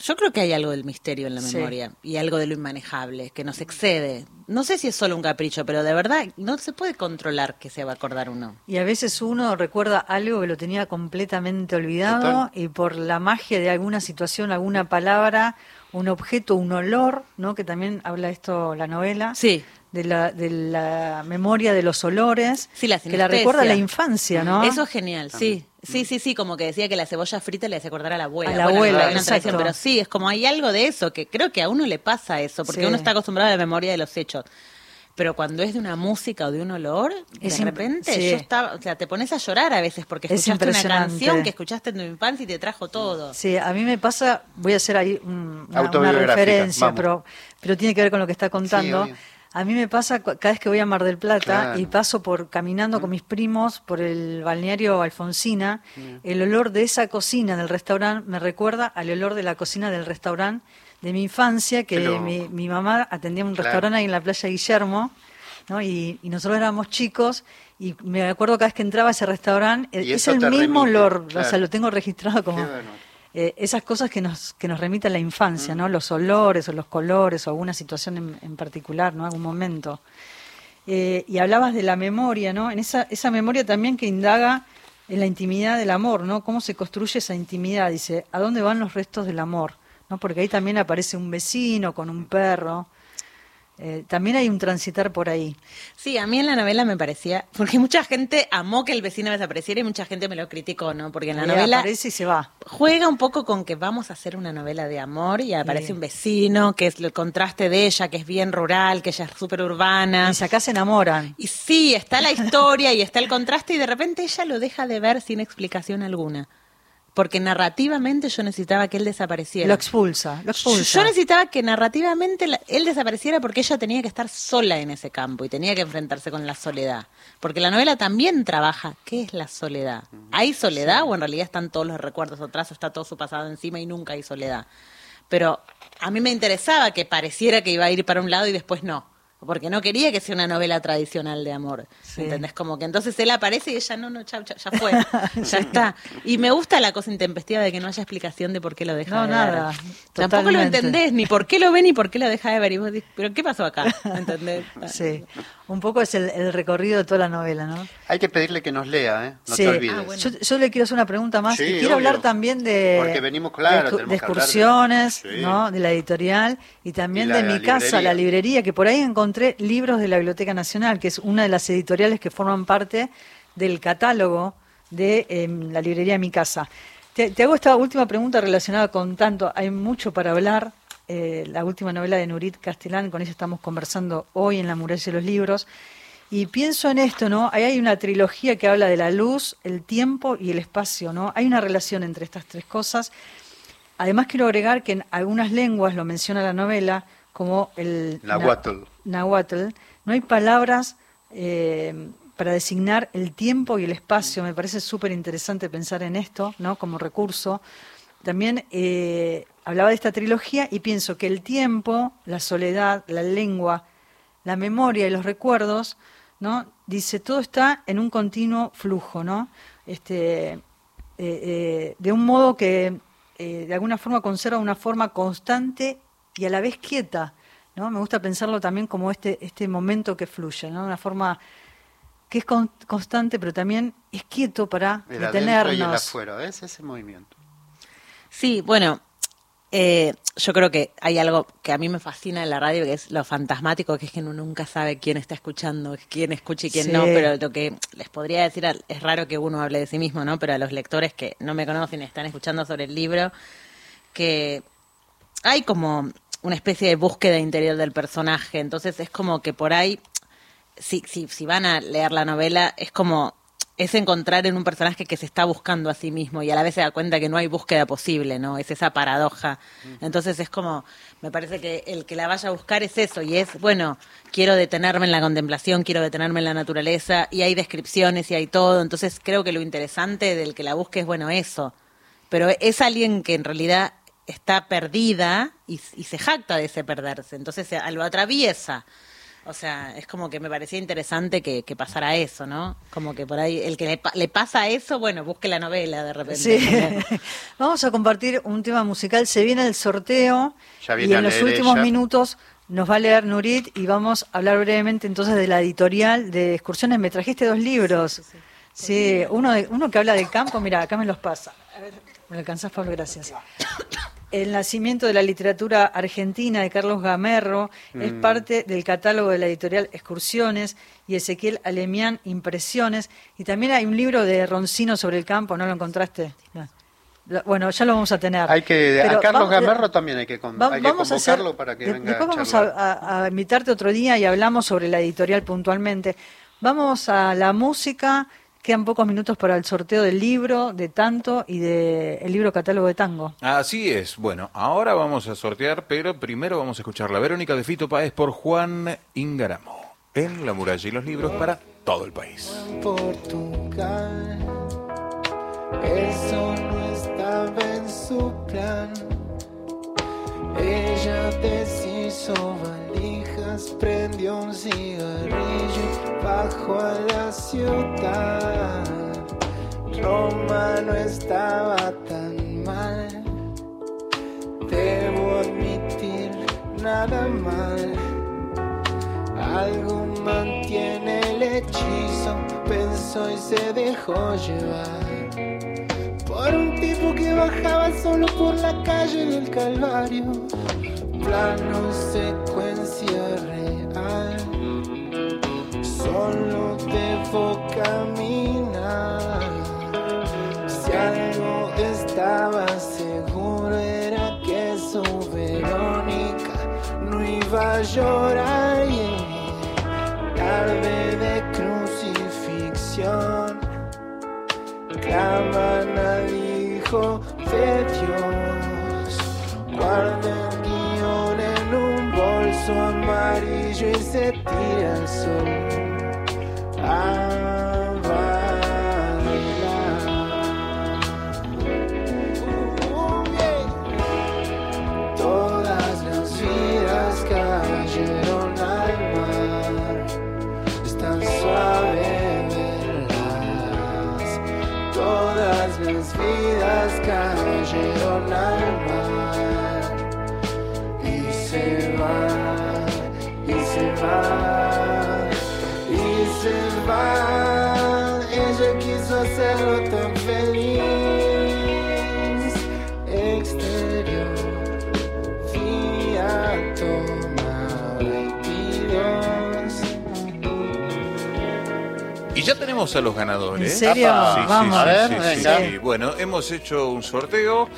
Yo creo que hay algo del misterio en la Sí. memoria y algo de lo inmanejable que nos excede. No sé si es solo un capricho, pero de verdad no se puede controlar que se va a acordar uno. Y a veces uno recuerda algo que lo tenía completamente olvidado Total. y por la magia de alguna situación, alguna palabra, un objeto, un olor, ¿no? Que también habla esto la novela. Sí. De la, de la memoria de los olores. Sí, la que la recuerda a la infancia, ¿no? Eso es genial, sí. Sí, sí, sí, como que decía que la cebolla frita le hace acordar a la abuela. A la Bueno, abuela, una tradición, pero sí, es como hay algo de eso, que creo que a uno le pasa eso, porque Sí. uno está acostumbrado a la memoria de los hechos. Pero cuando es de una música o de un olor, Es de repente sí. yo estaba, o sea, te pones a llorar a veces porque Es escuchaste una impresionante. canción que escuchaste en tu infancia y te trajo todo. Sí, a mí me pasa, voy a hacer ahí un- una, una referencia, vamos. pero, pero tiene que ver con lo que está contando. A mí me pasa cada vez que voy a Mar del Plata Claro. y paso por caminando con mis primos por el balneario Alfonsina, el olor de esa cocina del restaurante me recuerda al olor de la cocina del restaurante de mi infancia, que mi, mi mamá atendía un Claro. restaurante ahí en la playa Guillermo. ¿no? Y, y nosotros éramos chicos y me acuerdo cada vez que entraba a ese restaurante, Y es el mismo remite, olor, o sea, lo tengo registrado como bueno. Eh, esas cosas que nos que nos remiten a la infancia, ¿no? Los olores o los colores o alguna situación en, en particular, ¿no? Algún momento. Eh, y hablabas de la memoria, ¿no? En esa esa memoria también que indaga en la intimidad del amor, ¿no? Cómo se construye esa intimidad, dice, ¿a dónde van los restos del amor? ¿No? Porque ahí también aparece un vecino con un perro. Eh, también hay un transitar por ahí. Sí, a mí en la novela me parecía, porque mucha gente amó que el vecino desapareciera y mucha gente me lo criticó, ¿no? Porque en la novela aparece y se va. juega un poco con que vamos a hacer una novela de amor y aparece Sí. un vecino, que es el contraste de ella, que es bien rural, que ella es súper urbana. Y acá se enamoran. Y sí, está la historia y está el contraste y de repente ella lo deja de ver sin explicación alguna. Porque narrativamente yo necesitaba que él desapareciera. Lo expulsa, lo expulsa. Yo necesitaba que narrativamente la- él desapareciera porque ella tenía que estar sola en ese campo y tenía que enfrentarse con la soledad. Porque la novela también trabaja qué es la soledad. ¿Hay soledad o en realidad están todos los recuerdos atrás o está todo su pasado encima y nunca hay soledad? Pero a mí me interesaba que pareciera que iba a ir para un lado y después no. Porque no quería que sea una novela tradicional de amor. Sí. ¿Entendés? Como que entonces él aparece y ella no, no, chau, chau, ya fue. <laughs> Ya está. Y me gusta la cosa intempestiva de que no haya explicación de por qué lo deja No, de nada, ver. Tampoco lo totalmente. entendés, ni por qué lo ve ni por qué lo deja de ver. Y vos decís, ¿pero qué pasó acá? <laughs> ¿Entendés? Sí, un poco es el, el recorrido de toda la novela, ¿no? Hay que pedirle que nos lea, ¿eh? No Sí. te olvides. yo, yo le quiero hacer una pregunta más Sí, y quiero obvio. hablar también de, Porque venimos, claro, de, de de- excursiones, Sí. ¿no? de la editorial y también Y de la mi casa, librería. la librería, que por ahí encontré libros de la Biblioteca Nacional, que es una de las editoriales que forman parte del catálogo de em, la librería Mi Casa. Te, te hago esta última pregunta relacionada con tanto, hay mucho para hablar. Eh, la última novela de Nurit Castellán, con ella estamos conversando hoy en La Muralla de los Libros. Y pienso en esto, ¿no? Ahí hay una trilogía que habla de la luz, el tiempo y el espacio, ¿no? Hay una relación entre estas tres cosas. Además quiero agregar que en algunas lenguas, lo menciona la novela, como el Nahuatl. na- nahuatl, no hay palabras eh, para designar el tiempo y el espacio. Me parece súper interesante pensar en esto, ¿no? Como recurso. También eh, hablaba de esta trilogía y pienso que el tiempo, la soledad, la lengua, la memoria y los recuerdos, ¿no? Dice, todo está en un continuo flujo, ¿no? Este, eh, eh, de un modo que eh, de alguna forma conserva una forma constante y a la vez quieta, ¿no? Me gusta pensarlo también como este, este momento que fluye, ¿no? Una forma que es con- constante, pero también es quieto para El adentro y el detenernos. afuera, ¿ves? Ese movimiento. Sí, bueno, eh, yo creo que hay algo que a mí me fascina en la radio, que es lo fantasmático, que es que uno nunca sabe quién está escuchando, quién escucha y quién Sí. no, pero lo que les podría decir, es raro que uno hable de sí mismo, ¿no? Pero a los lectores que no me conocen están escuchando sobre el libro, que hay como una especie de búsqueda interior del personaje, entonces es como que por ahí, si, si, si van a leer la novela, es como es encontrar en un personaje que se está buscando a sí mismo y a la vez se da cuenta que no hay búsqueda posible, ¿no? Es esa paradoja. Entonces es como, me parece que el que la vaya a buscar es eso y es, bueno, quiero detenerme en la contemplación, quiero detenerme en la naturaleza y hay descripciones y hay todo. Entonces creo que lo interesante del que la busque es, bueno, eso. Pero es alguien que en realidad está perdida y, y se jacta de ese perderse. Entonces se- lo atraviesa. O sea, es como que me parecía interesante que, que pasara eso, ¿no? Como que por ahí, el que le, pa- le pasa eso, bueno, busque la novela de repente. Sí. <laughs> Vamos a compartir un tema musical. Se viene el sorteo Ya y viene en los últimos ella. minutos nos va a leer Nurit y vamos a hablar brevemente entonces de la editorial de excursiones. Me trajiste dos libros. Sí, uno, de- uno que habla del campo. Mira, acá me los pasa. A ver, me lo alcanzás, Pablo, gracias. El nacimiento de la literatura argentina de Carlos Gamerro es Mm. parte del catálogo de la editorial Excursiones y Ezequiel Alemián Impresiones. Y también hay un libro de Roncino sobre el campo, ¿no lo encontraste? Bueno, ya lo vamos a tener. Hay que, Pero a Carlos vamos- Gamerro también hay que, con- Va- hay que vamos a hacer- para que de- venga Después a vamos charlar. a, a- a invitarte otro día y hablamos sobre la editorial puntualmente. Vamos a la música. Quedan pocos minutos para el sorteo del libro de Tanto y del libro catálogo de tango. Así es. Bueno, ahora vamos a sortear, pero primero vamos a escuchar la Verónica de Fito Páez por Juan Ingaramo. En La Muralla y los libros para todo el país. Portugal. Eso no estaba en su plan. Ella deshizo valijas, prendió un cigarrillo, bajó a la ciudad. Roma no estaba tan mal, debo admitir nada mal. Algo mantiene el hechizo, pensó y se dejó llevar por un tipo que bajaba solo por la calle del Calvario. Plano secuencia real, solo debo caminar. Si algo estaba seguro era que su Verónica no iba a llorar. Tarde de crucifixión claman al Hijo de Dios. Guarda bolso amarillo y se tira al sol. A bailar. Todas las vidas cayeron al mar. Es tan suave verlas. Todas las vidas cayeron al mar. Va, y se va. Ella quiso hacerlo tan feliz. Exterior, 22. Y ya tenemos a los ganadores. ¿En serio? Sí, sí, Vamos. sí, A ver, sí, sí, venga. sí. Bueno, hemos hecho un sorteo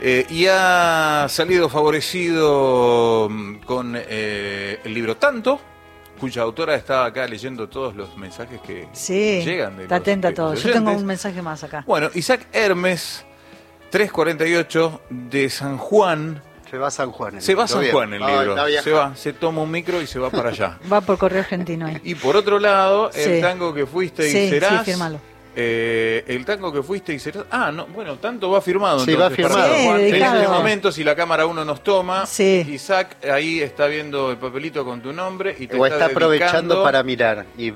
eh, y ha salido favorecido mm, con eh, el libro Tanto, cuya autora está acá leyendo todos los mensajes que Sí, llegan de está los- atenta a de todo. los Yo tengo un mensaje más acá. Bueno, Isaac Hermes, 348 de San Juan. Se va a San Juan. el Se va a San. Juan el libro. se va, se toma un micro y se va para allá. <laughs> Va por correo argentino ahí. Y por otro lado, el Sí. tango que fuiste y Sí, sí, serás. fírmalo. Eh, el tango que fuiste y serás. Ah, no, bueno, tanto va firmado. Sí, entonces, va firmado. Juan. En este momento, si la cámara uno nos toma, Sí. Isaac ahí está viendo el papelito con tu nombre y te O está aprovechando para mirar. Y,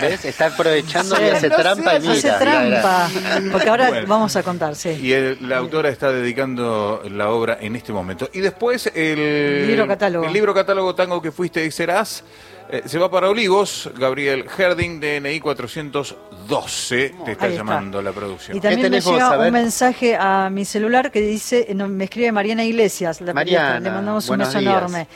¿Ves? Está aprovechando y hace No trampa y sé, mira. hace trampa. Porque ahora Bueno. vamos a contar, sí. Y el- la autora está dedicando la obra en este momento. Y después el Libro catálogo. El libro catálogo Tango que fuiste y serás. Eh, se va para Olivos, Gabriel Herding, DNI 412. Te está llamando la producción. Y también me llega un mensaje a mi celular que dice, no, me escribe Mariana Iglesias, la Mariana, periodista, le mandamos un beso días. enorme.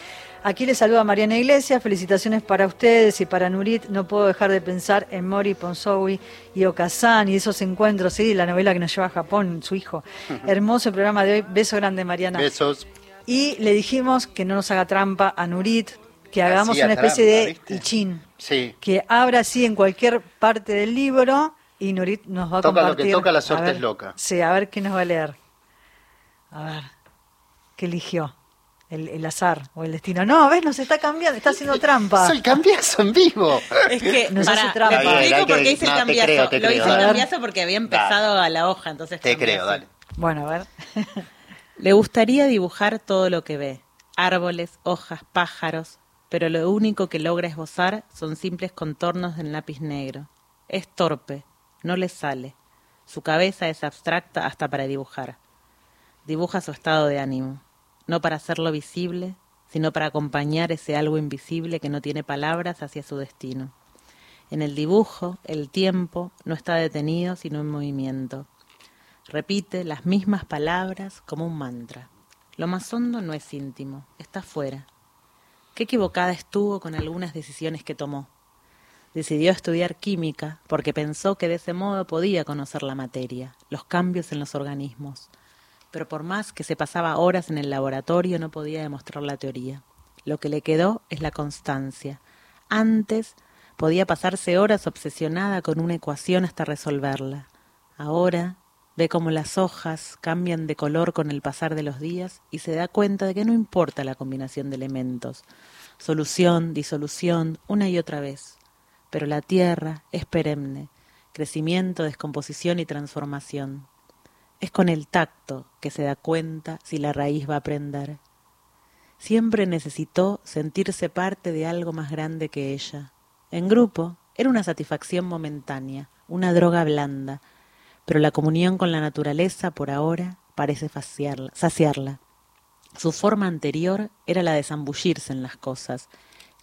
Aquí le saluda Mariana Iglesias, felicitaciones para ustedes y para Nurit. No puedo dejar de pensar en Mori Ponsowi y Okazan y esos encuentros, sí, la novela que nos lleva a Japón, su hijo. Hermoso el programa de hoy. Beso grande, Mariana. Besos. Y le dijimos que no nos haga trampa a Nurit, que hagamos una especie trampa, de ¿viste? ichin, Sí. que abra así en cualquier parte del libro Y Nurit nos va a Toca lo que compartir. toca, la suerte ver- es loca. Sí, a ver qué nos va a leer. A ver, ¿qué eligió? El, el azar o el destino. No, ves, nos está cambiando, está haciendo trampa. <laughs> Soy cambiazo en vivo. Es que, Nos pará, hace trampa. bien, explico por qué hice el no, te cambiazo. creo, te Lo creo. hice el cambiazo porque había empezado a la hoja, entonces Te cambiazo. creo, dale. Bueno, a ver. <laughs> Le gustaría dibujar todo lo que ve, árboles, hojas, pájaros, pero lo único que logra esbozar son simples contornos en lápiz negro. Es torpe, no le sale. Su cabeza es abstracta hasta para dibujar. Dibuja su estado de ánimo, no para hacerlo visible, sino para acompañar ese algo invisible que no tiene palabras hacia su destino. En el dibujo, el tiempo no está detenido, sino en movimiento. Repite las mismas palabras como un mantra. Lo más hondo no es íntimo, está fuera. Qué equivocada estuvo con algunas decisiones que tomó. Decidió estudiar química porque pensó que de ese modo podía conocer la materia, los cambios en los organismos. Pero por más que se pasaba horas en el laboratorio no podía demostrar la teoría. Lo que le quedó es la constancia. Antes podía pasarse horas obsesionada con una ecuación hasta resolverla. Ahora ve cómo las hojas cambian de color con el pasar de los días y se da cuenta de que no importa la combinación de elementos. Solución, disolución, una y otra vez. Pero la tierra es perenne, crecimiento, descomposición y transformación. Es con el tacto que se da cuenta si la raíz va a prender. Siempre necesitó sentirse parte de algo más grande que ella. En grupo era una satisfacción momentánea, una droga blanda, pero la comunión con la naturaleza por ahora parece saciarla. Su forma anterior era la de zambullirse en las cosas,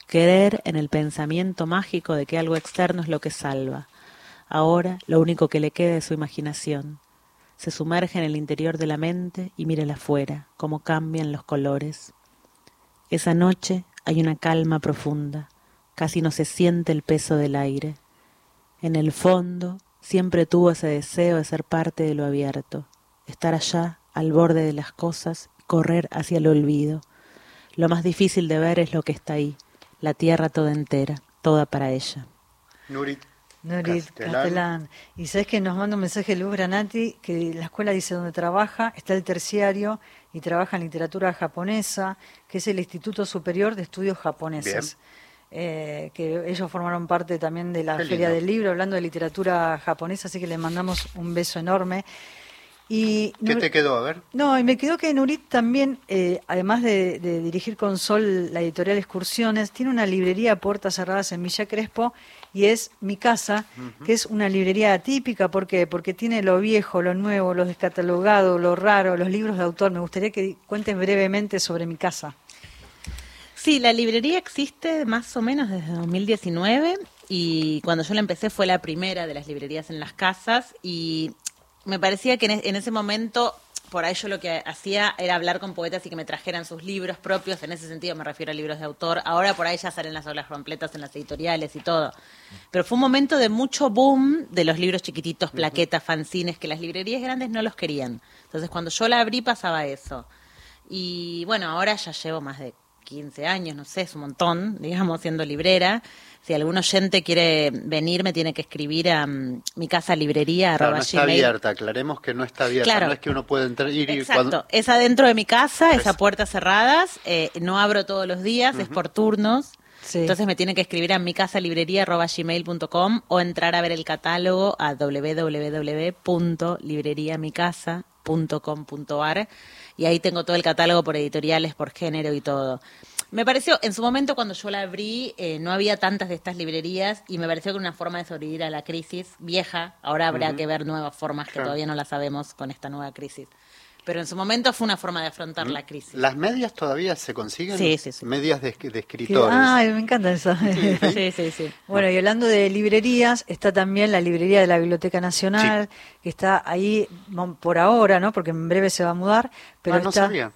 creer en el pensamiento mágico de que algo externo es lo que salva. Ahora lo único que le queda es su imaginación. Se sumerge en el interior de la mente y mírala afuera, cómo cambian los colores. Esa noche hay una calma profunda, casi no se siente el peso del aire. En el fondo siempre tuvo ese deseo de ser parte de lo abierto, estar allá, al borde de las cosas, correr hacia el olvido. Lo más difícil de ver es lo que está ahí, la tierra toda entera, toda para ella. Nurit. Nurit Castellán. Castellán. Y sabes que nos manda un mensaje Luz Granati que la escuela dice donde trabaja, está el terciario y trabaja en literatura japonesa, que es el Instituto Superior de Estudios Japoneses. Eh, que ellos formaron parte también de la Qué Feria lindo. del Libro, hablando de literatura japonesa, así que le mandamos un beso enorme. Y ¿Qué Nur- te quedó? A ver. no, y me quedó que Nurit también, eh, además de, de dirigir con Sol la editorial Excursiones, tiene una librería a puertas cerradas en Villa Crespo y es Mi Casa, que es una librería atípica. ¿Por qué? Porque tiene lo viejo, lo nuevo, lo descatalogado, lo raro, los libros de autor. Me gustaría que cuentes brevemente sobre Mi Casa. Sí, la librería existe más o menos desde 2019 y cuando yo la empecé fue la primera de las librerías en las casas y me parecía que en, e- en ese momento por ahí yo lo que hacía era hablar con poetas y que me trajeran sus libros propios, en ese sentido me refiero a libros de autor, ahora por ahí ya salen las obras completas en las editoriales y todo, pero fue un momento de mucho boom de los libros chiquititos, plaquetas, fanzines, que las librerías grandes no los querían, entonces cuando yo la abrí pasaba eso. Y bueno, ahora ya llevo más de 15 años, no sé, es un montón, digamos, siendo librera. Si algún oyente quiere venir, me tiene que escribir a mm, mi casa librería Claro, arroba no está gmail. abierta, aclaremos que no está abierta. Claro. No es que uno pueda entrar ir y Exacto, cuando. es adentro de mi casa, es a puertas cerradas, eh, no abro todos los días, es por turnos. Entonces me tiene que escribir a mi casa librería gmail.com o entrar a ver el catálogo a www.libreriamicasa.com.ar y ahí tengo todo el catálogo por editoriales, por género y todo. Me pareció, en su momento cuando yo la abrí, eh, no había tantas de estas librerías y me pareció que era una forma de sobrevivir a la crisis vieja. Ahora habrá que ver nuevas formas que Claro. todavía no las sabemos con esta nueva crisis. Pero en su momento fue una forma de afrontar la crisis. ¿Las medias todavía se consiguen? Sí, sí, sí. Medias de, escritores. Ay, me encanta eso. <laughs> Sí, sí, sí. Bueno, y hablando de librerías, está también la librería de la Biblioteca Nacional, que está ahí por ahora, ¿no? Porque en breve se va a mudar. Pero Ah, no está, sabía.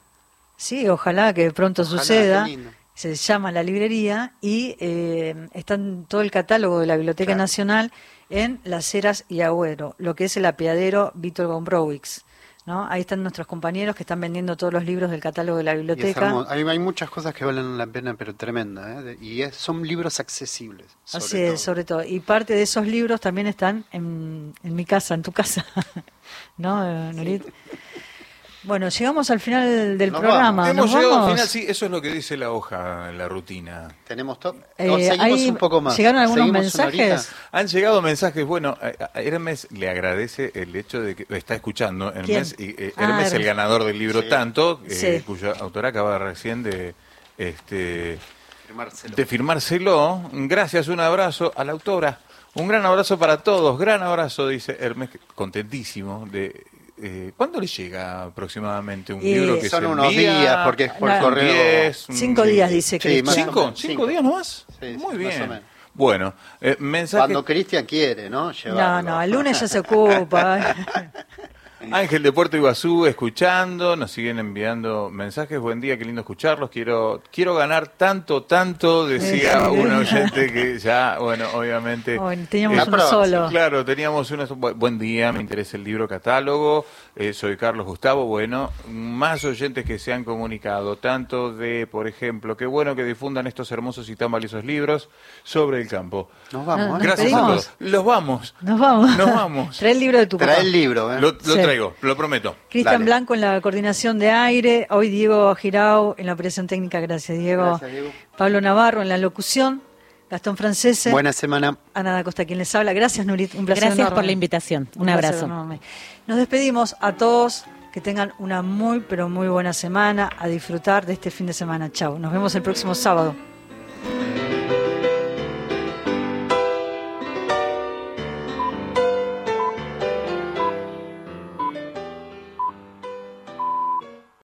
Sí, ojalá que pronto Ojalá, suceda. qué lindo. Se llama la librería y eh, está en todo el catálogo de la Biblioteca Nacional en Las Heras y Agüero, lo que es el apeadero Víctor Gombrowicz. ¿No? Ahí están nuestros compañeros que están vendiendo todos los libros del catálogo de la biblioteca. hay, hay muchas cosas que valen la pena, pero tremenda. ¿eh? Y es- son libros accesibles. sobre Así es, sobre todo. Y parte de esos libros también están en, en mi casa, en tu casa. <laughs> ¿No, Nurit? Bueno, llegamos al final del programa. Hemos ¿Nos llegado al vamos? final, sí, eso es lo que dice la hoja en la rutina. ¿Tenemos top? Eh, ¿O seguimos ahí un poco más? llegaron algunos ¿Seguimos una mensajes? Han llegado mensajes. Bueno, a- a Hermes le agradece el hecho de que está escuchando. Hermes, y, eh, Ah, Hermes, el ganador del libro Sí. Tanto, eh, Sí. cuya autora acaba recién de. Este, Firmárselo. de firmárselo. Gracias, un abrazo a la autora. Un gran abrazo para todos. Gran abrazo, dice Hermes, contentísimo de. Eh, ¿Cuándo le llega aproximadamente un Y- libro que Son se unos envía? días, porque es por No, correo. diez, un- Cinco días dice que Sí. ¿Cinco? ¿Cinco días nomás? Sí, sí, Muy más o bien. menos. Bueno, eh, mensaje. Cuando Cristian quiere, ¿no? No, Llevarlo. no, el lunes ya se ocupa. <laughs> Ángel de Puerto Iguazú escuchando, nos siguen enviando mensajes. Buen día, qué lindo escucharlos. Quiero quiero ganar tanto, tanto, decía un oyente que ya, bueno, obviamente. Bueno, teníamos eh, uno solo. Claro, teníamos uno. bu- Buen día, me interesa el libro catálogo. eh, soy Carlos Gustavo. Bueno, más oyentes que se han comunicado, tanto de, por ejemplo, qué bueno que difundan estos hermosos y tan valiosos libros sobre el campo. Nos vamos, ¿eh? ¿Nos Gracias a despedimos? todos. Los vamos. Nos vamos. Nos vamos. <laughs> Trae el libro de tu Trae papá. el libro, ¿eh? Lo, lo Sí. Traigo, lo prometo. Cristian Dale. Blanco en la coordinación de aire, hoy Diego Girau en la operación técnica, gracias Diego. Gracias, Diego. Pablo Navarro en la locución, Gastón Francese, Buena semana. Ana da Costa quien les habla. Gracias Nurit, un placer Gracias enorme. por la invitación. Un placer abrazo. Nos despedimos a todos, que tengan una muy pero muy buena semana, a disfrutar de este fin de semana. Chao, nos vemos el próximo sábado.